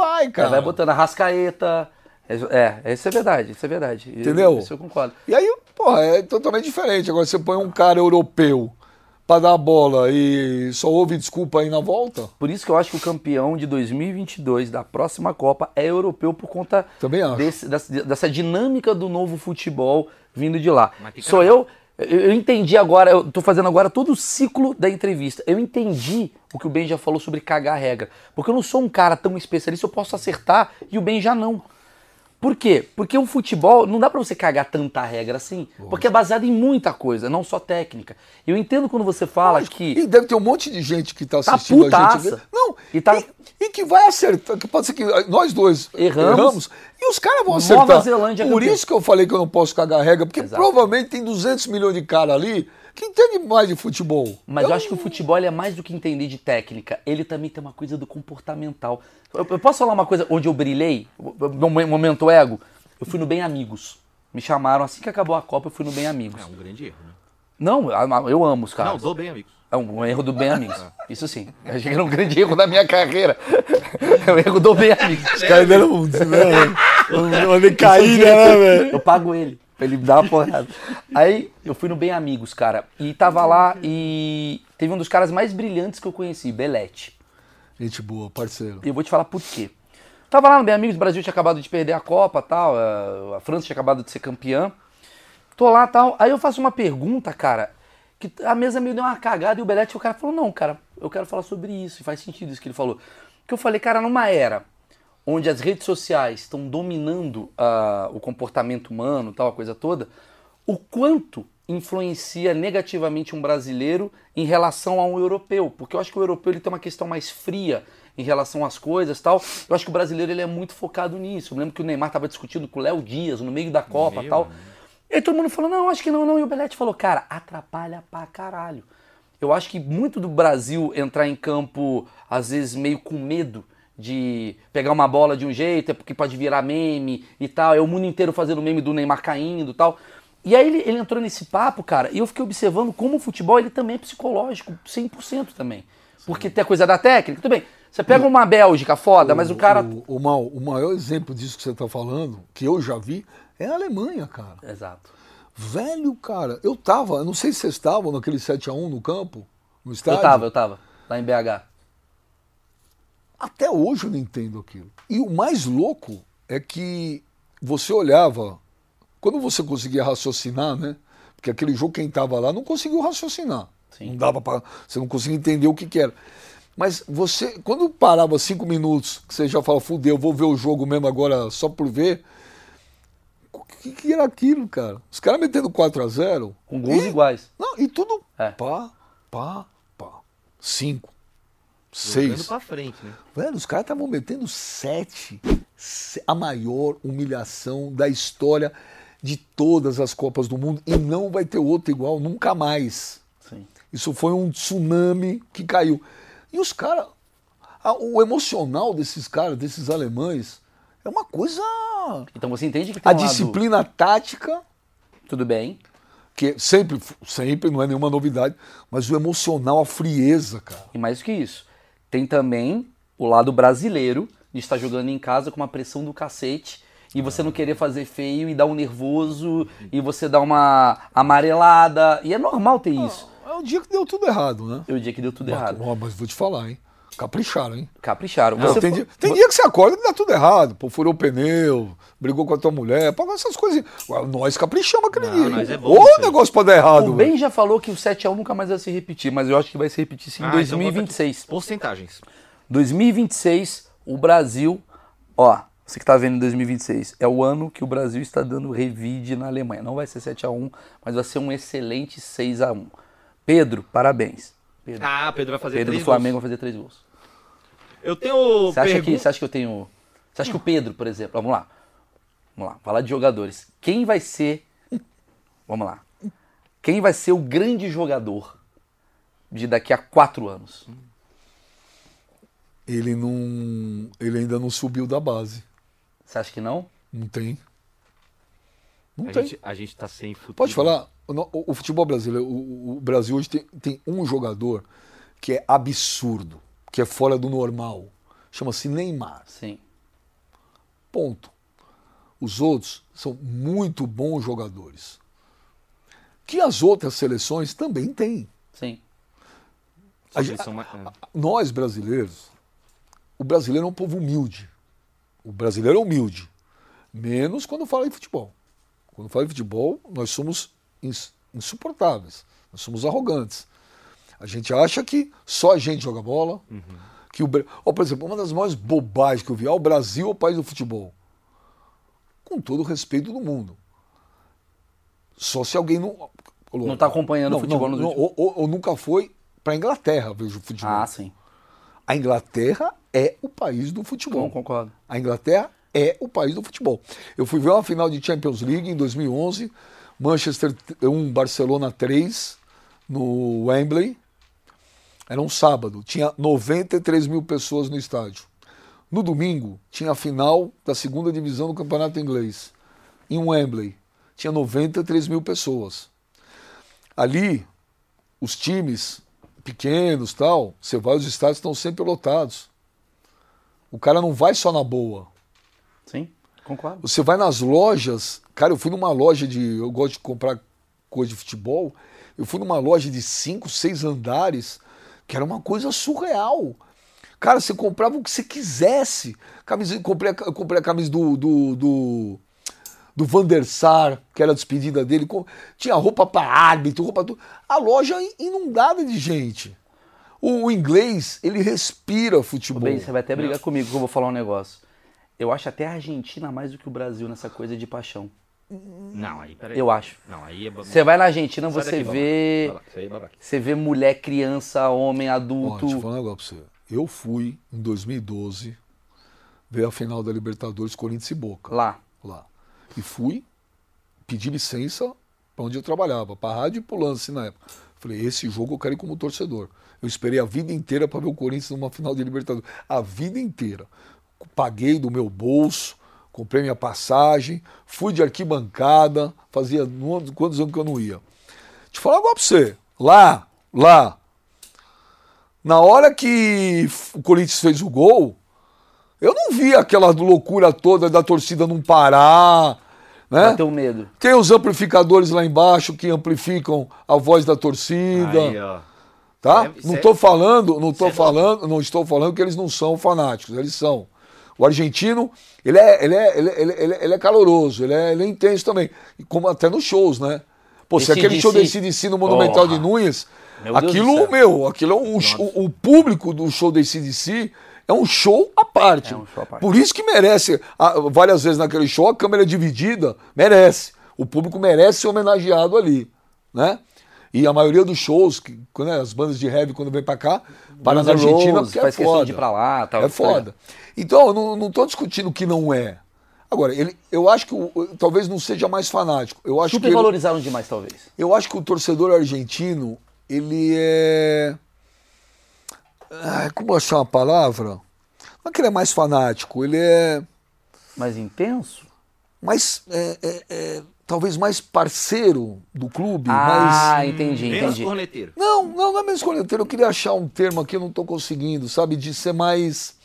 Vai, É, cara. vai botando a rascaeta. É, é, isso é verdade, isso é verdade. Entendeu? Isso eu concordo. E aí, porra, é totalmente diferente. Agora você põe um cara europeu pra dar a bola e só ouve desculpa aí na volta. Por isso que eu acho que o campeão de 2022 da próxima Copa é europeu por conta Também acho. desse- dessa, dessa dinâmica do novo futebol vindo de lá. Sou eu, eu entendi agora, eu tô fazendo agora todo o ciclo da entrevista. Eu entendi o que o Ben já falou sobre cagar a regra. Porque eu não sou um cara tão especialista, eu posso acertar e o Ben já não. Por quê? Porque o futebol não dá pra você cagar tanta regra assim, porque é baseado em muita coisa, não só técnica. Eu entendo quando você fala que E deve ter um monte de gente que tá Tá assistindo a gente. Não, E tá- e, e que vai acertar. Que pode ser que nós dois Erramos. e os caras vão Nova acertar. Zelândia é Por campeão. isso que eu falei que eu não posso cagar regra, porque Exato. provavelmente tem 200 milhões de caras ali que entendem mais de futebol. Mas eu acho que o futebol ele é mais do que entender de técnica. Ele também tem uma coisa do comportamental. Eu, eu posso falar uma coisa onde eu brilhei? No momento ego? Eu fui no Bem Amigos. Me chamaram assim que acabou a Copa, eu fui no Bem Amigos. É um grande erro, né? Não, eu eu amo os caras. Não, dou bem, amigos. É um, erro do Bem Amigos. [laughs] Isso sim. Eu achei que era um grande erro da minha carreira. [laughs] É um erro do Bem Amigos. Os caras deram um, né, [laughs] uma decaída, né, velho? Eu pago ele, pra ele me dar uma porrada. Aí eu fui no Bem Amigos, cara, e tava lá e teve um dos caras mais brilhantes que eu conheci, Belete. Gente boa, parceiro. E eu vou te falar por quê. Tava lá no Bem Amigos, o Brasil tinha acabado de perder a Copa tal, a- a França tinha acabado de ser campeã. Tô lá tal, aí eu faço uma pergunta, cara, que a mesa me deu uma cagada e o Belete, o cara falou, não, cara, eu quero falar sobre isso, e faz sentido isso que ele falou. Que eu falei, cara, numa era onde as redes sociais estão dominando ah, o comportamento humano, tal, a coisa toda, o quanto influencia negativamente um brasileiro em relação a um europeu, porque eu acho que o europeu ele tem uma questão mais fria em relação às coisas, tal. Eu acho que o brasileiro ele é muito focado nisso. Eu lembro que o Neymar estava discutindo com o Léo Dias no meio da Copa, Meu, tal. né? E aí todo mundo falou: "Não, acho que não, não". E o Belete falou: "Cara, atrapalha pra caralho". Eu acho que muito do Brasil entrar em campo às vezes meio com medo de pegar uma bola de um jeito, é porque pode virar meme e tal. É o mundo inteiro fazendo meme do Neymar caindo e tal. E aí ele, ele entrou nesse papo, cara, e eu fiquei observando como o futebol ele também é psicológico, 100% também. Porque tem a coisa da técnica, tudo bem. Você pega uma Bélgica foda, mas o cara... O, o, Mal, o maior exemplo disso que você está falando, que eu já vi, é a Alemanha, cara. Exato. Velho, cara, eu tava, eu não sei se vocês estavam naquele 7x1 no campo, no estádio. Eu tava, eu tava, lá em BH. Até hoje eu não entendo aquilo. E o mais louco é que você olhava, quando você conseguia raciocinar, né? Porque aquele jogo, quem tava lá não conseguiu raciocinar. Sim. Não dava para, você não conseguia entender o que, que era. Mas você, quando parava cinco minutos, que você já fala, fudeu, vou ver o jogo mesmo agora só por ver. O que, que era aquilo, cara? Os caras metendo 4 a 0 Com gols e- iguais. Não, e tudo É. pá, pá, pá. Cinco, seis. pra frente, né? Velho, os caras estavam metendo sete. Se- A maior humilhação da história de todas as Copas do Mundo. E não vai ter outro igual, nunca mais. Sim. Isso foi um tsunami que caiu. E os caras. O emocional desses caras, desses alemães, é uma coisa. Então você entende que tem A um lado- disciplina tática, Tudo bem. que sempre, sempre não é nenhuma novidade, mas o emocional, a frieza, cara. E mais do que isso, tem também o lado brasileiro de estar jogando em casa com uma pressão do cacete e você não querer fazer feio e dar um nervoso e você dar uma amarelada. E é normal ter isso. É o dia que deu tudo errado, né? É o dia que deu tudo errado. Ó, mas vou te falar, hein? Capricharam, hein? Capricharam. Não, Você tem, dia, tem dia que você acorda e dá tudo errado. Pô, furou o pneu, brigou com a tua mulher, pô, essas coisas. Nós caprichamos aquele Não, dia. é bom aí. negócio pra dar errado. O. Ben já falou que o 7x1 nunca mais vai se repetir, mas eu acho que vai se repetir sim em Ah, então bota 2026. aqui. Porcentagens. 2026, o Brasil, ó, você que tá vendo em 2026, é o ano que o Brasil está dando revide na Alemanha. Não vai ser 7 a 1, mas vai ser um excelente 6 a 1. Pedro, parabéns. Pedro, Ah, Pedro vai fazer Pedro três do Flamengo gols. vai fazer três gols. Eu tenho Você acha, que, pergun- você acha que eu tenho. Você acha que o Pedro, por exemplo, vamos lá. Vamos lá, falar de jogadores. Quem vai ser. Vamos lá. Quem vai ser o grande jogador de daqui a quatro anos? Ele não. Ele ainda não subiu da base. Você acha que não? Não tem. Não A tem. gente, a gente tá sem futuro. Pode falar, o, o futebol brasileiro, o, o Brasil hoje tem, tem um jogador que é absurdo, que é fora do normal. Chama-se Neymar. Sim. Ponto. Os outros são muito bons jogadores. Que as outras seleções também têm. Sim. A mais- é. Nós brasileiros, o brasileiro é um povo humilde. O brasileiro é humilde. Menos quando fala em futebol. Quando fala em futebol, nós somos ins- insuportáveis. Nós somos arrogantes. A gente acha que só a gente joga bola. Que o, Ó, por exemplo, uma das maiores bobagens que eu vi, ah, o Brasil é o país do futebol. Com todo o respeito do mundo. Só se alguém não. Não tá acompanhando o futebol não, nos não, ou, ou- ou nunca foi para Inglaterra ver o futebol. Ah, sim. A Inglaterra é o país do futebol. Não concordo. A Inglaterra é o país do futebol. Eu fui ver uma final de Champions League em 2011, Manchester 1, Barcelona 3, no Wembley. Era um sábado, tinha 93 mil pessoas no estádio. No domingo, tinha a final da segunda divisão do campeonato inglês, em Wembley. Tinha 93 mil pessoas. Ali, os times pequenos tal, você vai, os estádios estão sempre lotados. O cara não vai só na boa. Sim, concordo. Você vai nas lojas. Cara, eu fui numa loja de. Eu gosto de comprar coisa de futebol. Eu fui numa loja de cinco, seis andares, que era uma coisa surreal. Cara, você comprava o que você quisesse. Camisa, eu comprei, a- eu comprei a camisa do, do, do, do Van der Sar, que era a despedida dele. Com- Tinha roupa para árbitro, roupa tudo. A loja inundada de gente. O, o inglês, ele respira futebol. Bem, você vai até brigar comigo que eu vou falar um negócio. Eu acho até a Argentina mais do que o Brasil nessa coisa de paixão. Não, aí, peraí. Eu acho. Não, aí é Você vai na Argentina, Sai você daqui, vê. babaca. Você vê mulher, criança, homem, Ó, adulto. deixa eu falar um negócio pra você. Eu fui em 2012 ver a final da Libertadores Corinthians e Boca. Lá. lá. E fui pedir licença para onde eu trabalhava, para rádio e para o lance na época. Falei, esse jogo eu quero ir como torcedor. Eu esperei a vida inteira para ver o Corinthians numa final de Libertadores. A vida inteira. Paguei do meu bolso, comprei minha passagem, fui de arquibancada, fazia quantos anos que eu não ia. Te falar agora para você. Lá, lá, na hora que o Corinthians fez o gol, eu não vi aquela loucura toda da torcida não parar, né? Bateu medo. Tem os amplificadores lá embaixo que amplificam a voz da torcida, Aí, ó. tá? É, não é- estou falando, não tô falando, não estou falando que eles não são fanáticos, eles são. O argentino, ele é, ele é, ele, ele, ele, ele é caloroso, ele é, ele é intenso também, como até nos shows, né? Pô, se aquele show da ACDC no Monumental de Porra. Nunes, Meu aquilo, meu, aquilo é um, show- o público do show da ACDC é um show à parte. É um show à parte. Por isso que merece, várias vezes naquele show, a câmera é dividida, merece. O público merece ser homenageado ali, né? E a maioria dos shows, que, quando é, as bandas de heavy, quando vem pra cá, para na Argentina, Roses, porque é foda. de ir pra lá, tal, É foda. Então, eu não, não tô discutindo o que não é. Agora, ele, eu acho que o- talvez não seja mais fanático. Eu acho que ele- Supervalorizaram demais, talvez. eu acho que o torcedor argentino, ele é. Ai, como achar uma palavra? Não é que ele é mais fanático, ele é Mais intenso? mais. é- é- é, talvez mais parceiro do clube. Ah, mais... entendi, Menos entendi. corneteiro. Não, não, não é mesmo corneteiro. Eu queria achar um termo aqui, eu não estou conseguindo, sabe? De ser mais.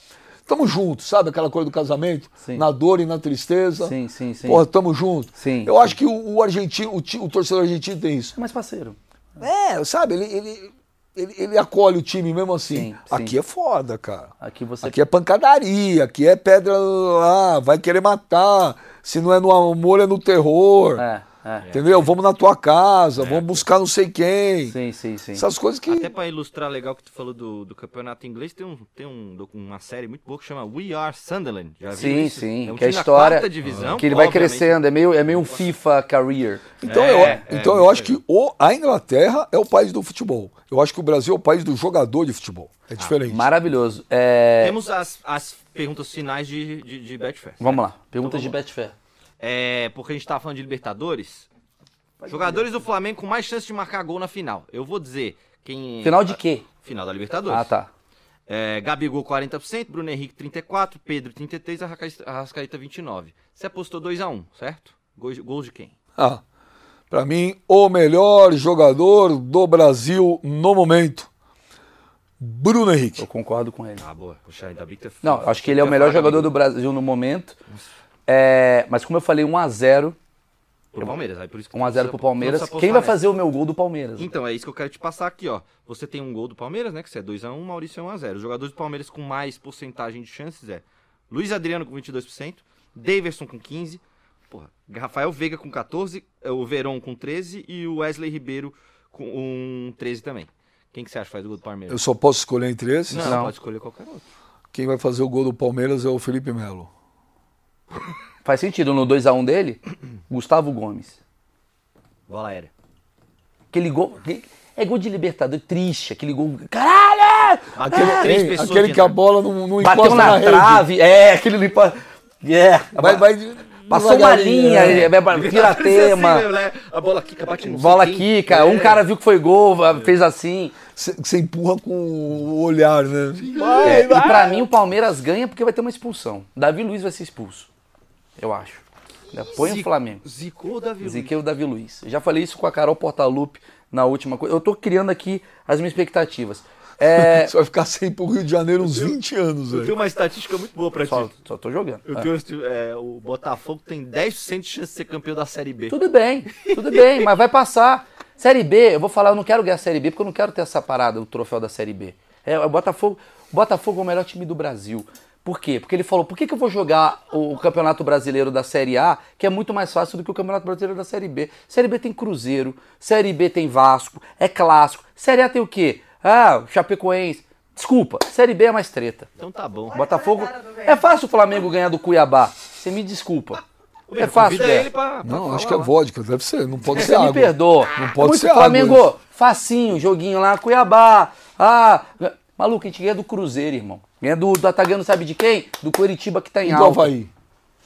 Tamo junto, sabe? Aquela coisa do casamento? Sim. Na dor e na tristeza. Sim, sim, sim. Porra, tamo junto. Sim, Eu sim. acho que o, o argentino, o, o torcedor argentino tem isso. É mais parceiro. É, sabe, ele, ele, ele, ele acolhe o time mesmo assim. Sim, sim. Aqui é foda, cara. Aqui você. Aqui é pancadaria, aqui é pedra lá, vai querer matar. Se não é no amor, é no terror. É, é. Entendeu? Vamos na tua casa, vamos buscar não sei quem. Sim, sim, sim. Essas coisas que. Até pra ilustrar legal que tu falou do, do campeonato inglês, tem, um, tem um, uma série muito boa que chama We Are Sunderland. Já viu Sim, isso? sim. É um que a time da história. divisão, que ele vai crescendo. É meio, é meio um FIFA career. Então, É, eu, é, então eu acho que o, a Inglaterra é o país do futebol. Eu acho que o Brasil é o país do jogador de futebol. É diferente. Maravilhoso. É, Temos as, as perguntas finais de, de, de Betfair. Vamos lá. Perguntas de Então Betfair. É, porque a gente tava falando de Libertadores. Jogadores do Flamengo com mais chance de marcar gol na final. Eu vou dizer quem. Final de quê? Final da Libertadores. Ah, tá. É, Gabigol 40%, Bruno Henrique 34%, Pedro 33%, Arrasca- Arrascaeta 29%. Você apostou 2x1, certo? Gols, gols de quem? Ah, pra mim, o melhor jogador do Brasil no momento. Bruno Henrique. Eu concordo com ele. Ah, boa. Poxa, ainda bem que Não, acho que ele é o melhor jogador do Brasil no momento. É, mas como eu falei, 1x0. Pro Palmeiras, aí por isso que 1x0 tu precisa- pro Palmeiras. Quem vai fazer o meu gol do Palmeiras? nessa. Então, é isso que eu quero te passar aqui, ó. Você tem um gol do Palmeiras, né? Que você é 2x1, Maurício é 1x0. Os jogadores do Palmeiras com mais porcentagem de chances é Luiz Adriano com 22%, Daverson com 15%, porra, Rafael Veiga com 14%, é, o Verón com 13% e o Wesley Ribeiro com um 13% também. Quem que você acha que faz o gol do Palmeiras? Eu só posso escolher entre esses. Não, Não. pode escolher qualquer outro. Quem vai fazer o gol do Palmeiras é o Felipe Melo. Faz sentido no 2x1 dele? Gustavo Gomes. Bola aérea. Aquele gol. É gol de Libertador, triste. Aquele gol. Caralho! Bateu três Ei, pessoas aquele que a bola não, não Bateu encosta na, na, rede. trave. É, aquele limpa. É. Vai, vai Passou uma linha, é. é, piratema. [laughs] Assim, né? A bola quica, bate no Bola quica. Um É. cara viu que foi gol, fez assim. Você empurra com o olhar, né? É, e pra mim o Palmeiras ganha porque vai ter uma expulsão. Davi Luiz vai ser expulso. Eu acho. Põe o Zico- Flamengo. Zicou o Davi Luiz. Ziquei o Davi Luiz. Eu já falei isso com a Carol Portalupe na última coisa. Eu tô criando aqui as minhas expectativas. É, [laughs] Você vai ficar sem ir pro Rio de Janeiro uns 20 anos, Eu velho. tenho uma estatística muito boa pra ti. só, só tô jogando. Eu É. tenho, é, o Botafogo tem 10% de chance de ser campeão da Série B. Tudo bem, tudo bem, mas vai passar. Série B, eu vou falar, eu não quero ganhar a Série B porque eu não quero ter essa parada, o troféu da Série B. É, o Botafogo, o Botafogo é o melhor time do Brasil. Por quê? Porque ele falou, por que, que eu vou jogar o Campeonato Brasileiro da Série A, que é muito mais fácil do que o Campeonato Brasileiro da Série B? Série B tem Cruzeiro, Série B tem Vasco, é clássico. Série A tem o quê? Ah, Chapecoense. Desculpa, Série B é mais treta. Então tá bom. Botafogo. É fácil o Flamengo ganhar do Cuiabá. Você me desculpa. É fácil. É. ele pra, pra Não, acho que é vodka, deve ser, não pode ser Você me água. perdoa. Não pode Muito ser água Flamengo, facinho, joguinho lá, Cuiabá. Ah, maluco, a gente ganha do Cruzeiro, irmão. Ganha do, do Atagano, sabe de quem? Do Curitiba que tá em E do alta. Havaí.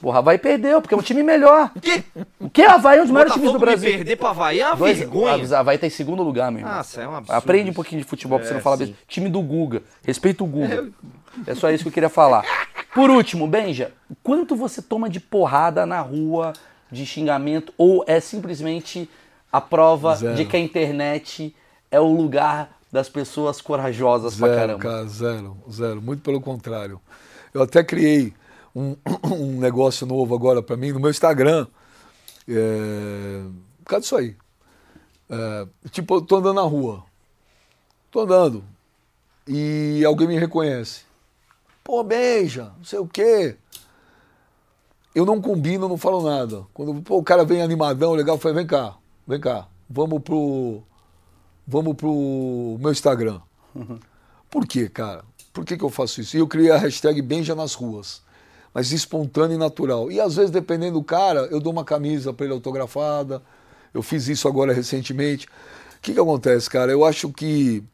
Porra, Havaí perdeu, porque é um time melhor. O quê? O que? Havaí é um dos maiores times do Brasil. perder pra Havaí é uma Dois- vergonha. Havaí tá em segundo lugar, meu irmão. Nossa, é um absurdo. Aprende um pouquinho de futebol pra você É, não falar sim. besteira. Time do Guga. Respeita o Guga. É só isso que eu queria falar. Por último, Benja, quanto você toma de porrada na rua, de xingamento, ou é simplesmente a prova Zero. de que a internet é o lugar das pessoas corajosas pra Zero, caramba? cara, zero, zero. Muito pelo contrário. Eu até criei um, [coughs] um negócio novo agora pra mim no meu Instagram. É, por causa disso aí. É, tipo, eu tô andando na rua. Tô andando. E alguém me reconhece. Pô, beija, não sei o quê. Eu não combino, não falo nada. Quando pô, o cara vem animadão, legal, eu falei, vem cá, vem cá, vamos pro. Vamos pro meu Instagram. Por quê, cara? Por que, que eu faço isso? E eu criei a hashtag Benja nas ruas. Mas espontâneo e natural. E às vezes, dependendo do cara, eu dou uma camisa para ele autografada. Eu fiz isso agora recentemente. O que, que acontece, cara? Eu acho que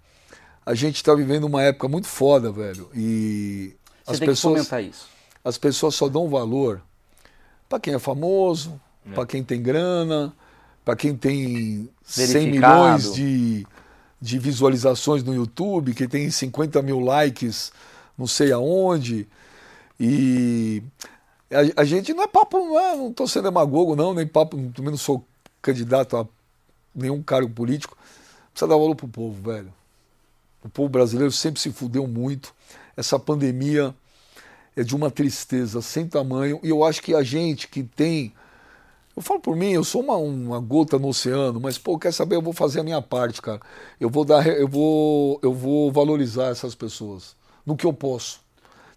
a gente está vivendo uma época muito foda, velho. E Você as tem que pessoas, comentar isso. as pessoas só dão valor para quem é famoso, para quem tem grana, para quem tem 100 Verificado. milhões de, de visualizações no YouTube, que tem 50 mil likes não sei aonde. E a, a gente não é papo, não é, não estou sendo demagogo, não, nem papo, também não sou candidato a nenhum cargo político. Precisa dar valor pro povo, velho. O povo brasileiro sempre se fudeu muito. Essa pandemia é de uma tristeza sem tamanho. E eu acho que a gente que tem. Eu falo por mim, eu sou uma, uma gota no oceano, mas, pô, quer saber? Eu vou fazer a minha parte, cara. Eu vou dar, eu vou, eu vou valorizar essas pessoas no que eu posso.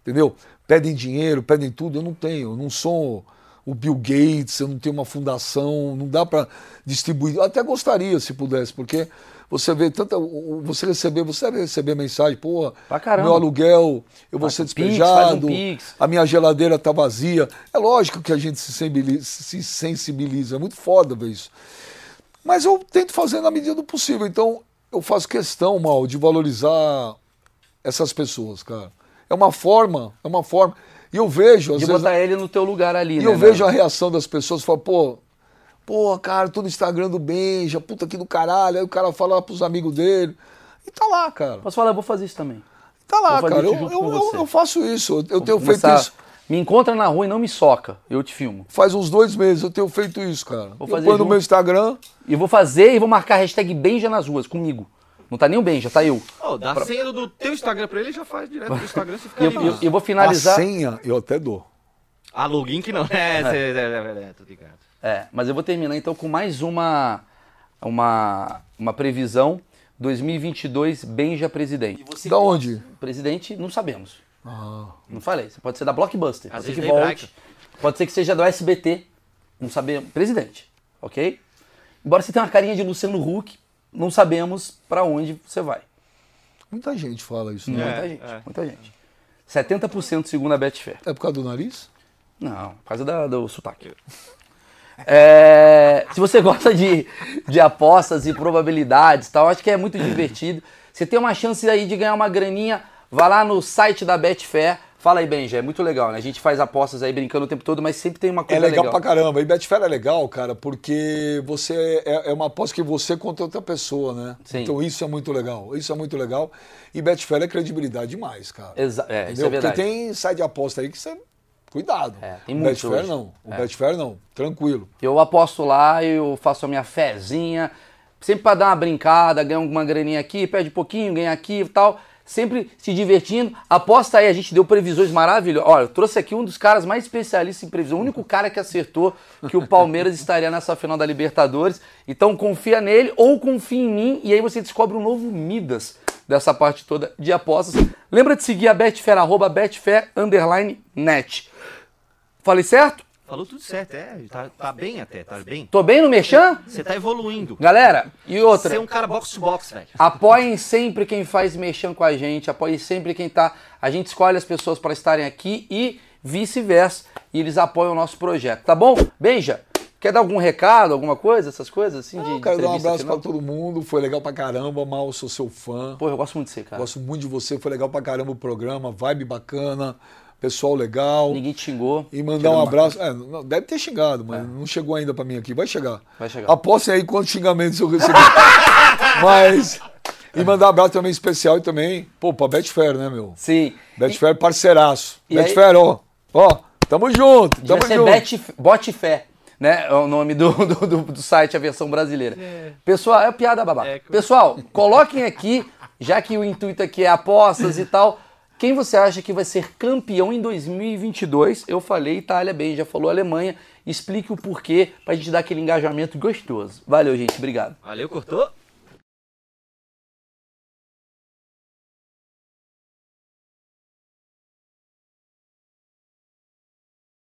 Entendeu? Pedem dinheiro, pedem tudo, eu não tenho. Eu não sou o Bill Gates, eu não tenho uma fundação, não dá para distribuir. Eu até gostaria se pudesse, porque você vê tanta. Você receber, você deve receber mensagem, porra, meu aluguel, eu vou Faz ser um pix, um despejado, pix. a minha geladeira tá vazia. É lógico que a gente se sensibiliza, se sensibiliza, é muito foda ver isso. Mas eu tento fazer na medida do possível. Então, eu faço questão, mal, de valorizar essas pessoas, cara. É uma forma, é uma forma. E eu vejo, às De vezes, botar ele no teu lugar ali, e né? eu né? vejo a reação das pessoas, falo, pô, pô, cara, tô no Instagram do Benja, puta que do caralho. Aí o cara fala lá pros amigos dele. E tá lá, cara. Posso falar, eu vou fazer isso também. Tá lá, Vou cara. Eu, eu, eu- eu faço isso. Eu, eu tenho feito isso. Me encontra na rua e não me soca. Eu te filmo. Faz uns dois meses eu tenho feito isso, cara. Vou eu fazer ponho no meu Instagram. E vou fazer e vou marcar a hashtag Benja nas ruas comigo. Não tá nem o Benja, tá eu. Ó, dá a senha do teu Instagram pra ele já faz direto do Instagram, você fica E eu, eu- eu vou A finalizar. senha eu até dou. Ah, login que não. É, é, é, é, é, tô ligado. É, mas eu vou terminar então com mais uma uma, uma previsão 2022 Benja presidente. Da onde? Presidente, não sabemos. Ah, Não falei. Você pode ser da Blockbuster. Às Pode ser que volte. Pode ser que seja do SBT. Não sabemos. Presidente. Ok? Embora você tenha uma carinha de Luciano Huck, não sabemos pra onde você vai. muita gente fala isso, né? Muita É, gente. é. Muita gente. 70% segundo a Betfair. É por causa do nariz? Não, por causa da- do sotaque. É, se você [laughs] gosta de, de apostas e probabilidades tal, acho que é muito divertido. Você tem uma chance aí de ganhar uma graninha, vá lá no site da Betfair. Fala aí, Benja, é muito legal, né? A gente faz apostas aí brincando o tempo todo, mas sempre tem uma É coisa legal, legal. pra caramba. E Betfair é legal, cara, porque você é, é uma aposta que você contra outra pessoa, né? Sim. Então isso é muito legal. Isso é muito legal. E Betfair é credibilidade demais, cara. Exa- é, isso é verdade. Porque tem site de aposta aí que você. Cuidado. É, tem o muito Betfair hoje. não. O É. Betfair não. Tranquilo. Eu aposto lá, eu faço a minha fezinha, sempre pra dar uma brincada, ganhar uma graninha aqui, perde um pouquinho, ganha aqui e tal. Sempre se divertindo. Aposta aí, a gente deu previsões maravilhosas. Olha, eu trouxe aqui um dos caras mais especialistas em previsão, o único cara que acertou que o Palmeiras [laughs] estaria nessa final da Libertadores. Então confia nele ou confia em mim e aí você descobre um novo Midas dessa parte toda de apostas. Lembra de seguir a Betfair, arroba Betfair, underline, net. Falei certo? Falou tudo certo, é. Tá, tá bem até, tá bem. Tô bem no Merchan? Você tá evoluindo. Galera, e outra. Você é um cara box to box, velho. Apoiem sempre quem faz mexão com a gente, apoiem sempre quem tá. A gente escolhe as pessoas para estarem aqui e vice-versa. E eles apoiam o nosso projeto, tá bom? Beija! Quer dar algum recado, alguma coisa, essas coisas assim? Não, de quero dar um abraço pra todo mundo. Foi legal pra caramba, Mal, sou seu fã. Pô, eu gosto muito de você, cara. Gosto muito de você, foi legal pra caramba o programa, vibe bacana, pessoal legal. Ninguém te xingou. E mandar um abraço. É, não, deve ter xingado, mas não chegou ainda pra mim aqui. Vai chegar. Vai chegar. Apostem aí quantos xingamentos eu recebi. [laughs] mas. E mandar um abraço também especial e também, pô, pra Betfair, né, meu? Sim. Betfair parceiraço. E Betfair, ó. Ó, tamo junto, Devia tamo ser junto. Bet, Botfé, né? É o nome do, do, do- do site, a versão brasileira. Pessoal, é piada babá. É, Pessoal, coloquem aqui, já que o intuito aqui é apostas e tal, quem você acha que vai ser campeão em 2022? Eu falei Itália bem, já falou Alemanha. Explique o porquê pra gente dar aquele engajamento gostoso. Valeu, gente. Obrigado. Valeu, cortou?